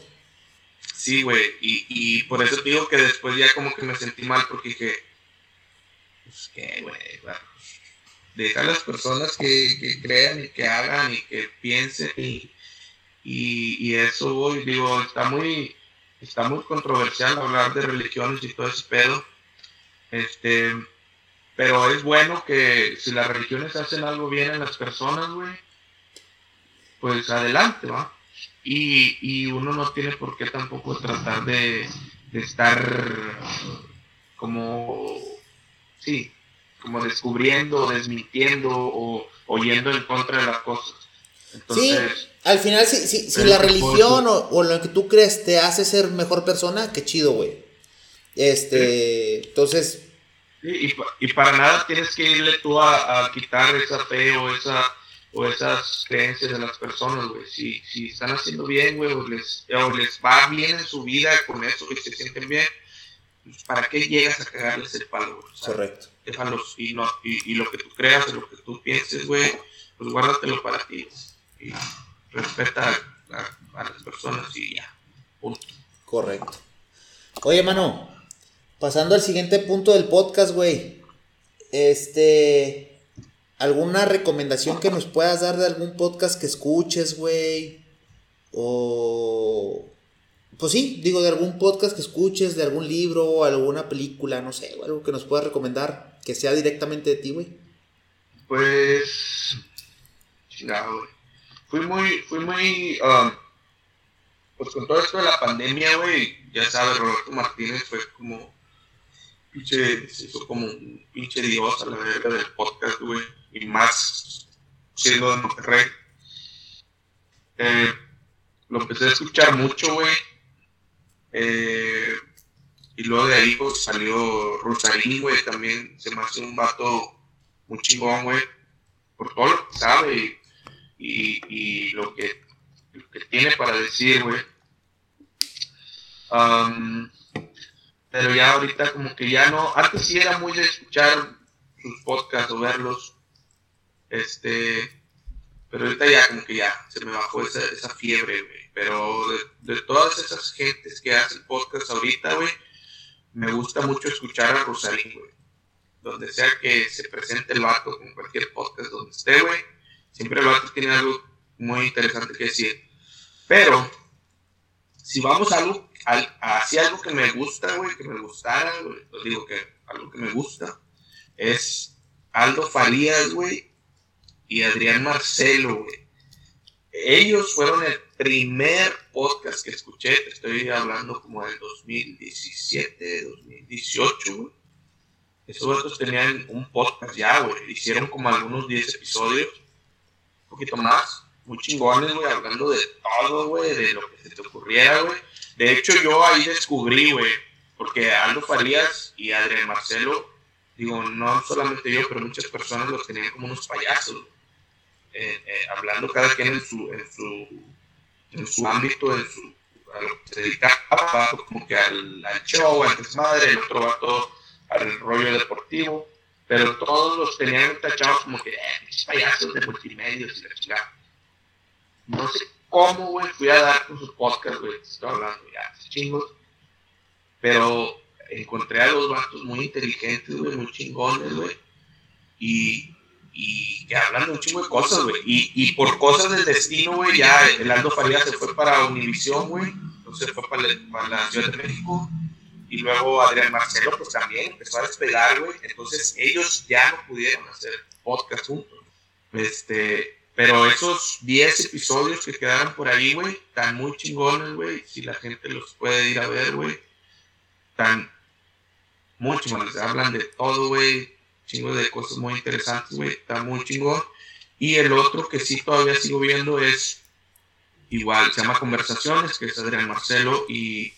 S2: Sí, güey, y, y por eso digo que después ya como que me sentí mal porque dije, pues qué, güey, deja a las personas que, crean y que hagan y que piensen y, y, eso, güey, digo, está muy, está muy controversial hablar de religiones y todo ese pedo, este, pero es bueno que si las religiones hacen algo bien en las personas, güey, pues adelante, ¿va? Y, y uno no tiene por qué tampoco tratar de, estar como, sí, como descubriendo, desmintiendo o, oyendo en contra de las cosas. Entonces,
S1: sí, al final, si, si, si la religión o, lo que tú crees te hace ser mejor persona, qué chido, güey. Este, entonces...
S2: y, y, para nada tienes que irle tú a, a quitar esa fe o esa o esas creencias de las personas, güey. Si, si están haciendo bien, güey, o les, o les va bien en su vida con eso y se sienten bien, pues, ¿para qué llegas a cagarles el palo, güey?
S1: Correcto.
S2: Déjalos y, no, y, lo que tú creas, lo que tú pienses, güey, pues guárdatelo para ti. Y respeta a, a las personas y ya. Punto.
S1: Correcto. Oye, mano, pasando al siguiente punto del podcast, güey. Este. ¿Alguna recomendación que nos puedas dar de algún podcast que escuches, güey? O. Pues sí, digo, de algún podcast que escuches, de algún libro, alguna película, no sé, algo que nos puedas recomendar que sea directamente de ti, güey.
S2: Pues. Chingado, güey. Fui muy. Fui muy. Um, pues con todo esto de la pandemia, güey, ya sabes, Roberto Martínez fue como, pinche, se hizo como un pinche dios a la verga del podcast, güey, y más siendo de Monterrey. Eh, lo empecé a escuchar mucho, güey. Eh, y luego de ahí pues, salió Rosalín, güey, también se me hace un vato muy chingón, güey, por todo lo que sabe y, y lo, que, tiene para decir, güey pero ya ahorita como que ya no, antes sí era muy de escuchar sus podcasts o verlos, este, pero ahorita ya como que ya se me bajó esa, esa fiebre, güey. Pero de, todas esas gentes que hacen podcast ahorita, güey, me gusta mucho escuchar a Rosalín, güey. Donde sea que se presente el vato, con cualquier podcast donde esté, güey, siempre el vato tiene algo muy interesante que decir. Pero, si vamos a algo así algo que me gusta, güey, que me gustara, güey, digo que algo que me gusta, es Aldo Farías, güey, y Adrián Marcelo, güey. Ellos fueron el primer podcast que escuché, te estoy hablando como del 2017, 2018, güey. Esos otros tenían un podcast ya, güey. Hicieron como algunos 10 episodios, un poquito más, muy chingones, güey, hablando de todo, güey, de lo que se te ocurriera, güey de hecho, yo ahí descubrí, güey, porque Aldo Farías y Adrián Marcelo, digo, no solamente yo, pero muchas personas los tenían como unos payasos, eh, eh, hablando cada quien en su, en su, en su ámbito, en su, a lo que se dedicaba, como que al, show, al desmadre, el otro va todo al rollo deportivo, pero todos los tenían tachados como que, eh, payasos de multimedios y la chingada. No sé cómo, güey, fui a dar con sus podcasts, güey, estoy hablando ya, chingos. Pero encontré a los vatos muy inteligentes, güey, muy chingones, güey. Y, y que hablan un chingo de cosas, güey. Y, y por cosas del destino, güey, ya el Aldo Farías se fue para Univisión, güey. Entonces fue para, para la Ciudad de México. Y luego Adrián Marcelo, pues también empezó a despegar, güey. Entonces ellos ya no pudieron hacer podcast juntos. Este, pero esos 10 episodios que quedaron por ahí, güey, están muy chingones, güey. Si la gente los puede ir a ver, güey. Están muy chingones. Hablan de todo, güey. Chingo de cosas muy interesantes, güey. Está muy chingón. Y el otro que sí todavía sigo viendo es igual, se llama Conversaciones, que es Adrián Marcelo y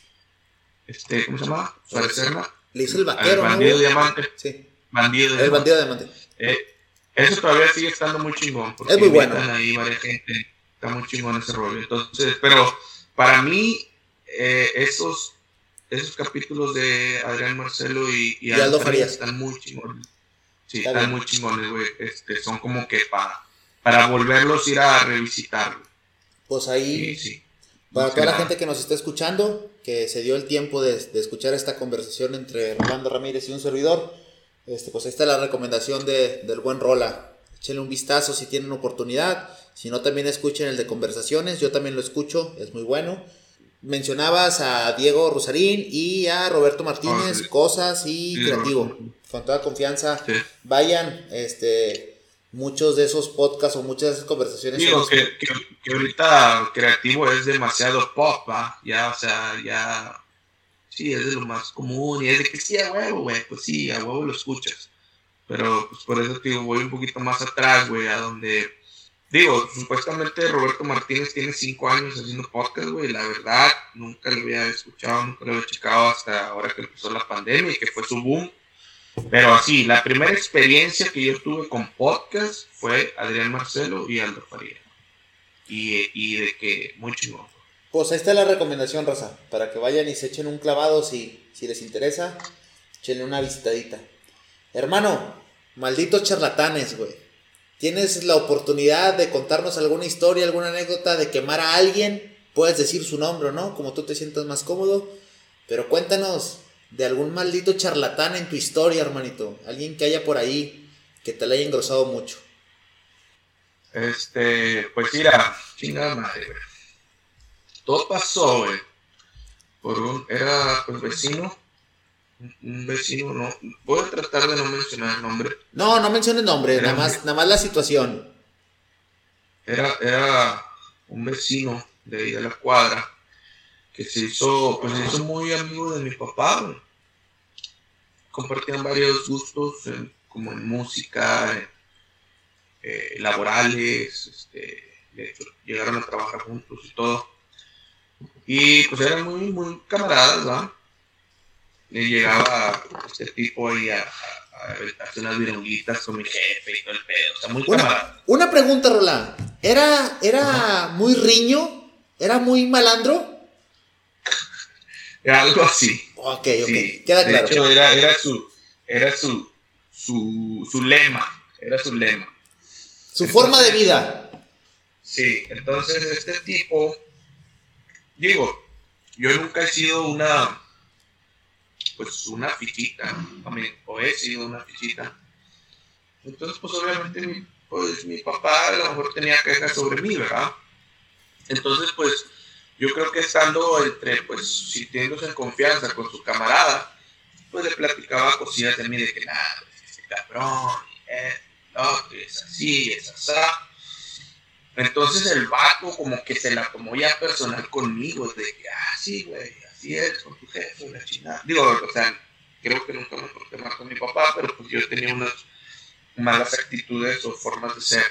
S2: este, ¿cómo se llama? Suárez Serna.
S1: Le hizo el vaquero,
S2: el bandido diamante.
S1: Sí.
S2: Bandido
S1: El bandido diamante.
S2: Eh, eso todavía sigue estando muy chingón.
S1: Porque es muy bueno.
S2: Ahí varias gente, está muy chingón ese rollo. Entonces, pero para mí, eh, esos, esos capítulos de Adrián Marcelo y,
S1: y, Aldo Farías
S2: están muy chingones. Sí, están muy chingones, güey. Este, son como que para, para volverlos a ir a revisitar.
S1: Pues ahí, sí, para toda la gente que nos está escuchando, que se dio el tiempo de, de escuchar esta conversación entre Rolando Ramírez y un servidor, este, pues esta es la recomendación de, del buen Rola. Échenle un vistazo si tienen oportunidad. Si no, también escuchen el de conversaciones. Yo también lo escucho, es muy bueno. Mencionabas a Diego Rosarín y a Roberto Martínez, ah, Cosas y Creativo. Con toda confianza, vayan. Este, muchos de esos podcasts o muchas de esas conversaciones.
S2: Digo que, que, ahorita Creativo es demasiado pop, ¿va? Ya, o sea, ya sí, es de lo más común y es de que sí, a huevo, güey, pues sí, a huevo lo escuchas. Pero pues por eso te digo, voy un poquito más atrás, güey, a donde, digo, supuestamente Roberto Martínez tiene cinco años haciendo podcast, güey, la verdad, nunca lo había escuchado, nunca lo había checado hasta ahora que empezó la pandemia y que fue su boom. Pero así, la primera experiencia que yo tuve con podcast fue Adrián Marcelo y Aldo Faría. Y, y de que muy.
S1: Pues ahí está la recomendación, Rosa, para que vayan y se echen un clavado si, si les interesa, echenle una visitadita. Hermano, malditos charlatanes, güey. Tienes la oportunidad de contarnos alguna historia, alguna anécdota, de quemar a alguien. Puedes decir su nombre, ¿no? Como tú te sientas más cómodo. Pero cuéntanos de algún maldito charlatán en tu historia, hermanito. Alguien que haya por ahí que te le haya engrosado mucho.
S2: Este, pues mira, chingada madre. Todo pasó, güey. Por un, era pues vecino. Un vecino, no. Voy a tratar de no mencionar el nombre.
S1: No, no menciones nombre, nada más, nada más la situación.
S2: Era, era un vecino de ahí de la cuadra que se hizo, pues se hizo muy amigo de mi papá. Compartían varios gustos, como en música, eh, laborales, este, de hecho, llegaron a trabajar juntos y todo. Y pues eran muy, muy camaradas, ¿no? Y llegaba este tipo ahí a, hacer unas virunguitas con mi jefe y todo el pedo. O sea, muy
S1: una, Una pregunta, Roland. ¿Era, era muy riño? ¿Era muy malandro? <laughs>
S2: algo así.
S1: Ok, ok, queda claro.
S2: De hecho, era, era, su, era su, su, su lema, era su lema.
S1: Su forma de vida.
S2: Sí, entonces este tipo, digo, yo nunca he sido una, pues una fichita, o he sido una fichita. Entonces, pues obviamente mi, pues, mi papá a lo mejor tenía quejas sobre mí, ¿verdad? Entonces, pues yo creo que estando entre, pues, sintiéndose en confianza con su camarada, pues le platicaba cosillas de mí de que nada, pues, este cabrón, eh, no, es así, es así. Entonces el vato como que se la tomó ya personal conmigo, de que, ah, sí, güey, así es, con tu jefe, la chingada. Digo, o sea, creo que nunca me porté más con mi papá, pero pues yo tenía unas malas actitudes o formas de ser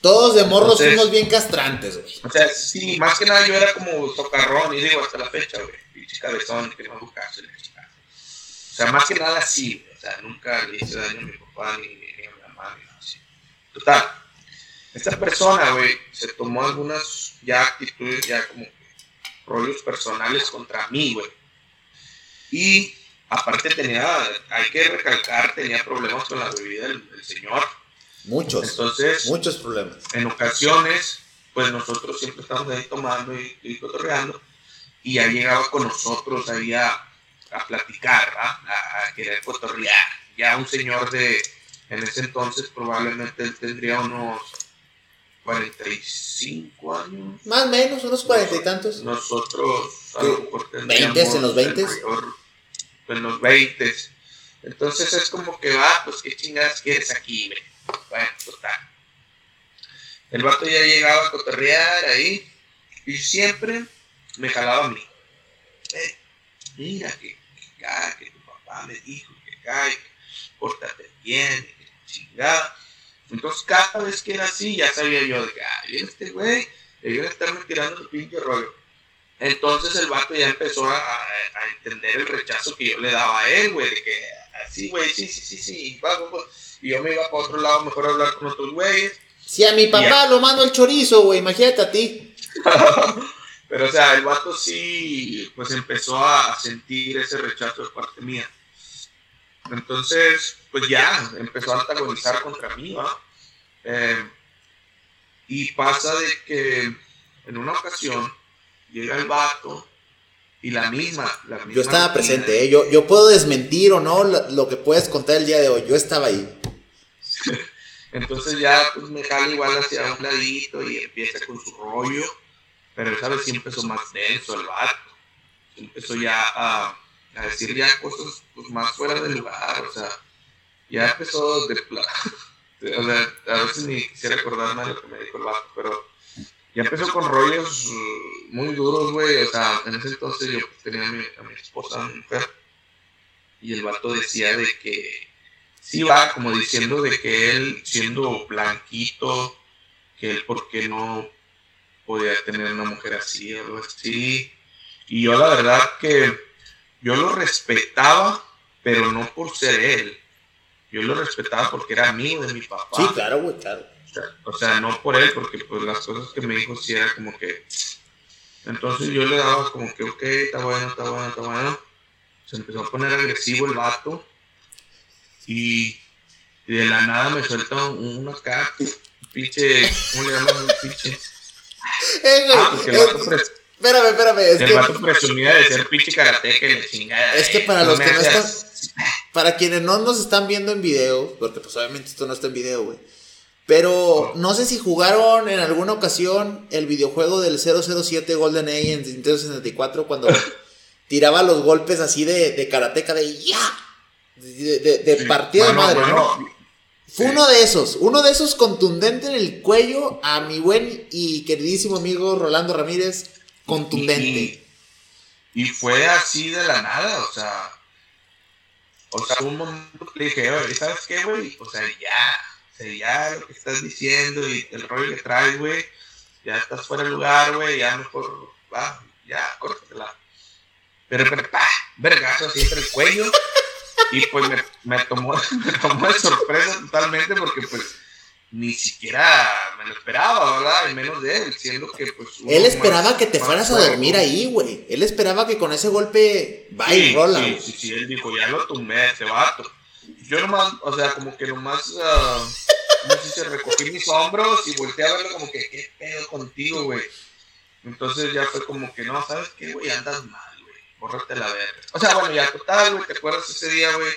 S1: todos de morros fuimos bien castrantes, güey.
S2: O sea, sí, más que nada yo era como socarrón, y digo hasta la fecha, güey. Pinche cabezón, que no buscarse O sea, más que nada sí, o sea, nunca le hice daño a mi papá ni, ni a mi mamá, ni nada así. Total. Esta persona, güey, se tomó algunas ya actitudes, ya como rollos personales contra mí, güey. Y aparte tenía, hay que recalcar, tenía problemas con la bebida del señor
S1: Muchos. Entonces, muchos problemas.
S2: En ocasiones, pues nosotros siempre estamos ahí tomando y, y cotorreando, y ya llegaba con nosotros ahí a, a platicar, a, querer cotorrear. Ya un señor de, en ese entonces probablemente él tendría unos 45 años.
S1: Más o menos, unos cuarenta y tantos.
S2: Nosotros a lo mejor
S1: ¿20 en los 20?
S2: En los 20. Entonces es como que va, pues qué chingadas quieres aquí, bueno, total. El vato ya llegaba a cotorrear ahí y siempre me jalaba a mí. Eh, mira que, que, tu papá me dijo que cae, que pórtate bien, que chingada. Entonces cada vez que era así ya sabía yo de que, ay, este güey, debió estarme tirando el pinche rollo. Entonces el vato ya empezó a, a, entender el rechazo que yo le daba a él, güey, de que así, güey, sí, sí, sí, sí, y yo me iba para otro lado, mejor hablar con otros güeyes.
S1: Si a mi papá lo mando el chorizo, güey, imagínate a ti. <laughs>
S2: Pero, o sea, el vato sí, pues empezó a sentir ese rechazo de parte mía. Entonces, pues ya, empezó a antagonizar contra mí, ¿va? Eh, y pasa de que en una ocasión llega el vato y la misma, la misma
S1: Yo estaba presente, ¿eh? yo, yo puedo desmentir o no lo, lo, que puedes contar el día de hoy. Yo estaba ahí. <laughs>
S2: Entonces ya pues me jala igual hacia un ladito y empieza con su rollo, pero esa vez sí empezó más denso el vato. Empezó ya a, a decir ya cosas pues, más fuera del lugar, o sea, ya empezó de <laughs> o sea, a veces ni quisiera acordarme de lo que me dijo el vato, pero ya empezó con rollos muy duros, güey, o sea, en ese entonces yo tenía a mi, a mi esposa, mujer, y el vato decía de que sí va como diciendo de que él siendo blanquito, que él por qué no podía tener una mujer así, algo así. Y yo la verdad que yo lo respetaba, pero no por ser él, yo lo respetaba porque era amigo de mi papá.
S1: Sí, claro, güey, claro.
S2: O sea, no por él, porque pues las cosas que me dijo sí era como que... Entonces yo le daba como que, ok, está bueno, está bueno, está bueno. Se empezó a poner agresivo el vato. Y, y de la nada me suelta uno acá, pinche, ¿cómo le llaman? Un pinche...
S1: Eh,
S2: Ah, porque el
S1: eh,
S2: vato
S1: espérame, espérame, es
S2: el
S1: que,
S2: vato presumía de ser pinche karateca y la chingada.
S1: Es que para
S2: No
S1: los que no
S2: hagas-
S1: para quienes no nos están viendo en video, porque pues obviamente esto no está en video, güey. Pero no sé si jugaron en alguna ocasión el videojuego del 007 Golden Age en Nintendo 64 cuando <laughs> tiraba los golpes así de, de karateca de ya. De, de- de
S2: Sí,
S1: partida de madre,
S2: bueno,
S1: ¿no? Fue uno de esos, uno de esos contundente en el cuello a mi buen y queridísimo amigo Rolando Ramírez, contundente.
S2: Y, y fue así de la nada, o sea. O sea, un momento que dije, oye, ¿sabes qué, güey? O sea, ya, o sea, ya lo que estás diciendo y el rollo que traes, güey, ya estás fuera de lugar, güey, ya mejor, va, ya, córtatela. Pero, pero, pa, vergazo así entre el cuello. Y pues me, me tomó, <laughs> me tomó de sorpresa totalmente porque, pues, ni siquiera me lo esperaba, ¿verdad? Y menos de él, siendo que, pues.
S1: Él esperaba
S2: más-
S1: que te fueras a dormir ahí, güey. Él esperaba que con ese golpe va y
S2: Sí,
S1: rola.
S2: Sí, sí, sí, él dijo, ya lo tumbé ese vato. Yo nomás, o sea, como que nomás, ah, no sé si recogí mis hombros y volteé a verlo como que, ¿qué pedo contigo, güey? Entonces ya fue como que, no, ¿sabes qué, güey? Andas mal, güey. Bórrate la verga. O sea, bueno, ya total, güey, ¿te acuerdas ese día, güey?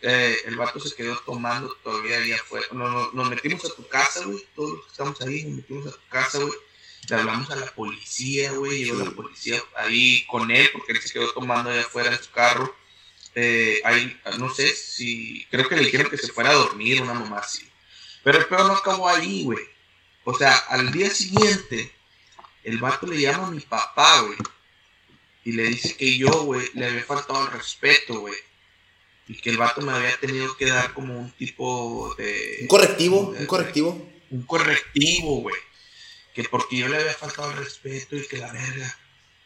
S2: Eh, el vato se quedó tomando todavía allá afuera. No, no, nos metimos a tu casa, güey. Todos los que estamos ahí, nos metimos a tu casa, güey. Le hablamos a la policía, güey. Llegó la policía ahí con él porque él se quedó tomando allá afuera en su carro. Eh, ahí, no sé si. Creo que le dijeron que se fuera a dormir, una mamá así. Pero el peor no acabó ahí, güey. O sea, al día siguiente, el vato le llama a mi papá, güey. Y le dice que yo, güey, le había faltado el respeto, güey. Y que el vato me había tenido que dar como un tipo de.
S1: Un correctivo,
S2: de-
S1: un correctivo.
S2: un correctivo, güey. Que porque yo le había faltado el respeto y que la verga.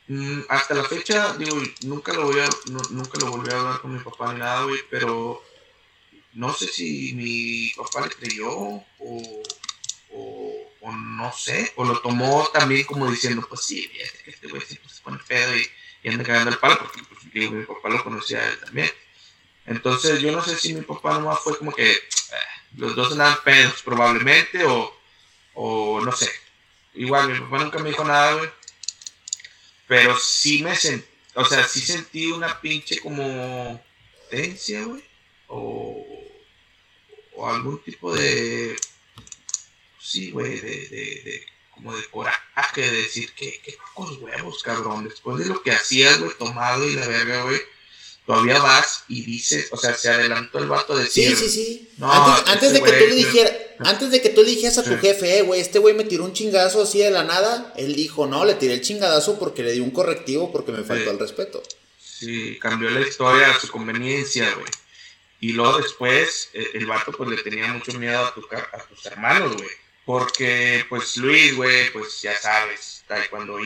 S2: Mm, hasta la fecha, digo, nunca lo voy a, nu- nunca lo volví a hablar con mi papá ni nada, güey, pero no sé si mi papá le creyó o, o, o no sé, o lo tomó también como diciendo, pues sí, este, este güey siempre se pone feo y, y anda cagando el palo, porque pues, digo, mi papá lo conocía a él también. Entonces yo no sé si mi papá nomás fue como que eh, los dos andaban pedos probablemente o, o no sé. Igual mi papá nunca me dijo nada, güey. Pero sí me sentí, o sea, sí sentí una pinche como tensia, güey. O, o algún tipo de, sí, güey, de, de, de, como de coraje, de decir que, que pocos huevos, cabrón. Después de lo que hacías, güey, tomado y la verga, güey todavía vas y dices, o sea, se adelantó el vato de
S1: Sí,
S2: decir,
S1: sí, sí.
S2: No,
S1: antes, antes
S2: este
S1: de que tú le
S2: güey-
S1: dijeras, antes de que tú le dijeras a tu
S2: Sí.
S1: jefe, eh, güey, este güey me tiró un chingazo así de la nada, él dijo, no, le tiré el chingadazo porque le di un correctivo porque me faltó
S2: Sí.
S1: el respeto.
S2: Sí, cambió la historia a su conveniencia, güey. Y luego después, eh, el vato pues le tenía mucho miedo a, tu, a tus hermanos, güey. Porque, pues Luis, güey, pues ya sabes, Taekwondo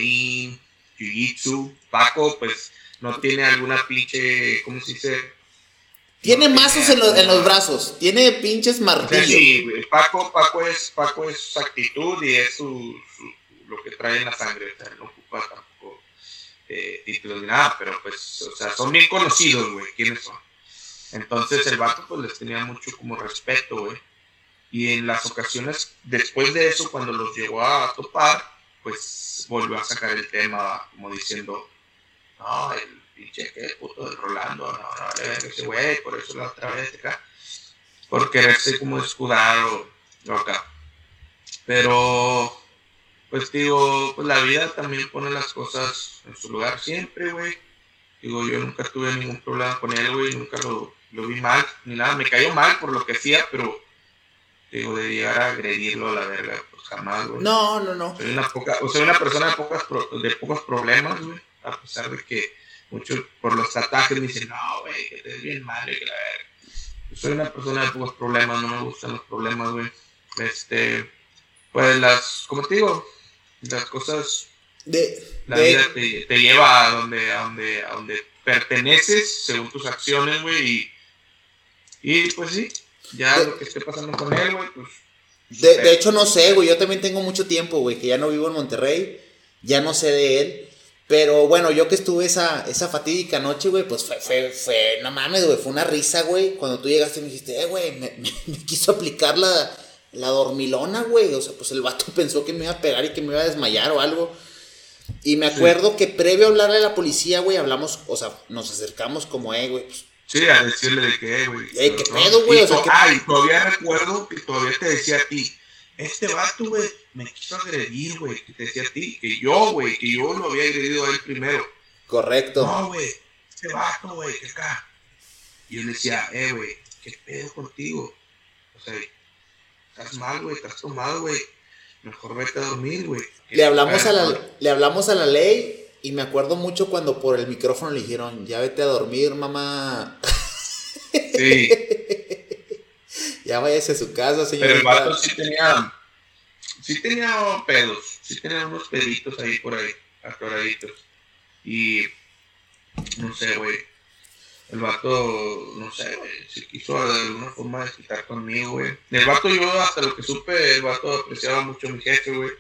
S2: Jiu-Jitsu, Paco, pues no tiene alguna pinche, ¿cómo se dice?
S1: Tiene mazos en los, en los brazos, tiene pinches
S2: O sea,
S1: martillos.
S2: sí, Paco, Paco es, Paco es su actitud y es su, su- lo que trae en la sangre, o sea, no ocupa tampoco eh, títulos ni nada, pero pues, o sea, son bien conocidos, güey, quiénes son. Entonces el vato pues les tenía mucho como respeto, güey. Y en las ocasiones, después de eso, cuando los llegó a topar, pues volvió a sacar el tema como diciendo, no, el pinche que puto del Rolando, no, no, le verga ese güey, por eso la otra vez acá por quererse como escudar o, o acá. Pero, pues digo, pues la vida también pone las cosas en su lugar siempre, güey. Digo, yo nunca tuve ningún problema con él, güey, nunca lo, lo vi mal, ni nada. Me cayó mal por lo que hacía, pero, digo, de llegar a agredirlo a la verga, pues jamás, güey.
S1: No, no, no.
S2: Soy una, poca, o soy una persona de, pocas pro- de pocos problemas, güey. A pesar de que muchos por los ataques me dicen, no, güey, que te es bien y que la verga. Yo soy una persona de pocos problemas, no me gustan los problemas, güey. Este, pues las, como te digo, las cosas,
S1: De,
S2: la
S1: de-
S2: vida te, te lleva a donde, a donde, a donde perteneces según tus acciones, güey, y, Y pues sí, ya lo que esté pasando con él, güey, pues.
S1: De, de hecho, no sé, güey. Yo también tengo mucho tiempo, güey, que ya no vivo en Monterrey. Ya no sé de él. Pero bueno, yo que estuve esa, esa fatídica noche, güey, pues fue, fue, fue, no mames, güey, fue una risa, güey. Cuando tú llegaste y me dijiste, eh, güey, me, me, quiso aplicar la, la dormilona, güey. O sea, pues el vato <laughs> pensó que me iba a pegar y que me iba a desmayar o algo. Y me acuerdo sí. que previo a hablarle a la policía, güey, hablamos, o sea, nos acercamos como, eh, güey, pues.
S2: Sí, a decirle de qué, güey.
S1: Eh, qué pedo, güey. O sea,
S2: que... Ah, y todavía recuerdo que todavía te decía a ti, este vato, güey, me quiso agredir, güey, que te decía a ti, que yo, güey, que yo lo había agredido a él primero.
S1: Correcto.
S2: No, güey, este vato, güey, que acá. Y yo le decía, eh, güey, ¿qué pedo contigo? O sea, estás mal, güey, estás tomado, güey. Mejor vete a dormir, güey.
S1: Le hablamos a la, le hablamos a la ley y me acuerdo mucho cuando por el micrófono le dijeron, ya vete a dormir, mamá.
S2: Sí. <laughs>
S1: ya váyase a su casa, señor.
S2: Pero el vato sí tenía, sí tenía pedos, sí tenía unos peditos ahí por ahí, atoraditos. Y, no sé, güey, el vato, no sé, güey, se quiso de alguna forma desquitar conmigo, güey. El vato, yo hasta lo que supe, el vato apreciaba mucho a mi jefe, güey.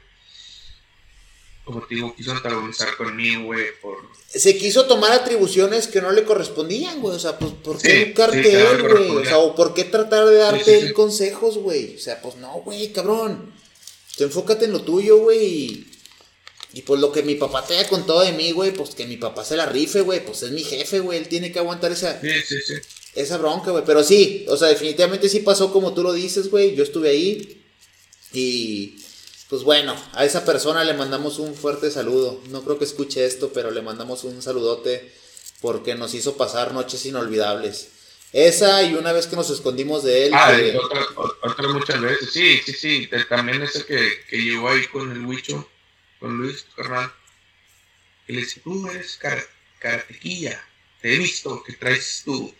S2: Como te digo, quiso antagonizar conmigo, güey, por...
S1: Se quiso tomar atribuciones que no le correspondían, güey. O sea, pues, ¿por qué
S2: Sí,
S1: educarte
S2: sí,
S1: él, güey? O sea, o ¿por qué tratar de darte
S2: Sí,
S1: consejos, güey? O sea, pues no, güey, cabrón. Tú enfócate en lo tuyo, güey. Y, y pues lo que mi papá te haya contado de mí, güey, pues que mi papá se la rife, güey. Pues es mi jefe, güey. Él tiene que aguantar esa,
S2: Sí, sí, sí.
S1: esa bronca, güey. Pero sí, o sea, definitivamente sí pasó como tú lo dices, güey. Yo estuve ahí. Y pues bueno, a esa persona le mandamos un fuerte saludo. No creo que escuche esto, pero le mandamos un saludote porque nos hizo pasar noches inolvidables. Esa y una vez que nos escondimos de él.
S2: Ah,
S1: que-
S2: otra- otras muchas veces, sí, sí, sí. También ese que, que llegó ahí con el Huicho, con Luis, tu carnal. Y le dice, tú eres kara- karatequilla. Te he visto que traes tu...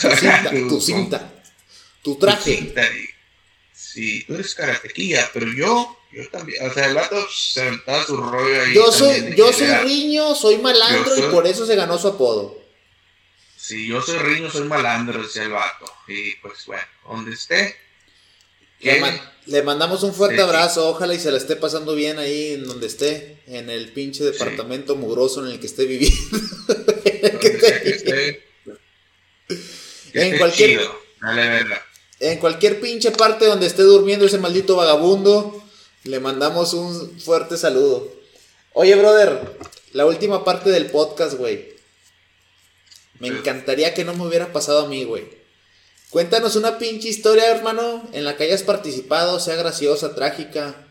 S1: tu cinta, <laughs> tu cinta, tu traje.
S2: cinta, y- Sí, tú eres karatequilla, pero yo, yo también. O sea, el vato se aventaba su rollo ahí.
S1: Yo soy, yo
S2: que
S1: soy riño, soy malandro
S2: soy-
S1: y por eso se ganó su apodo.
S2: Sí, yo soy riño, soy malandro, decía el vato. Y pues bueno, donde esté.
S1: Le,
S2: que-
S1: man- le mandamos un fuerte
S2: Sí.
S1: abrazo, ojalá y se la esté pasando bien ahí en donde esté, en el pinche departamento mugroso en el que esté viviendo. <laughs>
S2: donde sea que esté, que
S1: En
S2: esté
S1: cualquier-
S2: chido, Dale verga.
S1: En cualquier pinche parte donde esté durmiendo ese maldito vagabundo, le mandamos un fuerte saludo. Oye, brother, la última parte del podcast, güey. Me encantaría que no me hubiera pasado a mí, güey. Cuéntanos una pinche historia, hermano, en la que hayas participado, sea graciosa, trágica,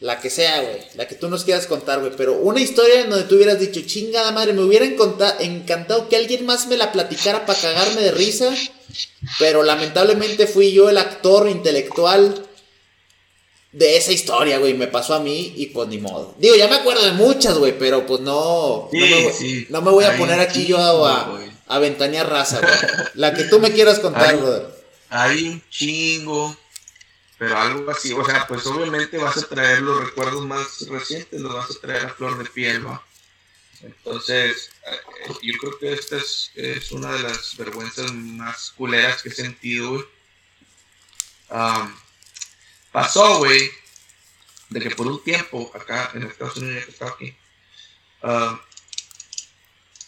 S1: la que sea, güey, la que tú nos quieras contar, güey. Pero una historia en donde tú hubieras dicho, chingada madre, me hubiera encantado que alguien más me la platicara para cagarme de risa. Pero lamentablemente fui yo el actor intelectual de esa historia, güey. Me pasó a mí y pues ni modo. Digo, ya me acuerdo de muchas, güey, pero pues no.
S2: Sí,
S1: no, me, voy-
S2: sí.
S1: no me voy a poner aquí yo a, a ventanear raza, güey. La que tú me quieras contar,
S2: Hay-
S1: brother.
S2: Hay un chingo, pero algo así. O sea, pues obviamente vas a traer los recuerdos más recientes, los vas a traer a flor de piel, ¿va? Entonces, eh, yo creo que esta es, es una de las vergüenzas más culeras que he sentido, güey. Am, pasó, güey, de que por un tiempo acá en Estados Unidos, que estaba aquí, am,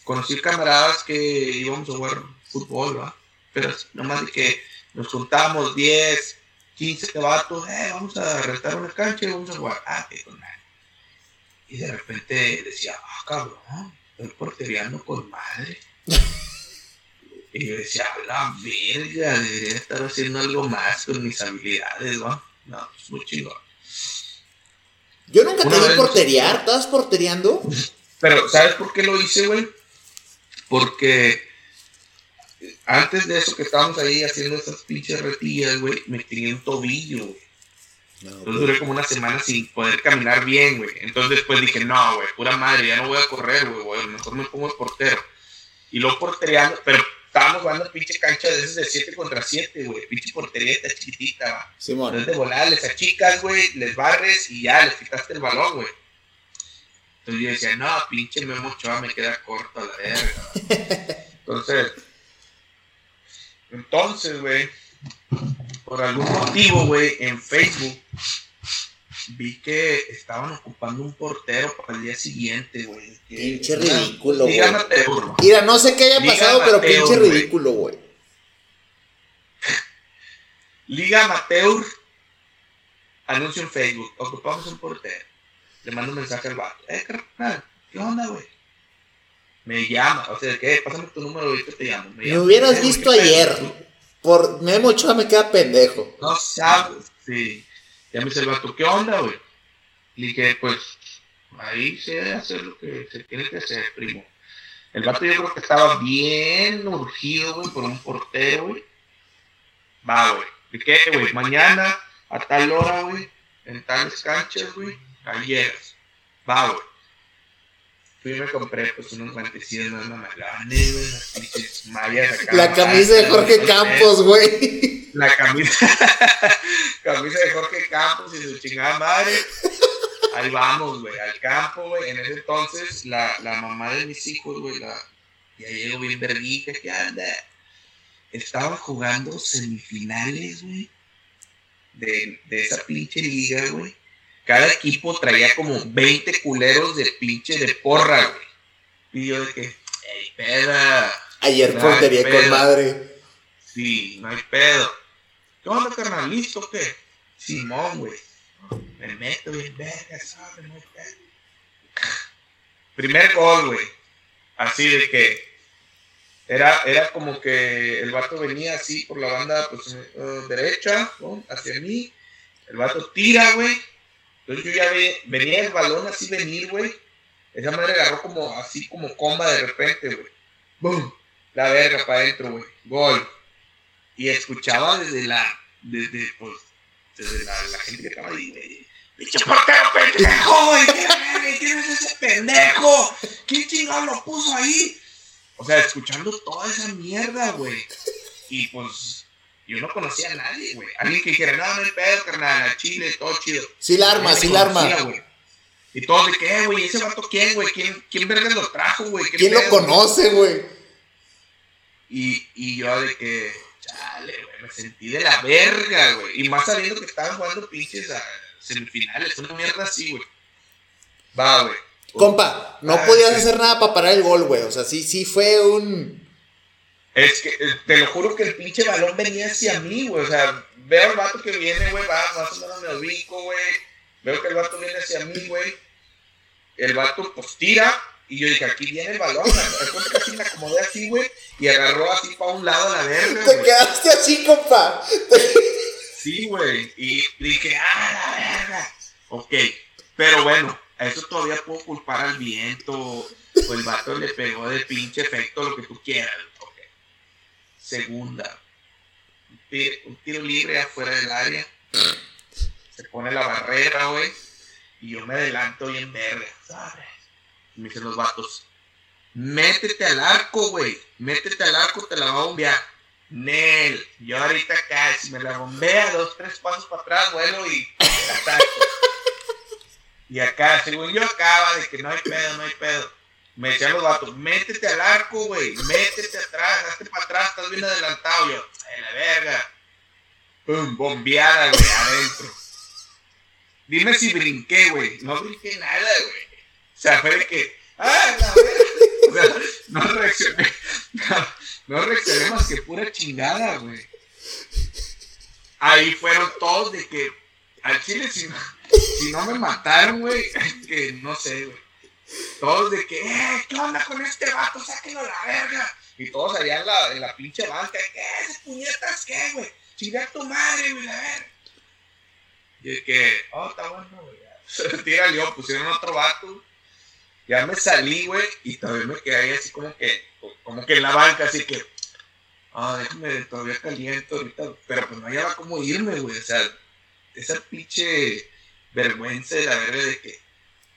S2: conocí camaradas que íbamos a jugar fútbol, ¿va? Pero nomás de que nos juntábamos 10, 15 vatos, eh, vamos a rentar una cancha y vamos a jugar. Ah, qué con madre. Y de repente decía, ah, cabrón, estoy porteriando con madre. <laughs> y yo decía, la verga, debería estar haciendo algo más con mis habilidades, ¿no? No, es muy chingón.
S1: Yo nunca te vi porterear, <laughs> ¿estabas portereando?
S2: Pero, ¿sabes por qué lo hice, güey? Porque antes de eso que estábamos ahí haciendo esas pinches retillas, güey, me tiré un tobillo, güey. Entonces duré como una semana sin poder caminar bien, güey. Entonces después dije, no, güey, pura madre, ya no voy a correr, güey, güey, mejor me pongo de portero. Y luego portereando, pero estábamos jugando pinche cancha de esas de 7 contra 7, güey. Pinche portería está chiquitita, va.
S1: Simón.
S2: Entonces de volada les achicas, güey, les barres y ya, les quitaste el balón, güey. Entonces yo decía, no, pinche Memo Ochoa me queda corto a la verga. <laughs> Entonces, entonces, güey, por algún motivo, güey, en Facebook vi que estaban ocupando un portero para el día siguiente, güey.
S1: Pinche ridículo, güey. Mira, no sé qué haya
S2: Liga
S1: pasado, pero
S2: Amateur,
S1: pinche ridículo, güey.
S2: Liga Amateur anuncia en Facebook, ocupamos un portero. Le mando un mensaje al vato. Eh, carnal, ¿qué onda, güey? Me llama, o sea, ¿qué? Pásame tu número ahorita te llamo.
S1: Me
S2: llama.
S1: hubieras visto
S2: ¿qué pedo?
S1: Por Memo Ochoa me queda pendejo.
S2: No sabes, sí. Ya me dice el vato, ¿qué onda, güey? Le dije, pues, ahí se debe hacer lo que se tiene que hacer, primo. El vato yo creo que estaba bien urgido, güey, por un portero, güey. Va, güey. ¿De qué, güey? Mañana, a tal hora, güey, en tales canchas, güey, ahí llegas. Va, güey. Fui y me compré, pues, unos guantecillos más mamalones, güey, unas pinches mallas acá.
S1: La camisa de Jorge Campos, güey.
S2: la camisa, <laughs> camisa de Jorge Campos y su chingada madre. Ahí vamos, güey, al campo, güey. En ese entonces, la, la mamá de mis hijos, güey, la, ya llegó bien verguita, ¿qué anda? Estaban jugando semifinales, güey, de, de esa pinche liga, güey. Cada equipo traía como 20 culeros de pinche de porra, güey. Y yo de que, ey, peda.
S1: Ayer
S2: Ay,
S1: portería con madre.
S2: Sí, no hay pedo. ¿Qué onda, carnal? ¿Listo o qué? Simón, güey. Me meto bien verga, ¿sabes? No hay pedo. Primer gol, güey. Así de que era, era como que el vato venía así por la banda pues, eh, derecha, ¿no? hacia mí. El vato tira, güey. Entonces yo ya ve- venía el balón así venir, güey. Esa madre agarró como así como comba de repente, güey. ¡Bum! La verga para adentro, güey. Gol. Y escuchaba desde la. Desde, pues. Desde la, la gente que estaba ahí, güey. ¡Pinche portero pendejo, güey! ¿Quién es ese pendejo? ¿Quién chingado lo puso ahí? O sea, escuchando toda esa mierda, güey. Y pues. Yo no conocía a nadie, güey. Alguien que dijera, no, no hay pedo, carnal, a Chile, todo chido.
S1: Sí la arma, sí la arma.
S2: güey. Y todos de qué, güey, ese vato quién, güey, quién, quién verga lo trajo, güey. ¿Qué
S1: ¿Quién lo conoce, güey?
S2: y, y yo de que, chale, güey, me sentí de la verga, güey. Y más sabiendo que estaban jugando pinches a semifinales, una mierda así, güey. Va, güey.
S1: Compa, no
S2: Ah,
S1: podías
S2: sí.
S1: hacer nada para parar el gol, güey. O sea, sí, sí fue un.
S2: Es que eh, te lo juro que el pinche balón venía hacia mí, güey. O sea, veo al vato que viene, güey, va, más o menos me ubico, güey. Veo que el vato viene hacia mí, güey. El vato, pues tira. Y yo dije, aquí viene el balón. Después casi me acomodé así, güey. Y agarró así para un lado a la verga,
S1: Te quedaste así, compa.
S2: Sí, güey. Y dije, ah, la verga. Ok. Pero bueno, a eso todavía puedo culpar al viento. O el vato le pegó de pinche efecto, lo que tú quieras. Segunda. Un tiro, un tiro libre afuera del área. Se pone la barrera, güey. Y yo me adelanto bien verga, ¿sabes? Y me dicen los vatos, métete al arco, güey. Métete al arco, te la va a bombear. Nel, yo ahorita acá, si me la bombea dos, tres pasos para atrás, vuelo y la ataco. <laughs> Y acá, según yo acaba de que no hay pedo, no hay pedo. Me decían los vatos, métete al arco, güey, métete atrás, hazte para atrás, estás bien adelantado. Yo, "Ay, la verga. Pum, bombeada, güey, adentro. Dime si brinqué, güey. No brinqué nada, güey. O sea, fue de que, ah, la verga. <laughs> O sea, no reaccioné. No, no reaccioné más que pura chingada, güey. Ahí fueron todos de que al chile si no, si no me mataron, güey, que no sé, güey. Todos de que, eh, ¿qué onda con este vato? Sáquenlo a la verga. Y todos allá en la, pinche banca, ¿qué es, puñetas, qué, güey? Chinga a tu madre, güey, la verga. Y es que, oh, está bueno, güey. <laughs> Tira yo, pusieron otro vato. Ya me salí, güey, y todavía me quedé ahí así como que, como que en la banca, así que, ah, déjame, todavía caliento ahorita, pero pues no hallaba cómo irme, güey, o sea, esa pinche vergüenza de la verga de que,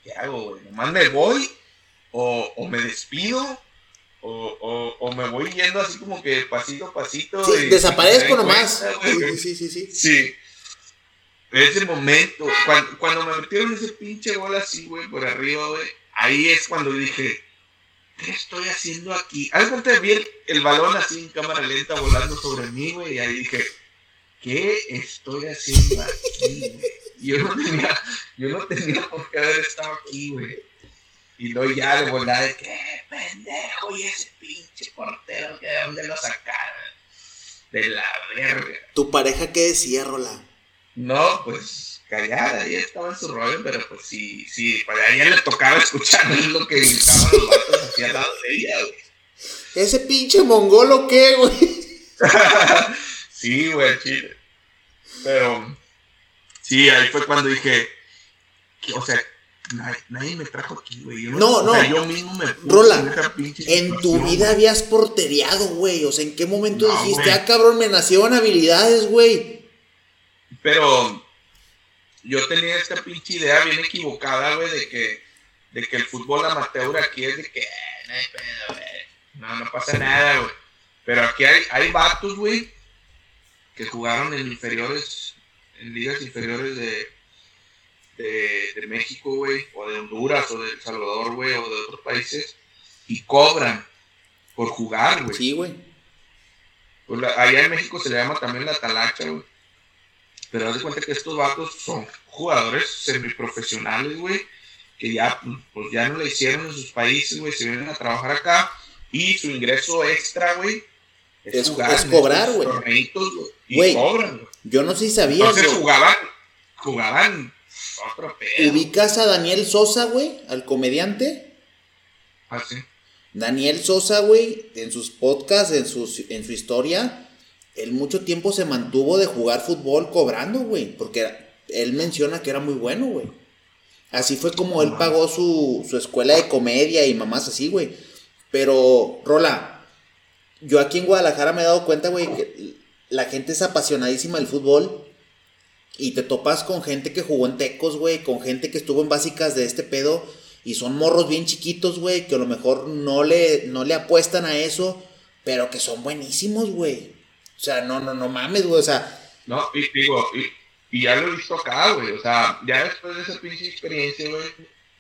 S2: ¿qué hago, güey? ¿Nomás me voy? ¿O, o me despido? O, o, o me voy yendo así como que pasito a pasito.
S1: Sí,
S2: y-
S1: desaparezco
S2: y
S1: nomás.
S2: cuenta,
S1: Sí, sí, sí, sí.
S2: Ese momento, cuando, cuando me metieron ese pinche gol así, güey, por arriba, güey, ahí es cuando dije, ¿qué estoy haciendo aquí? Al momento vi el, el, balón así en cámara lenta volando sobre mí, güey, y ahí dije, ¿qué estoy haciendo aquí, güey? <laughs> Yo no tenía, yo no tenía por qué haber estado aquí, güey. Y luego ya de volada de qué pendejo y ese pinche portero que de dónde lo sacaron. De la verga.
S1: ¿Tu pareja qué decía, Rola?
S2: No, pues callada, ella estaba en su rollo, pero pues sí, sí, para ella le tocaba escuchar <laughs> lo que gritaban los vatos hacia al lado de ella, güey.
S1: ¿Ese pinche mongolo qué, güey? <laughs>
S2: sí, güey, chile. Pero, sí, ahí fue cuando dije, que, o sea, Nadie, me trajo aquí, güey.
S1: No, no.
S2: yo mismo me
S1: Rola, en tu vida habías portereado, güey. O sea, ¿en qué momento dijiste, ah, cabrón, me nacieron habilidades, güey?
S2: Pero yo tenía esta pinche idea bien equivocada, güey, de que, de que el fútbol amateur aquí es de que, eh, no hay pedo, güey. No, no pasa nada, güey. Pero aquí hay, hay vatos, güey, que jugaron en inferiores, en ligas inferiores de de, México, güey, o de Honduras, o de El Salvador, güey, o de otros países, y cobran por jugar, güey.
S1: Sí, güey.
S2: Pues allá en México se le llama también la talacha, güey. Pero haz de cuenta que estos vatos son jugadores semiprofesionales, güey, que ya, pues ya no le hicieron en sus países, güey, se vienen a trabajar acá, y su ingreso extra, güey,
S1: es, cobrar, güey.
S2: Y cobran, güey.
S1: Yo no sé si sabía,
S2: Entonces jugaban, jugaban
S1: ¿Ubicas a Daniel Sosa, güey? Al comediante.
S2: Ah, sí.
S1: Daniel Sosa, güey, en sus podcasts, en, sus, en su historia, él mucho tiempo se mantuvo de jugar fútbol cobrando, güey. Porque él menciona que era muy bueno, güey. Así fue como él pagó su, su escuela de comedia y mamás así, güey. Pero, Rola, yo aquí en Guadalajara me he dado cuenta, güey, que la gente es apasionadísima del fútbol y te topas con gente que jugó en tecos, güey, con gente que estuvo en básicas de este pedo. Y son morros bien chiquitos, güey, que a lo mejor no le, no le apuestan a eso, pero que son buenísimos, güey. O sea, no, no, no mames, güey, o sea.
S2: No, y digo, y, y ya lo he visto acá, güey, o sea, ya después de esa pinche experiencia, güey,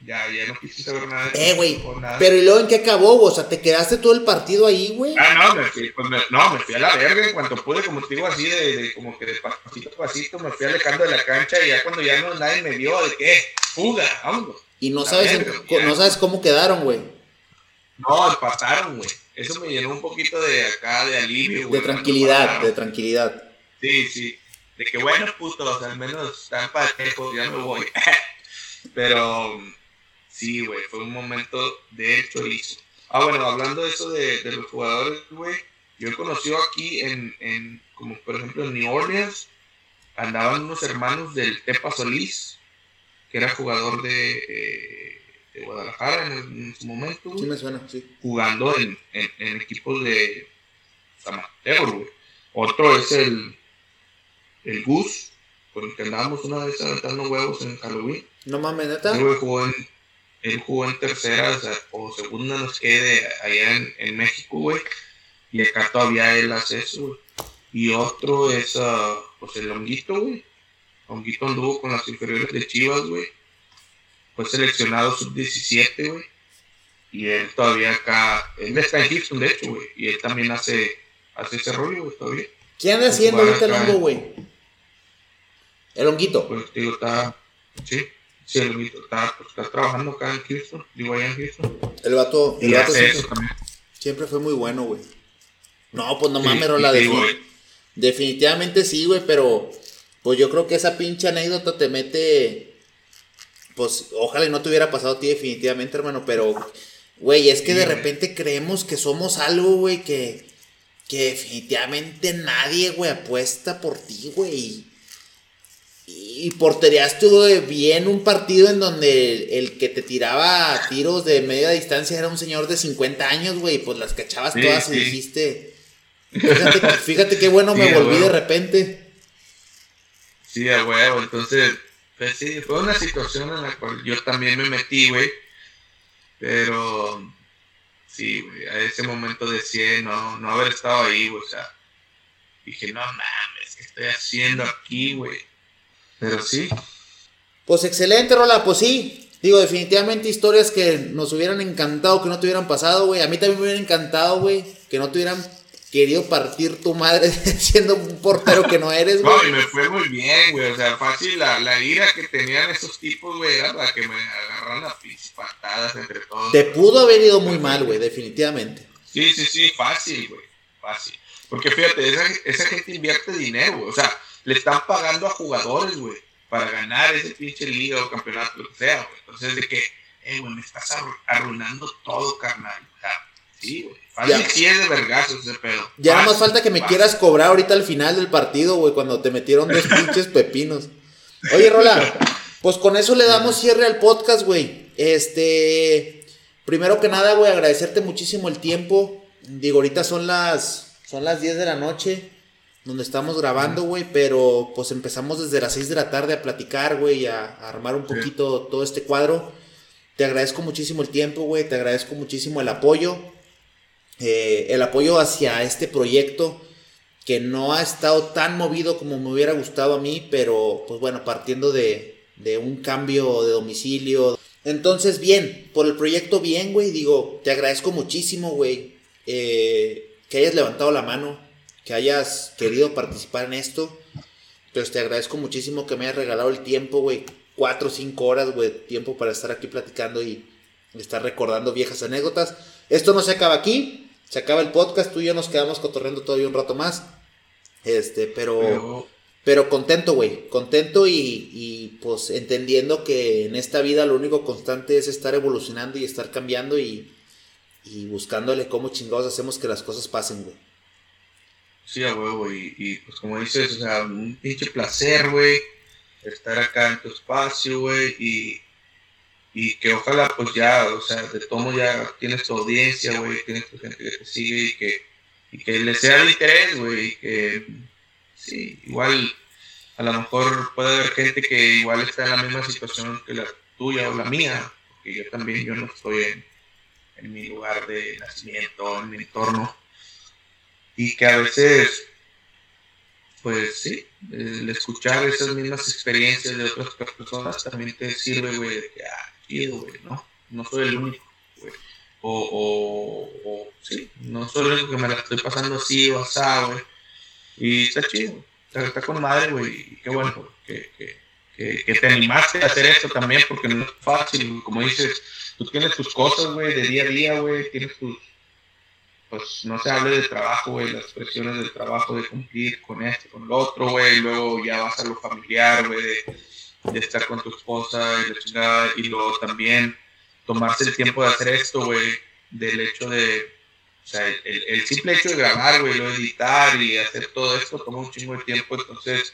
S2: ya, ya no quise saber nada
S1: de Eh, güey. Pero ¿y luego en qué acabó? O sea, ¿te quedaste todo el partido ahí, güey?
S2: Ah, no, me fui, pues me, no, me fui a la verga en cuanto pude, como te digo, así de, de como que de pasito a pasito, me fui alejando de la cancha y ya cuando ya no nadie me vio, ¿de qué? Fuga, vámonos.
S1: Y no sabes, no sabes cómo quedaron, güey.
S2: No, pasaron, güey. Eso me llenó un poquito de acá, de alivio,
S1: güey. De tranquilidad, de tranquilidad.
S2: Sí, sí. De que bueno, putos, al menos están parejos, ya me voy. <laughs> Pero Sí, güey, fue un momento de chorizo. Ah, bueno, hablando de eso de, los jugadores, güey, yo he conocido aquí en, en, como por ejemplo en New Orleans, andaban unos hermanos del Tepa Solís, que era jugador de, eh, de Guadalajara en, su momento.
S1: Sí, me suena, sí.
S2: Jugando en, en, equipos de amateur, güey. Otro es el, el Gus, con el que andábamos una vez aventando huevos en Halloween.
S1: No mames, neta.
S2: Él jugó en, él jugó en tercera o, segunda, no sé qué, allá en, México, güey. Y acá todavía él hace eso, güey. Y otro es, uh, pues el Honguito, güey. Honguito anduvo con las inferiores de Chivas, güey. Fue seleccionado sub-17, güey. Y él todavía acá, él está en Houston, de hecho, güey. Y él también hace, hace ese rollo, güey, todavía.
S1: ¿Qué anda haciendo ahorita el hongo, güey? El honguito.
S2: Pues digo, está, sí. Sí, el está, pues, está trabajando acá en Houston, digo allá en Houston.
S1: El vato, el vato siempre, siempre, fue muy bueno, güey. No, pues no mames, Rola, de, definitivamente sí, güey, pero pues yo creo que esa pinche anécdota te mete, pues ojalá y no te hubiera pasado a ti definitivamente, hermano, pero, güey, es que de repente creemos que somos algo, güey, que, que definitivamente nadie, güey, apuesta por ti, güey y portereaste bien un partido en donde el, que te tiraba tiros de media distancia era un señor de 50 años, güey, pues las cachabas todas y dijiste, fíjate, qué bueno me volví de repente.
S2: Sí, a huevo, entonces, pues sí, fue una situación en la cual yo también me metí, güey, pero sí, güey, a ese momento decía no, no haber estado ahí, güey, o sea, dije, no mames, ¿qué estoy haciendo aquí, güey? Pero sí.
S1: Pues excelente, Rola, pues sí. Digo, definitivamente historias que nos hubieran encantado que no te hubieran pasado, güey. A mí también me hubiera encantado, güey, que no te hubieran querido partir tu madre <laughs> siendo un portero que no eres, <laughs>
S2: güey. No, y me fue muy bien, güey. O sea, fácil, la, la ira que tenían esos tipos, güey, era para que me agarraran las patadas entre todos.
S1: Te pudo haber ido muy mal, güey, definitivamente.
S2: Sí, sí, sí, fácil, güey. Fácil. Porque fíjate, esa, esa gente invierte dinero, güey. O sea, le están pagando a jugadores, güey para ganar ese pinche liga o campeonato, lo que sea, güey. Entonces, de que, eh, güey, me estás arruinando todo, carnal. Sí, güey. Fácil sí es de vergazos ese pedo.
S1: Ya nada más falta que me quieras cobrar ahorita al final del partido, güey, cuando te metieron dos <laughs> pinches pepinos. Oye, Rola, pues con eso le damos cierre al podcast, güey. Este, primero que nada, güey, agradecerte muchísimo el tiempo. Digo, ahorita son las, son las 10 de la noche donde estamos grabando, güey, pero pues empezamos desde las 6 de la tarde a platicar, güey, a, armar un poquito todo este cuadro. Te agradezco muchísimo el tiempo, güey, te agradezco muchísimo el apoyo, eh, el apoyo hacia este proyecto que no ha estado tan movido como me hubiera gustado a mí, pero pues bueno, partiendo de, de un cambio de domicilio. Entonces, bien, por el proyecto, bien, güey, digo, te agradezco muchísimo, güey, eh, que hayas levantado la mano, que hayas querido participar en esto. Pues te agradezco muchísimo que me hayas regalado el tiempo, güey. Cuatro o cinco horas, güey, tiempo para estar aquí platicando y estar recordando viejas anécdotas. Esto no se acaba aquí, se acaba el podcast, tú y yo nos quedamos cotorreando todavía un rato más. Este, pero, pero, contento, güey, contento y, y, pues entendiendo que en esta vida lo único constante es estar evolucionando y estar cambiando y, y buscándole cómo chingados hacemos que las cosas pasen, güey.
S2: Sí, a huevo, y, y pues como dices, o sea, un pinche placer, güey, estar acá en tu espacio, güey, y, y que ojalá pues ya, o sea, de todo ya tienes tu audiencia, güey, tienes tu gente que te sigue y que, y que le sea de interés, güey, y que sí, igual a lo mejor puede haber gente que igual está en la misma situación que la tuya o la mía, porque yo también, yo no estoy en, en mi lugar de nacimiento, en mi entorno y que a veces, pues sí, el escuchar esas mismas experiencias de otras personas también te sirve, güey, de que, ah, chido, güey, ¿no? No soy el único, güey. O, o, sí, no soy el único que me la estoy pasando así o así, güey. Y está chido, está, con madre, güey, y qué bueno, que, que, que, te animaste a hacer esto también, porque no es fácil, como dices, tú tienes tus cosas, güey, de día a día, güey, tienes tus pues no se hable de trabajo, güey, las presiones del trabajo, de cumplir con esto, con lo otro, güey, luego ya vas a lo familiar, güey, de, estar con tu esposa y la chingada, y luego también tomarse el tiempo de hacer esto, güey, del hecho de, o sea, el, simple hecho de grabar, güey, lo editar y hacer todo esto toma un chingo de tiempo, entonces,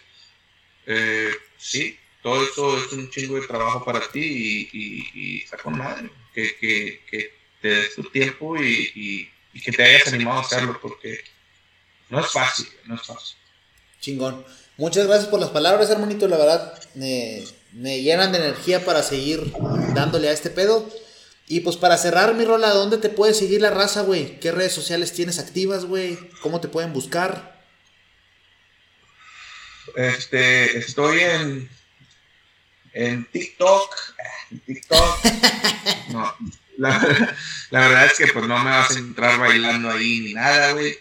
S2: eh, sí, todo eso es un chingo de trabajo para ti y, y, está con madre, que, que, te des tu tiempo y que te hayas animado a hacerlo porque no es fácil, no es fácil.
S1: Chingón. Muchas gracias por las palabras, hermanito. La verdad, me, me llenan de energía para seguir dándole a este pedo. Y pues para cerrar mi rola, ¿dónde te puede seguir la raza, güey? ¿Qué redes sociales tienes activas, güey? ¿Cómo te pueden buscar?
S2: Este, estoy en, en TikTok. En TikTok. <laughs> No, <laughs> la, verdad es que pues no me vas a entrar bailando ahí ni nada, güey.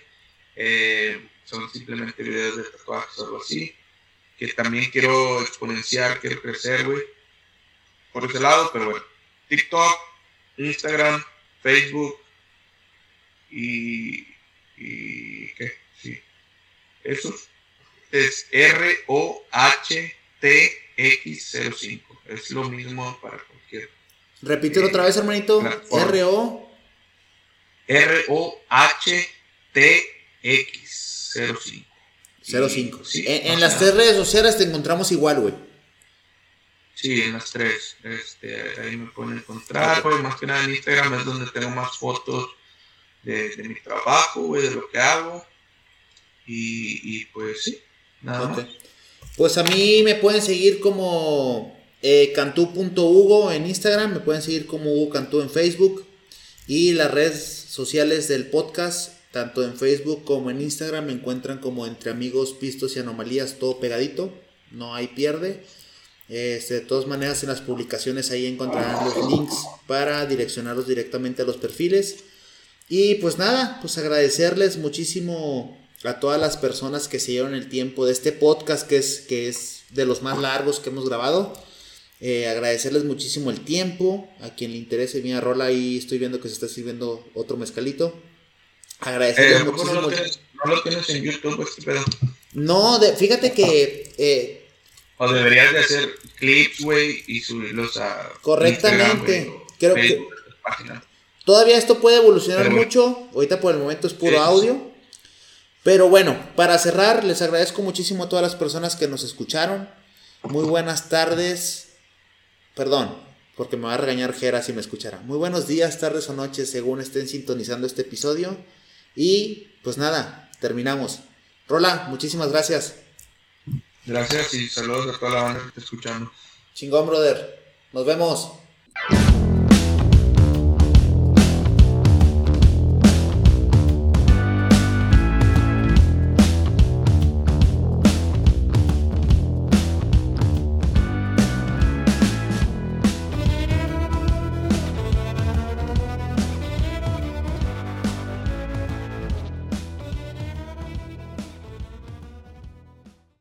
S2: Eh, son simplemente videos de tatuajes o algo así. Que también quiero exponenciar, quiero crecer, güey. Por ese lado, pero bueno. TikTok, Instagram, Facebook y, y ¿qué? Sí. Eso es R-O-H-T-X05. Es lo mismo para
S1: Repítelo otra vez, hermanito. R-O.
S2: R-O-H-T-X 05.
S1: 05. Sí, en, las tres redes sociales te encontramos igual, güey.
S2: Sí, en las tres. Este, ahí me pueden encontrar, güey. Más que nada en Instagram es donde tengo más fotos de, de mi trabajo, güey, de lo que hago. Y, y pues sí, nada más.
S1: Pues a mí me pueden seguir como eh, Cantú.hugo en Instagram, me pueden seguir como Hugo Cantú en Facebook. Y las redes sociales del podcast, tanto en Facebook como en Instagram, me encuentran como Entre Amigos, Pistos y Anomalías, todo pegadito. No hay pierde. Este, de todas maneras, en las publicaciones ahí encontrarán los links para direccionarlos directamente a los perfiles. Y pues nada, pues agradecerles muchísimo a todas las personas que se dieron el tiempo de este podcast que es, que es de los más largos que hemos grabado. Eh, agradecerles muchísimo el tiempo. A quien le interese, mira, Rola, ahí estoy viendo que se está sirviendo otro mezcalito. Agradecerles
S2: Eh,
S1: muchísimo.
S2: no, lo tienes, no lo tienes en YouTube, este pedo.
S1: No, de- fíjate que eh,
S2: O deberías de hacer clips, güey, y subirlos a.
S1: Correctamente.
S2: O
S1: Creo que-
S2: Facebook, página.
S1: todavía esto puede evolucionar
S2: Pero
S1: mucho. Ahorita por el momento es puro audio. Pero bueno, para cerrar, les agradezco muchísimo a todas las personas que nos escucharon. Muy buenas tardes. Perdón, porque me va a regañar Jera si me escuchara. Muy buenos días, tardes o noches, según estén sintonizando este episodio. Y pues nada, terminamos. Rola, muchísimas gracias.
S2: Gracias y saludos a toda la banda que está escuchando.
S1: Chingón, brother. Nos vemos.